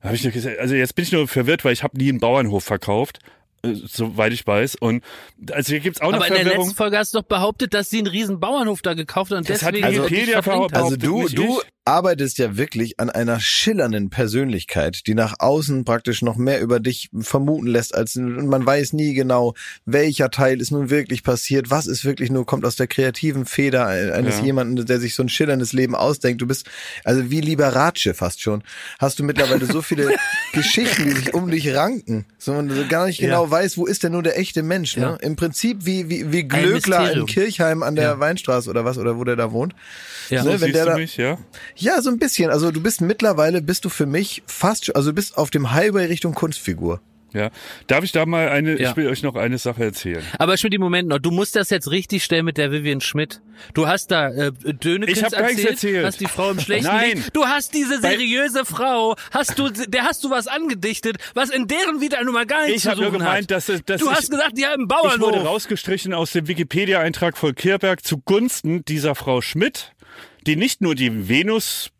Da Hab ich nur gesagt, also jetzt bin ich nur verwirrt, weil ich habe nie einen Bauernhof verkauft. äh, soweit ich weiß. Und also hier gibt's auch Aber noch in der letzten Folge hast du doch behauptet, dass sie einen riesen Bauernhof da gekauft hat und Das hat deswegen Wikipedia dich verdrängt behauptet. hat. Also du, du. Arbeitest ja wirklich an einer schillernden Persönlichkeit, die nach außen praktisch noch mehr über dich vermuten lässt, als und man weiß nie genau, welcher Teil ist nun wirklich passiert, was ist wirklich nur, kommt aus der kreativen Feder eines Ja. jemanden, der sich so ein schillerndes Leben ausdenkt. Du bist also wie Liberace fast schon. Hast du mittlerweile so viele Geschichten, die sich um dich ranken, so man so gar nicht Ja. genau weiß, wo ist denn nur der echte Mensch. Ne? Ja. Im Prinzip wie, wie, wie Glöckler in. Kirchheim an der Ja. Weinstraße oder was, oder wo der da wohnt. Ja. Ne, So wenn siehst der du da, mich, ja? Ja, so ein bisschen. Also du bist mittlerweile, bist du für mich fast, schon- also du bist auf dem Highway Richtung Kunstfigur. Ja. Darf ich da mal eine, Ja. ich will euch noch eine Sache erzählen. Aber Schmidt, Moment noch, du musst das jetzt richtig stellen mit der Vivian Schmidt. Du hast da äh, Dönekens Ich hab gar nichts erzählt. hast die Frau im schlechten Nein. Licht. Du hast diese seriöse Frau, hast du, der hast du was angedichtet, was in deren Vita nun mal gar nichts Ich zu habe nur suchen gemeint, hat. dass, dass du ich, hast gesagt, die haben einen ich wurde Bauernhof. rausgestrichen aus dem Wikipedia-Eintrag von Kirberg zugunsten dieser Frau Schmidt, die nicht nur die Venus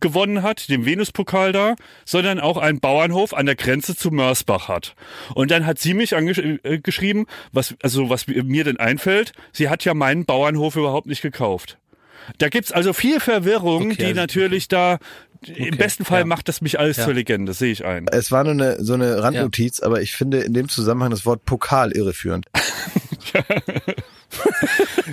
gewonnen hat, den Venuspokal da, sondern auch einen Bauernhof an der Grenze zu Mörsbach hat. Und dann hat sie mich angeschrieben, was, also was mir denn einfällt, sie hat ja meinen Bauernhof überhaupt nicht gekauft. Da gibt's also viel Verwirrung, Okay, die also- natürlich da, im besten Fall ja. macht das mich alles Ja. zur Legende, sehe ich ein. Es war nur eine, so eine Randnotiz, aber ich finde in dem Zusammenhang das Wort Pokal irreführend.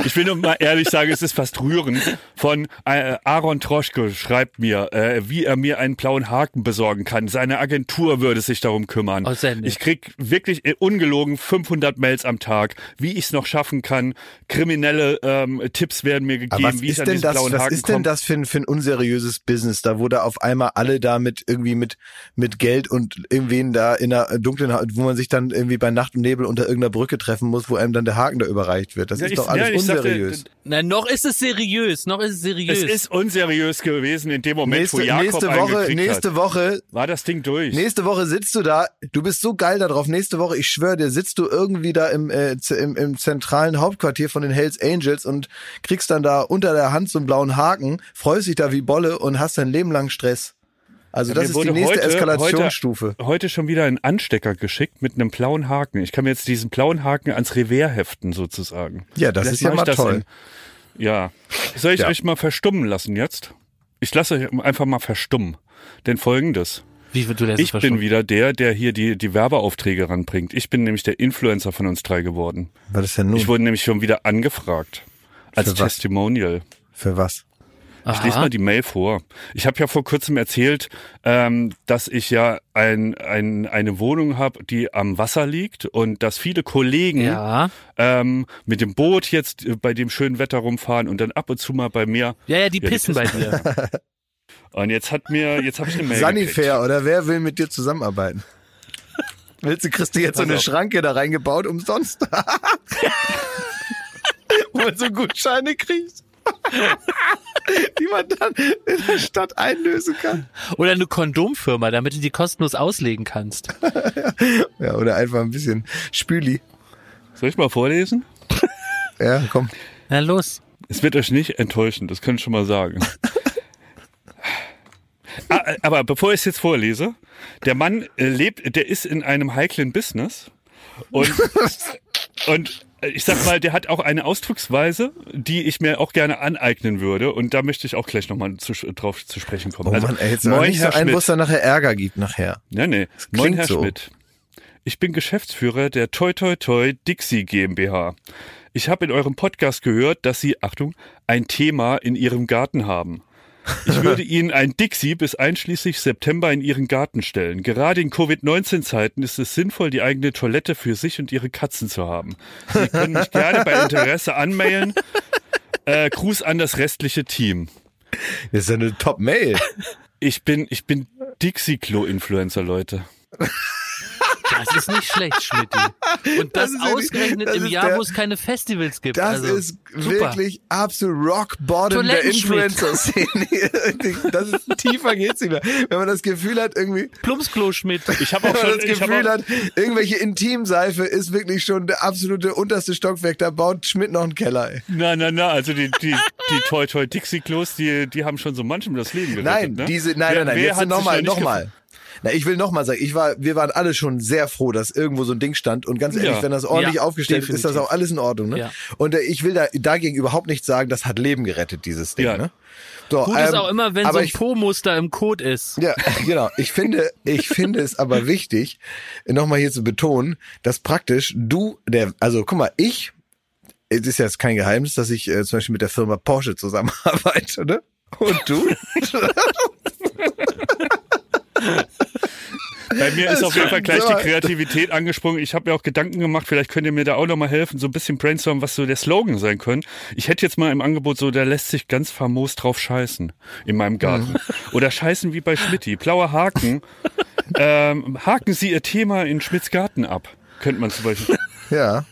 Ich will nur mal ehrlich sagen, es ist fast rührend. Von äh, Aaron Troschke schreibt mir, äh, wie er mir einen blauen Haken besorgen kann. Seine Agentur würde sich darum kümmern. Oh, ich krieg wirklich äh, ungelogen 500 Mails am Tag, wie ich es noch schaffen kann. Kriminelle ähm, Tipps werden mir gegeben, was wie ich ist an denn diesen das, blauen was Haken ist denn das für ein, für ein unseriöses Business da, wo da auf einmal alle da mit irgendwie mit, mit Geld und irgendwen da in einer dunklen, wo man sich dann irgendwie bei Nacht und Nebel unter irgendeiner Brücke treffen muss, wo einem dann der Haken da überreicht wird. Das Ja, ist ich- doch alles ja, ich sagte, unseriös. Na, noch ist es seriös, noch ist es seriös. Es ist unseriös gewesen in dem Moment, nächste, wo Jakob nächste Woche, nächste hat. Woche War das Ding durch. Nächste Woche sitzt du da, du bist so geil da drauf. Nächste Woche, ich schwöre dir, sitzt du irgendwie da im, äh, im, im zentralen Hauptquartier von den Hells Angels und kriegst dann da unter der Hand so einen blauen Haken, freust dich da wie Bolle und hast dein Leben lang Stress. Also Ja, das ist die wurde nächste heute- Eskalationsstufe. Heute schon wieder ein Anstecker geschickt mit einem blauen Haken. Ich kann mir jetzt diesen blauen Haken ans Revers heften sozusagen. Ja, das Vielleicht ist ja mal das toll. in- ja. Soll ich Ja. euch mal verstummen lassen jetzt? Ich lasse euch einfach mal verstummen. Denn folgendes. Wie du lässt Ich bin wieder der, der hier die, die Werbeaufträge ranbringt. Ich bin nämlich der Influencer von uns drei geworden. Was ist denn nun? Ich wurde nämlich schon wieder angefragt. Als Für was? Testimonial. Für was? Ich lese mal die Mail vor. Ich habe ja vor kurzem erzählt, ähm, dass ich ja ein, ein, eine Wohnung habe, die am Wasser liegt und dass viele Kollegen Ja. ähm, mit dem Boot jetzt äh, bei dem schönen Wetter rumfahren und dann ab und zu mal bei mir. Ja, ja, die Ja, die pissen bei dir. Und jetzt hat mir, jetzt habe ich eine Mail Sanifair oder wer will mit dir zusammenarbeiten? Willst du, kriegst du jetzt so Pass eine auf. Schranke da reingebaut umsonst? Wo man so Gutscheine kriegt? die man dann in der Stadt einlösen kann. Oder eine Kondomfirma, damit du die kostenlos auslegen kannst. Ja, oder einfach ein bisschen Spüli. Soll ich mal vorlesen? Ja, komm. Na los. Es wird euch nicht enttäuschen, das kann ich schon mal sagen. Ah, äh, Aber bevor ich es jetzt vorlese, der Mann äh, lebt, der ist in einem heiklen Business und, und ich sag mal, der hat auch eine Ausdrucksweise, die ich mir auch gerne aneignen würde und da möchte ich auch gleich nochmal zu, drauf zu sprechen kommen. Oh Also, Mann, ey, jetzt moin, nicht so Herr ein, wo Schmidt. es dann nachher Ärger gibt nachher. Nee, nee. Moin, Herr so. Schmidt. Ich bin Geschäftsführer der Toi Toi Toi Dixie GmbH. Ich habe in eurem Podcast gehört, dass Sie, Achtung, ein Thema in Ihrem Garten haben. Ich würde Ihnen ein Dixie bis einschließlich September in Ihren Garten stellen. Gerade in Covid-19-Zeiten ist es sinnvoll, die eigene Toilette für sich und Ihre Katzen zu haben. Sie können mich gerne bei Interesse anmailen. Äh, Gruß an das restliche Team. Das ist ja eine Top-Mail. Ich bin, ich bin Dixie-Klo-Influencer, Leute. Das ist nicht schlecht, Schmidti. Und das, Das ausgerechnet das im Jahr, der- wo es keine Festivals gibt. Das also, ist super. wirklich absolut rock bottom der. Influencer-Szene. das ist tiefer geht's nicht mehr. Wenn man das Gefühl hat, irgendwie, Plumpsklo Schmidt. Ich habe auch schon, das Gefühl hat, irgendwelche Intimseife ist wirklich schon der absolute unterste Stockwerk. Da baut Schmidt noch einen Keller. Ey. Na, na, na, also die, die, die Toy Toy Dixie Klos, die, die haben schon so manchem das Leben gerettet. Nein, ne? diese, nein, Wer- nein, nein. wer Jetzt nochmal, nochmal. Na, ich will noch mal sagen, ich war, wir waren alle schon sehr froh, dass irgendwo so ein Ding stand. Und ganz ehrlich, Ja. wenn das ordentlich Ja, aufgestellt ist, ist das definitiv. auch alles in Ordnung. Ne? Ja. Und äh, ich will da dagegen überhaupt nicht sagen, das hat Leben gerettet, dieses Ding. Ja. Ne? So, Gut ist ähm, auch immer, wenn so ein Po-Muster im Code ist. ja, genau. Ich finde, ich finde es aber wichtig, nochmal hier zu betonen, dass praktisch du, der, also guck mal, ich, es ist jetzt kein Geheimnis, dass ich äh, zum Beispiel mit der Firma Porsche zusammenarbeite, ne? Und du? Bei mir ist auf jeden Fall gleich die Kreativität angesprungen. Ich habe mir auch Gedanken gemacht, vielleicht könnt ihr mir da auch nochmal helfen, so ein bisschen brainstormen, was so der Slogan sein könnte. Ich hätte jetzt mal im Angebot so, da lässt sich ganz famos drauf scheißen in meinem Garten. Mhm. Oder scheißen wie bei Schmidti. Blauer Haken. ähm, haken Sie Ihr Thema in Schmidts Garten ab. Könnte man zum Beispiel. ja.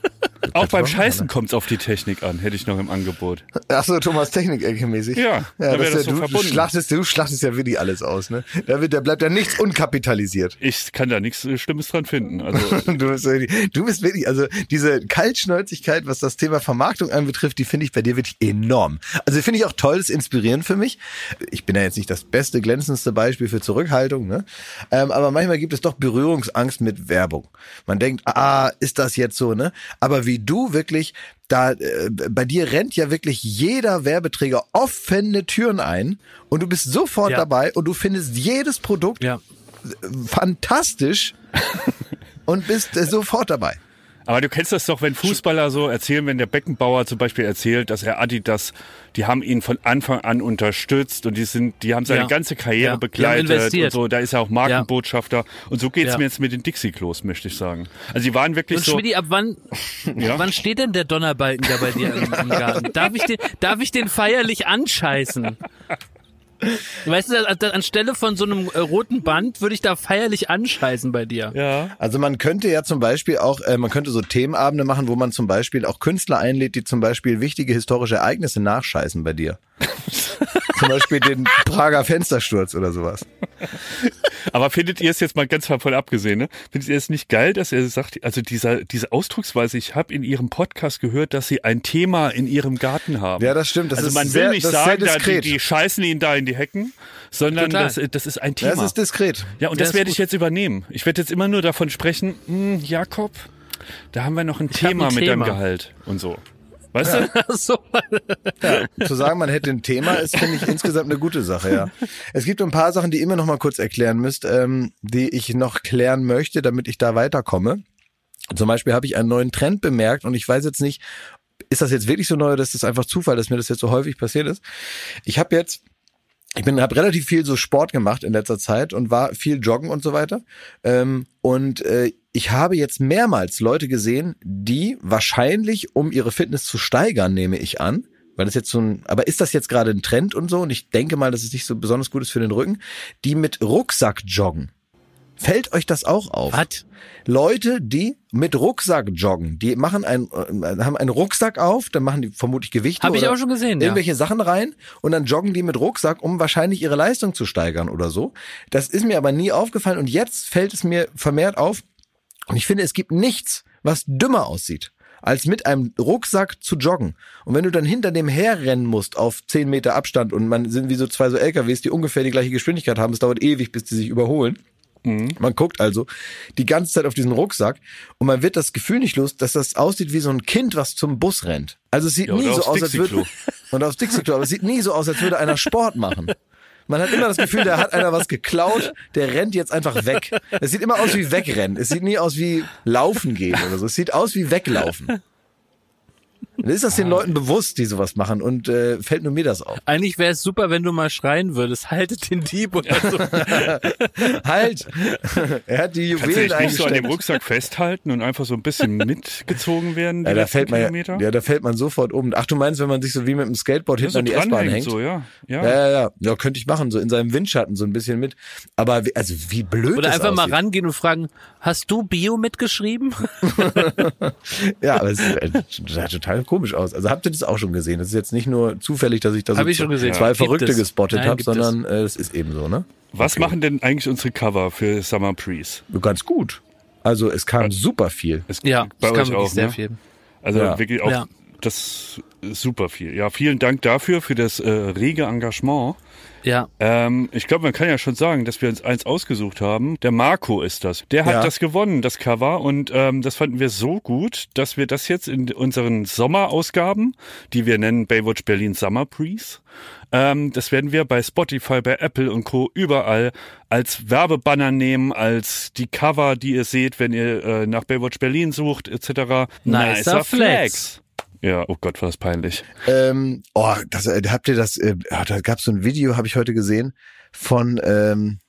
Auch beim Scheißen kommt es auf die Technik an, hätte ich noch im Angebot. Ach so, Thomas Technik-Ecke mäßig. Ja, ja das das ist so ja, du, du schlachtest, du schlachtest ja wirklich alles aus, ne? Da wird, da bleibt ja nichts unkapitalisiert. Ich kann da nichts äh, Schlimmes dran finden. Also Du bist, wirklich- du bist wirklich, also diese Kaltschnäuzigkeit, was das Thema Vermarktung anbetrifft, die finde ich bei dir wirklich enorm. Also finde ich auch toll, das inspirierend für mich. Ich bin ja jetzt nicht das beste, glänzendste Beispiel für Zurückhaltung, ne? Ähm, aber manchmal gibt es doch Berührungsangst mit Werbung. Man denkt, ah, ist das jetzt so, ne? Aber wie du wirklich da äh, bei dir rennt ja wirklich jeder Werbeträger offene Türen ein und du bist sofort Ja. dabei und du findest jedes Produkt Ja. fantastisch und bist äh, sofort dabei. Aber du kennst das doch, wenn Fußballer so erzählen, wenn der Beckenbauer zum Beispiel erzählt, dass er Adidas, die haben ihn von Anfang an unterstützt und die sind, die haben seine Ja. ganze Karriere Ja. Begleitet und so. Da ist er auch Markenbotschafter und so geht's Ja. mir jetzt mit den Dixie-Klos, möchte ich sagen. Also die waren wirklich Und so. Schmidti, ab wann, Ja. wann steht denn der Donnerbalken da bei dir im, im Garten? Darf ich den, darf ich den feierlich anscheißen? Weißt du, an- anstelle von so einem äh, roten Band würde ich da feierlich anscheißen bei dir. Ja. Also man könnte ja zum Beispiel auch, äh, man könnte so Themenabende machen, wo man zum Beispiel auch Künstler einlädt, die zum Beispiel wichtige historische Ereignisse nachscheißen bei dir. Zum Beispiel den Prager Fenstersturz oder sowas. Aber findet ihr es jetzt mal ganz davon abgesehen, ne? Findet ihr es nicht geil, dass er sagt, also dieser, diese Ausdrucksweise, ich habe in ihrem Podcast gehört, dass sie ein Thema in ihrem Garten haben. Ja, das stimmt. Das also ist man sehr, will nicht das sagen, da, die, die scheißen ihn da in die Hecken, sondern das, das ist ein Thema. das ist diskret. Ja, und das ist werde ich jetzt übernehmen. Ich werde jetzt immer nur davon sprechen, hm, Jakob, da haben wir noch ein hab Thema ein mit deinem Thema. Gehalt und so. Weißt du? so, Zu sagen, man hätte ein Thema, ist, finde ich, insgesamt eine gute Sache, ja. Es gibt ein paar Sachen, die ihr mir noch mal kurz erklären müsst, ähm, die ich noch klären möchte, damit ich da weiterkomme. Zum Beispiel habe ich einen neuen Trend bemerkt und ich weiß jetzt nicht, ist das jetzt wirklich so neu oder ist das einfach Zufall, dass mir das jetzt so häufig passiert ist? Ich habe jetzt ich bin habe relativ viel so Sport gemacht in letzter Zeit und war viel joggen und so weiter. Ähm, und äh, ich habe jetzt mehrmals Leute gesehen, die wahrscheinlich, um ihre Fitness zu steigern, nehme ich an, weil das jetzt so ein, aber ist das jetzt gerade ein Trend und so? Und ich denke mal, dass es nicht so besonders gut ist für den Rücken, die mit Rucksack joggen. Fällt euch das auch auf? was? Leute, die mit Rucksack joggen, die machen ein, äh, haben einen Rucksack auf, dann machen die vermutlich Gewichte Habe ich auch schon gesehen, ja. irgendwelche Sachen rein und dann joggen die mit Rucksack, um wahrscheinlich ihre Leistung zu steigern oder so. Das ist mir aber nie aufgefallen und jetzt fällt es mir vermehrt auf und ich finde, es gibt nichts, was dümmer aussieht als mit einem Rucksack zu joggen. Und wenn du dann hinter dem herrennen musst auf 10 Meter Abstand und man sind wie so zwei so LKWs, die ungefähr die gleiche Geschwindigkeit haben, es dauert ewig, bis die sich überholen. Man guckt also die ganze Zeit auf diesen Rucksack und man wird das Gefühl nicht los, dass das aussieht wie so ein Kind, was zum Bus rennt. Also es sieht Ja, nie so aus, als würde und aufs Dixie-Klo, aber es sieht nie so aus, als würde einer Sport machen. Man hat immer das Gefühl, da hat einer was geklaut, der rennt jetzt einfach weg. Es sieht immer aus wie wegrennen. Es sieht nie aus wie laufen gehen oder so. Es sieht aus wie weglaufen. Dann ist das den Leuten bewusst, die sowas machen und äh, fällt nur mir das auf. Eigentlich wäre es super, wenn du mal schreien würdest, haltet den Dieb oder so. Halt! er hat die Kannst du Juwelen dich nicht so an dem. Rucksack festhalten und einfach so ein bisschen mitgezogen werden? Die Ja, da fällt man Kilometer? ja, ja, da fällt man sofort um. Ach, du meinst, wenn man sich so wie mit dem Skateboard Ja, hinten so an die S-Bahn hängt? so, ja. Ja. Ja, ja, ja. Ja, könnte ich machen, so in seinem Windschatten so ein bisschen mit. Aber wie, also wie blöd Oder das einfach mal aussieht. rangehen und fragen, hast du Bio mitgeschrieben? Ja, aber es sieht, äh, sah total komisch aus. Also habt ihr das auch schon gesehen? Das ist jetzt nicht nur zufällig, dass ich da so ich schon gesehen. zwei Gibt Verrückte es. gespottet habe, es. sondern äh, es ist eben so, ne? Was machen denn eigentlich unsere Cover für Summer Breeze? Ganz gut. Also es kam super viel. Es, Ja, bei kam euch wirklich auch, sehr ne? viel. Also Ja. wirklich auch Ja. das ist super viel. Ja, vielen Dank dafür, für das äh, rege Engagement. Ja. Ähm, ich glaube, man kann ja schon sagen, dass wir uns eins ausgesucht haben. Der Marco ist das. Der hat Ja. das gewonnen, das Cover. Und ähm, das fanden wir so gut, dass wir das jetzt in unseren Sommerausgaben, die wir nennen Baywatch Berlin Summer Breeze, ähm, das werden wir bei Spotify, bei Apple und Co. überall als Werbebanner nehmen, als die Cover, die ihr seht, wenn ihr äh, nach Baywatch Berlin sucht, etc. Nicer Flex. Ja, oh Gott, war das peinlich. Ähm, oh, das, äh, habt ihr das, äh, ah, da gab es so ein Video, habe ich heute gesehen, von ähm,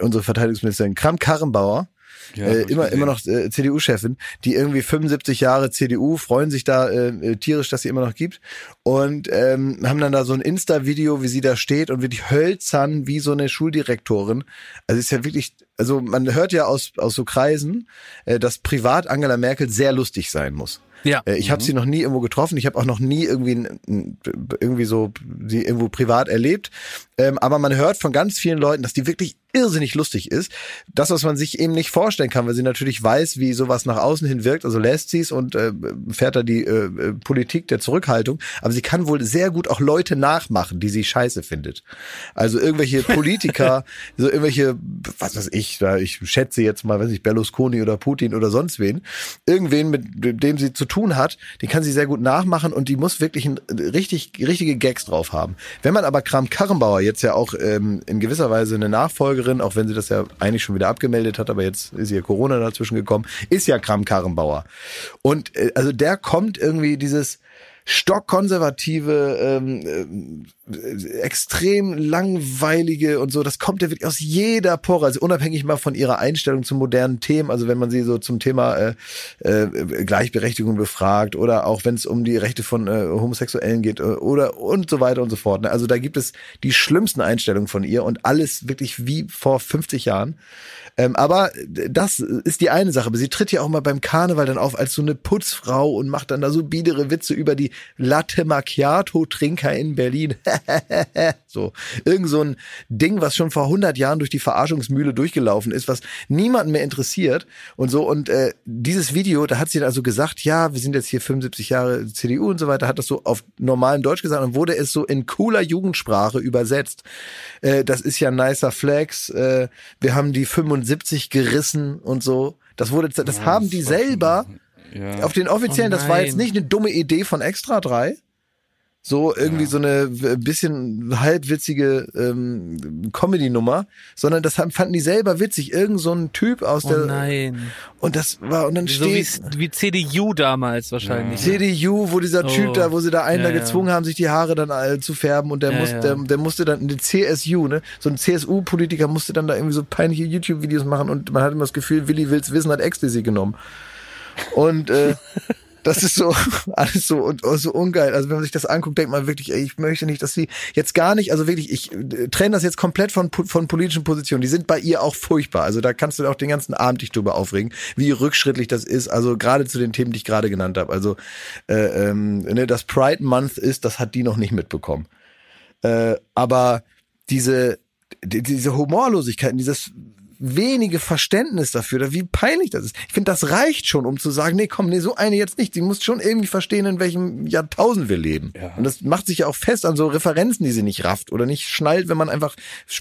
unserer Verteidigungsministerin Kram Karrenbauer, Ja, äh, immer, gesehen. immer noch äh, CDU-Chefin, die irgendwie 75 Jahre CDU, freuen sich da äh, äh, tierisch, dass sie immer noch gibt und ähm, haben dann da so ein Insta-Video, wie sie da steht und wirklich hölzern wie so eine Schuldirektorin. Also ist ja wirklich, also man hört ja aus, aus so Kreisen, äh, dass privat Angela Merkel sehr lustig sein muss. Ja. Äh, Ich habe sie noch nie irgendwo getroffen. Ich habe auch noch nie irgendwie irgendwie so sie irgendwo privat erlebt. Ähm, aber man hört von ganz vielen Leuten, dass die wirklich irrsinnig lustig ist. Das, was man sich eben nicht vorstellen kann, weil sie natürlich weiß, wie sowas nach außen hin wirkt. Also lässt sie es und äh, fährt da die äh, äh, Politik der Zurückhaltung. Aber sie kann wohl sehr gut auch Leute nachmachen, die sie scheiße findet. Also irgendwelche Politiker, so irgendwelche, was weiß ich, da ich schätze jetzt mal, weiß ich, Berlusconi oder Putin oder sonst wen, irgendwen, mit dem sie zu tun hat, den kann sie sehr gut nachmachen und die muss wirklich ein, richtig, richtige Gags drauf haben. Wenn man aber Kram Karrenbauer jetzt ja auch ähm, in gewisser Weise eine Nachfolgerin, auch wenn sie das ja eigentlich schon wieder abgemeldet hat, aber jetzt ist ihr Corona dazwischen gekommen, ist ja Kram Karrenbauer. Und äh, also der kommt irgendwie dieses stockkonservative, ähm, äh, extrem langweilige und so, das kommt ja wirklich aus jeder Pore, also unabhängig mal von ihrer Einstellung zu modernen Themen, also wenn man sie so zum Thema äh, äh, Gleichberechtigung befragt oder auch wenn es um die Rechte von äh, Homosexuellen geht äh, oder und so weiter und so fort. Ne? Also da gibt es die schlimmsten Einstellungen von ihr und alles wirklich wie vor 50 Jahren. Ähm, aber das ist die eine Sache. Aber sie tritt ja auch mal beim Karneval dann auf als so eine Putzfrau und macht dann da so biedere Witze über die Latte Macchiato Trinker in Berlin. so. Irgend so ein Ding, was schon vor 100 Jahren durch die Verarschungsmühle durchgelaufen ist, was niemanden mehr interessiert und so. Und äh, dieses Video, da hat sie dann also gesagt, ja, wir sind jetzt hier 75 Jahre CDU und so weiter, hat das so auf normalem Deutsch gesagt und wurde es so in cooler Jugendsprache übersetzt. Äh, das ist ja nicer Flex. Äh, wir haben die 75 gerissen und so. Das wurde, das haben die selber Ja. auf den offiziellen, Oh das war jetzt nicht eine dumme Idee von Extra 3. So irgendwie so eine bisschen halbwitzige ähm, Comedy-Nummer, sondern das haben, fanden die selber witzig. Irgend so ein Typ aus Oh der nein. und das war und dann So wie, steht wie CDU damals wahrscheinlich. CDU, wo dieser Typ Oh. da, wo sie da einen Ja, da ja. gezwungen haben, sich die Haare dann äh, zu färben und der Ja, muss, ja. Der, der musste dann in die CSU, ne, so ein CSU-Politiker musste dann da irgendwie so peinliche YouTube-Videos machen und man hat immer das Gefühl, Willi will's wissen, hat Ecstasy genommen. Und äh, das ist so alles so und so ungeil. Also wenn man sich das anguckt, denkt man wirklich, ey, ich möchte nicht, dass sie jetzt gar nicht, also wirklich, ich äh, trenne das jetzt komplett von von politischen Positionen. Die sind bei ihr auch furchtbar. Also da kannst du auch den ganzen Abend dich drüber aufregen, wie rückschrittlich das ist. Also gerade zu den Themen, die ich gerade genannt habe. Also äh, ähm, ne, das Pride Month ist, das hat die noch nicht mitbekommen. Äh, aber diese die- diese Humorlosigkeit, dieses wenige Verständnis dafür, wie peinlich das ist. Ich finde, das reicht schon, um zu sagen, nee, komm, nee, so eine jetzt nicht. Sie muss schon irgendwie verstehen, in welchem Jahrtausend wir leben. Ja. Und das macht sich ja auch fest an so Referenzen, die sie nicht rafft oder nicht schnallt, wenn man einfach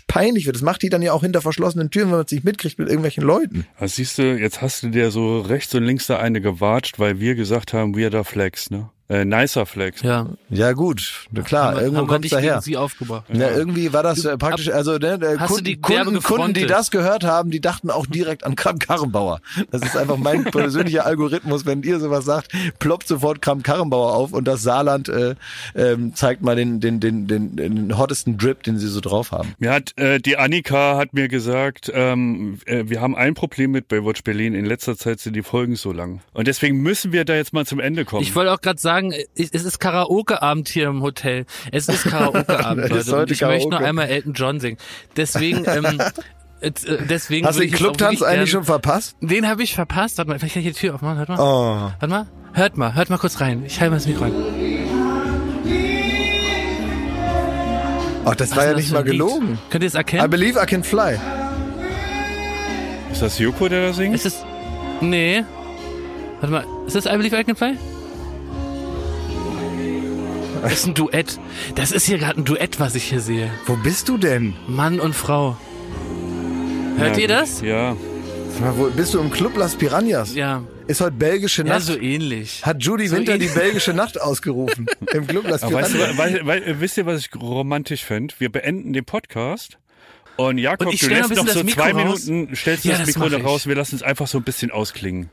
peinlich wird. Das macht die dann ja auch hinter verschlossenen Türen, wenn man es nicht mitkriegt mit irgendwelchen Leuten. Also siehst du, jetzt hast du dir so rechts und links da eine gewatscht, weil wir gesagt haben, weirder Flex, ne? Äh, nicer Flex. Ja. Ja gut, na klar, haben wir, irgendwo dich daher. sie aufgebracht. Ja, irgendwie war das äh, praktisch, also ne, du Kunden, die Kunden, Kunden, die das gehört haben, die dachten auch direkt an Kram Karrenbauer. Das ist einfach mein persönlicher Algorithmus. Wenn ihr sowas sagt, ploppt sofort Kram Karrenbauer auf und das Saarland äh, ähm, zeigt mal den, den, den, den, den hottesten Drip, den sie so drauf haben. Mir hat äh, die Annika hat mir gesagt, ähm, äh, wir haben ein Problem mit Baywatch Berlin. In letzter Zeit sind die Folgen so lang und deswegen müssen wir da jetzt mal zum Ende kommen. Ich wollte auch gerade sagen, es es ist Karaoke-Abend hier im Hotel. Es ist Karaoke-Abend, Leute. Und ich möchte nur Karaoke. einmal Elton John singen. Deswegen, ähm, äh, deswegen Hast du den Clubtanz eigentlich gern- schon verpasst? Den habe ich verpasst. Warte mal, vielleicht kann ich die Tür aufmachen. Hört mal. Oh. Warte mal. Hört mal, hört mal kurz rein. Ich halte mal das Mikro rein. Ach, das Was war ja das nicht mal ein Lied? gelogen. Könnt ihr es I erkennen? believe I can fly. ist das Joko, der da singt? Ist es. Nee. Warte mal, ist das I Believe I Can Fly? Das ist ein Duett. Das ist hier gerade ein Duett, was ich hier sehe. Wo bist du denn? Mann und Frau. Hört Ja, ihr das? Ja. Wo, bist du im Club Las Piranhas? Ja. Ist heute belgische Ja, Nacht? so ähnlich. Hat Judy So Winter die ähnlich. belgische Nacht ausgerufen? Im Club Las Aber weißt du, Piranhas? weil, weil, wisst ihr, was ich romantisch fände? Wir beenden den Podcast. Und Jakob, Und ich du stell lässt ein noch so zwei raus. Minuten, stellst du Ja, das das Mikro mach noch ich. raus, wir lassen es einfach so ein bisschen ausklingen.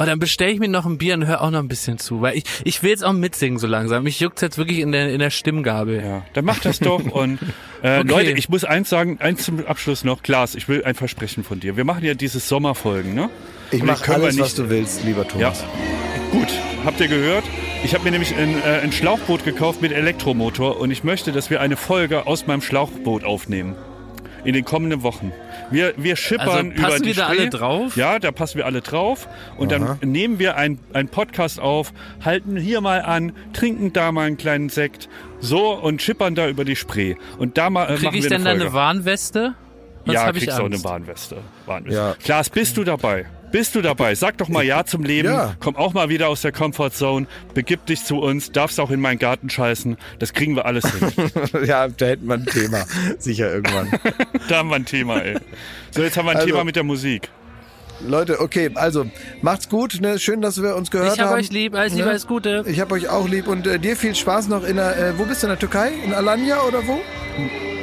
Oh, dann bestelle ich mir noch ein Bier und hör auch noch ein bisschen zu, weil ich, ich will jetzt auch mitsingen so langsam. Mich juckt jetzt wirklich in der, in der Stimmgabel. Ja, dann mach das doch. Und äh, Okay. Leute, ich muss eins sagen, eins zum Abschluss noch. Klaas, ich will ein Versprechen von dir. Wir machen ja dieses Sommerfolgen, ne? Ich Und mach können wir alles, was nicht- du willst, lieber Ja, Thomas. gut. Habt ihr gehört? Ich habe mir nämlich ein, äh, ein Schlauchboot gekauft mit Elektromotor und ich möchte, dass wir eine Folge aus meinem Schlauchboot aufnehmen. In den kommenden Wochen. Wir, wir schippern Also über passen die wir da Spree. alle drauf? Ja, da passen wir alle drauf. Und dann nehmen wir ein- einen Podcast auf, halten hier mal an, trinken da mal einen kleinen Sekt. So und schippern da über die Spree. Und da mal, äh, Krieg machen ich wir denn eine da eine Warnweste? Sonst ja, hab ich kriegst du auch eine Angst. Warnweste. Warnweste. Ja. Klaas, bist du dabei? Bist du dabei? Sag doch mal Ja zum Leben. Ja. Komm auch mal wieder aus der Comfortzone. Begib dich zu uns. Darfst auch in meinen Garten scheißen. Das kriegen wir alles hin. Ja, da hätten wir ein Thema. Sicher irgendwann. da haben wir ein Thema, ey. So, jetzt haben wir ein Also- Thema mit der Musik. Leute, okay, also macht's gut. Ne? Schön, dass wir uns gehört Ich hab haben. euch lieb, alles Liebe, Ne? alles Gute. Ich hab euch auch lieb und äh, dir viel Spaß noch in der. Äh, wo bist du in der Türkei? In Alanya oder wo?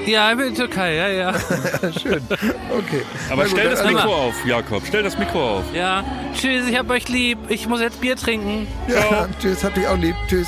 Ja, ich bin in der Türkei, ja, ja. Schön. Okay. Aber gut, stell das Mikro auf, Jakob. Stell das Mikro auf. Ja. Tschüss, ich hab euch lieb. Ich muss jetzt Bier trinken. Ja, tschüss, hab dich auch lieb. Tschüss.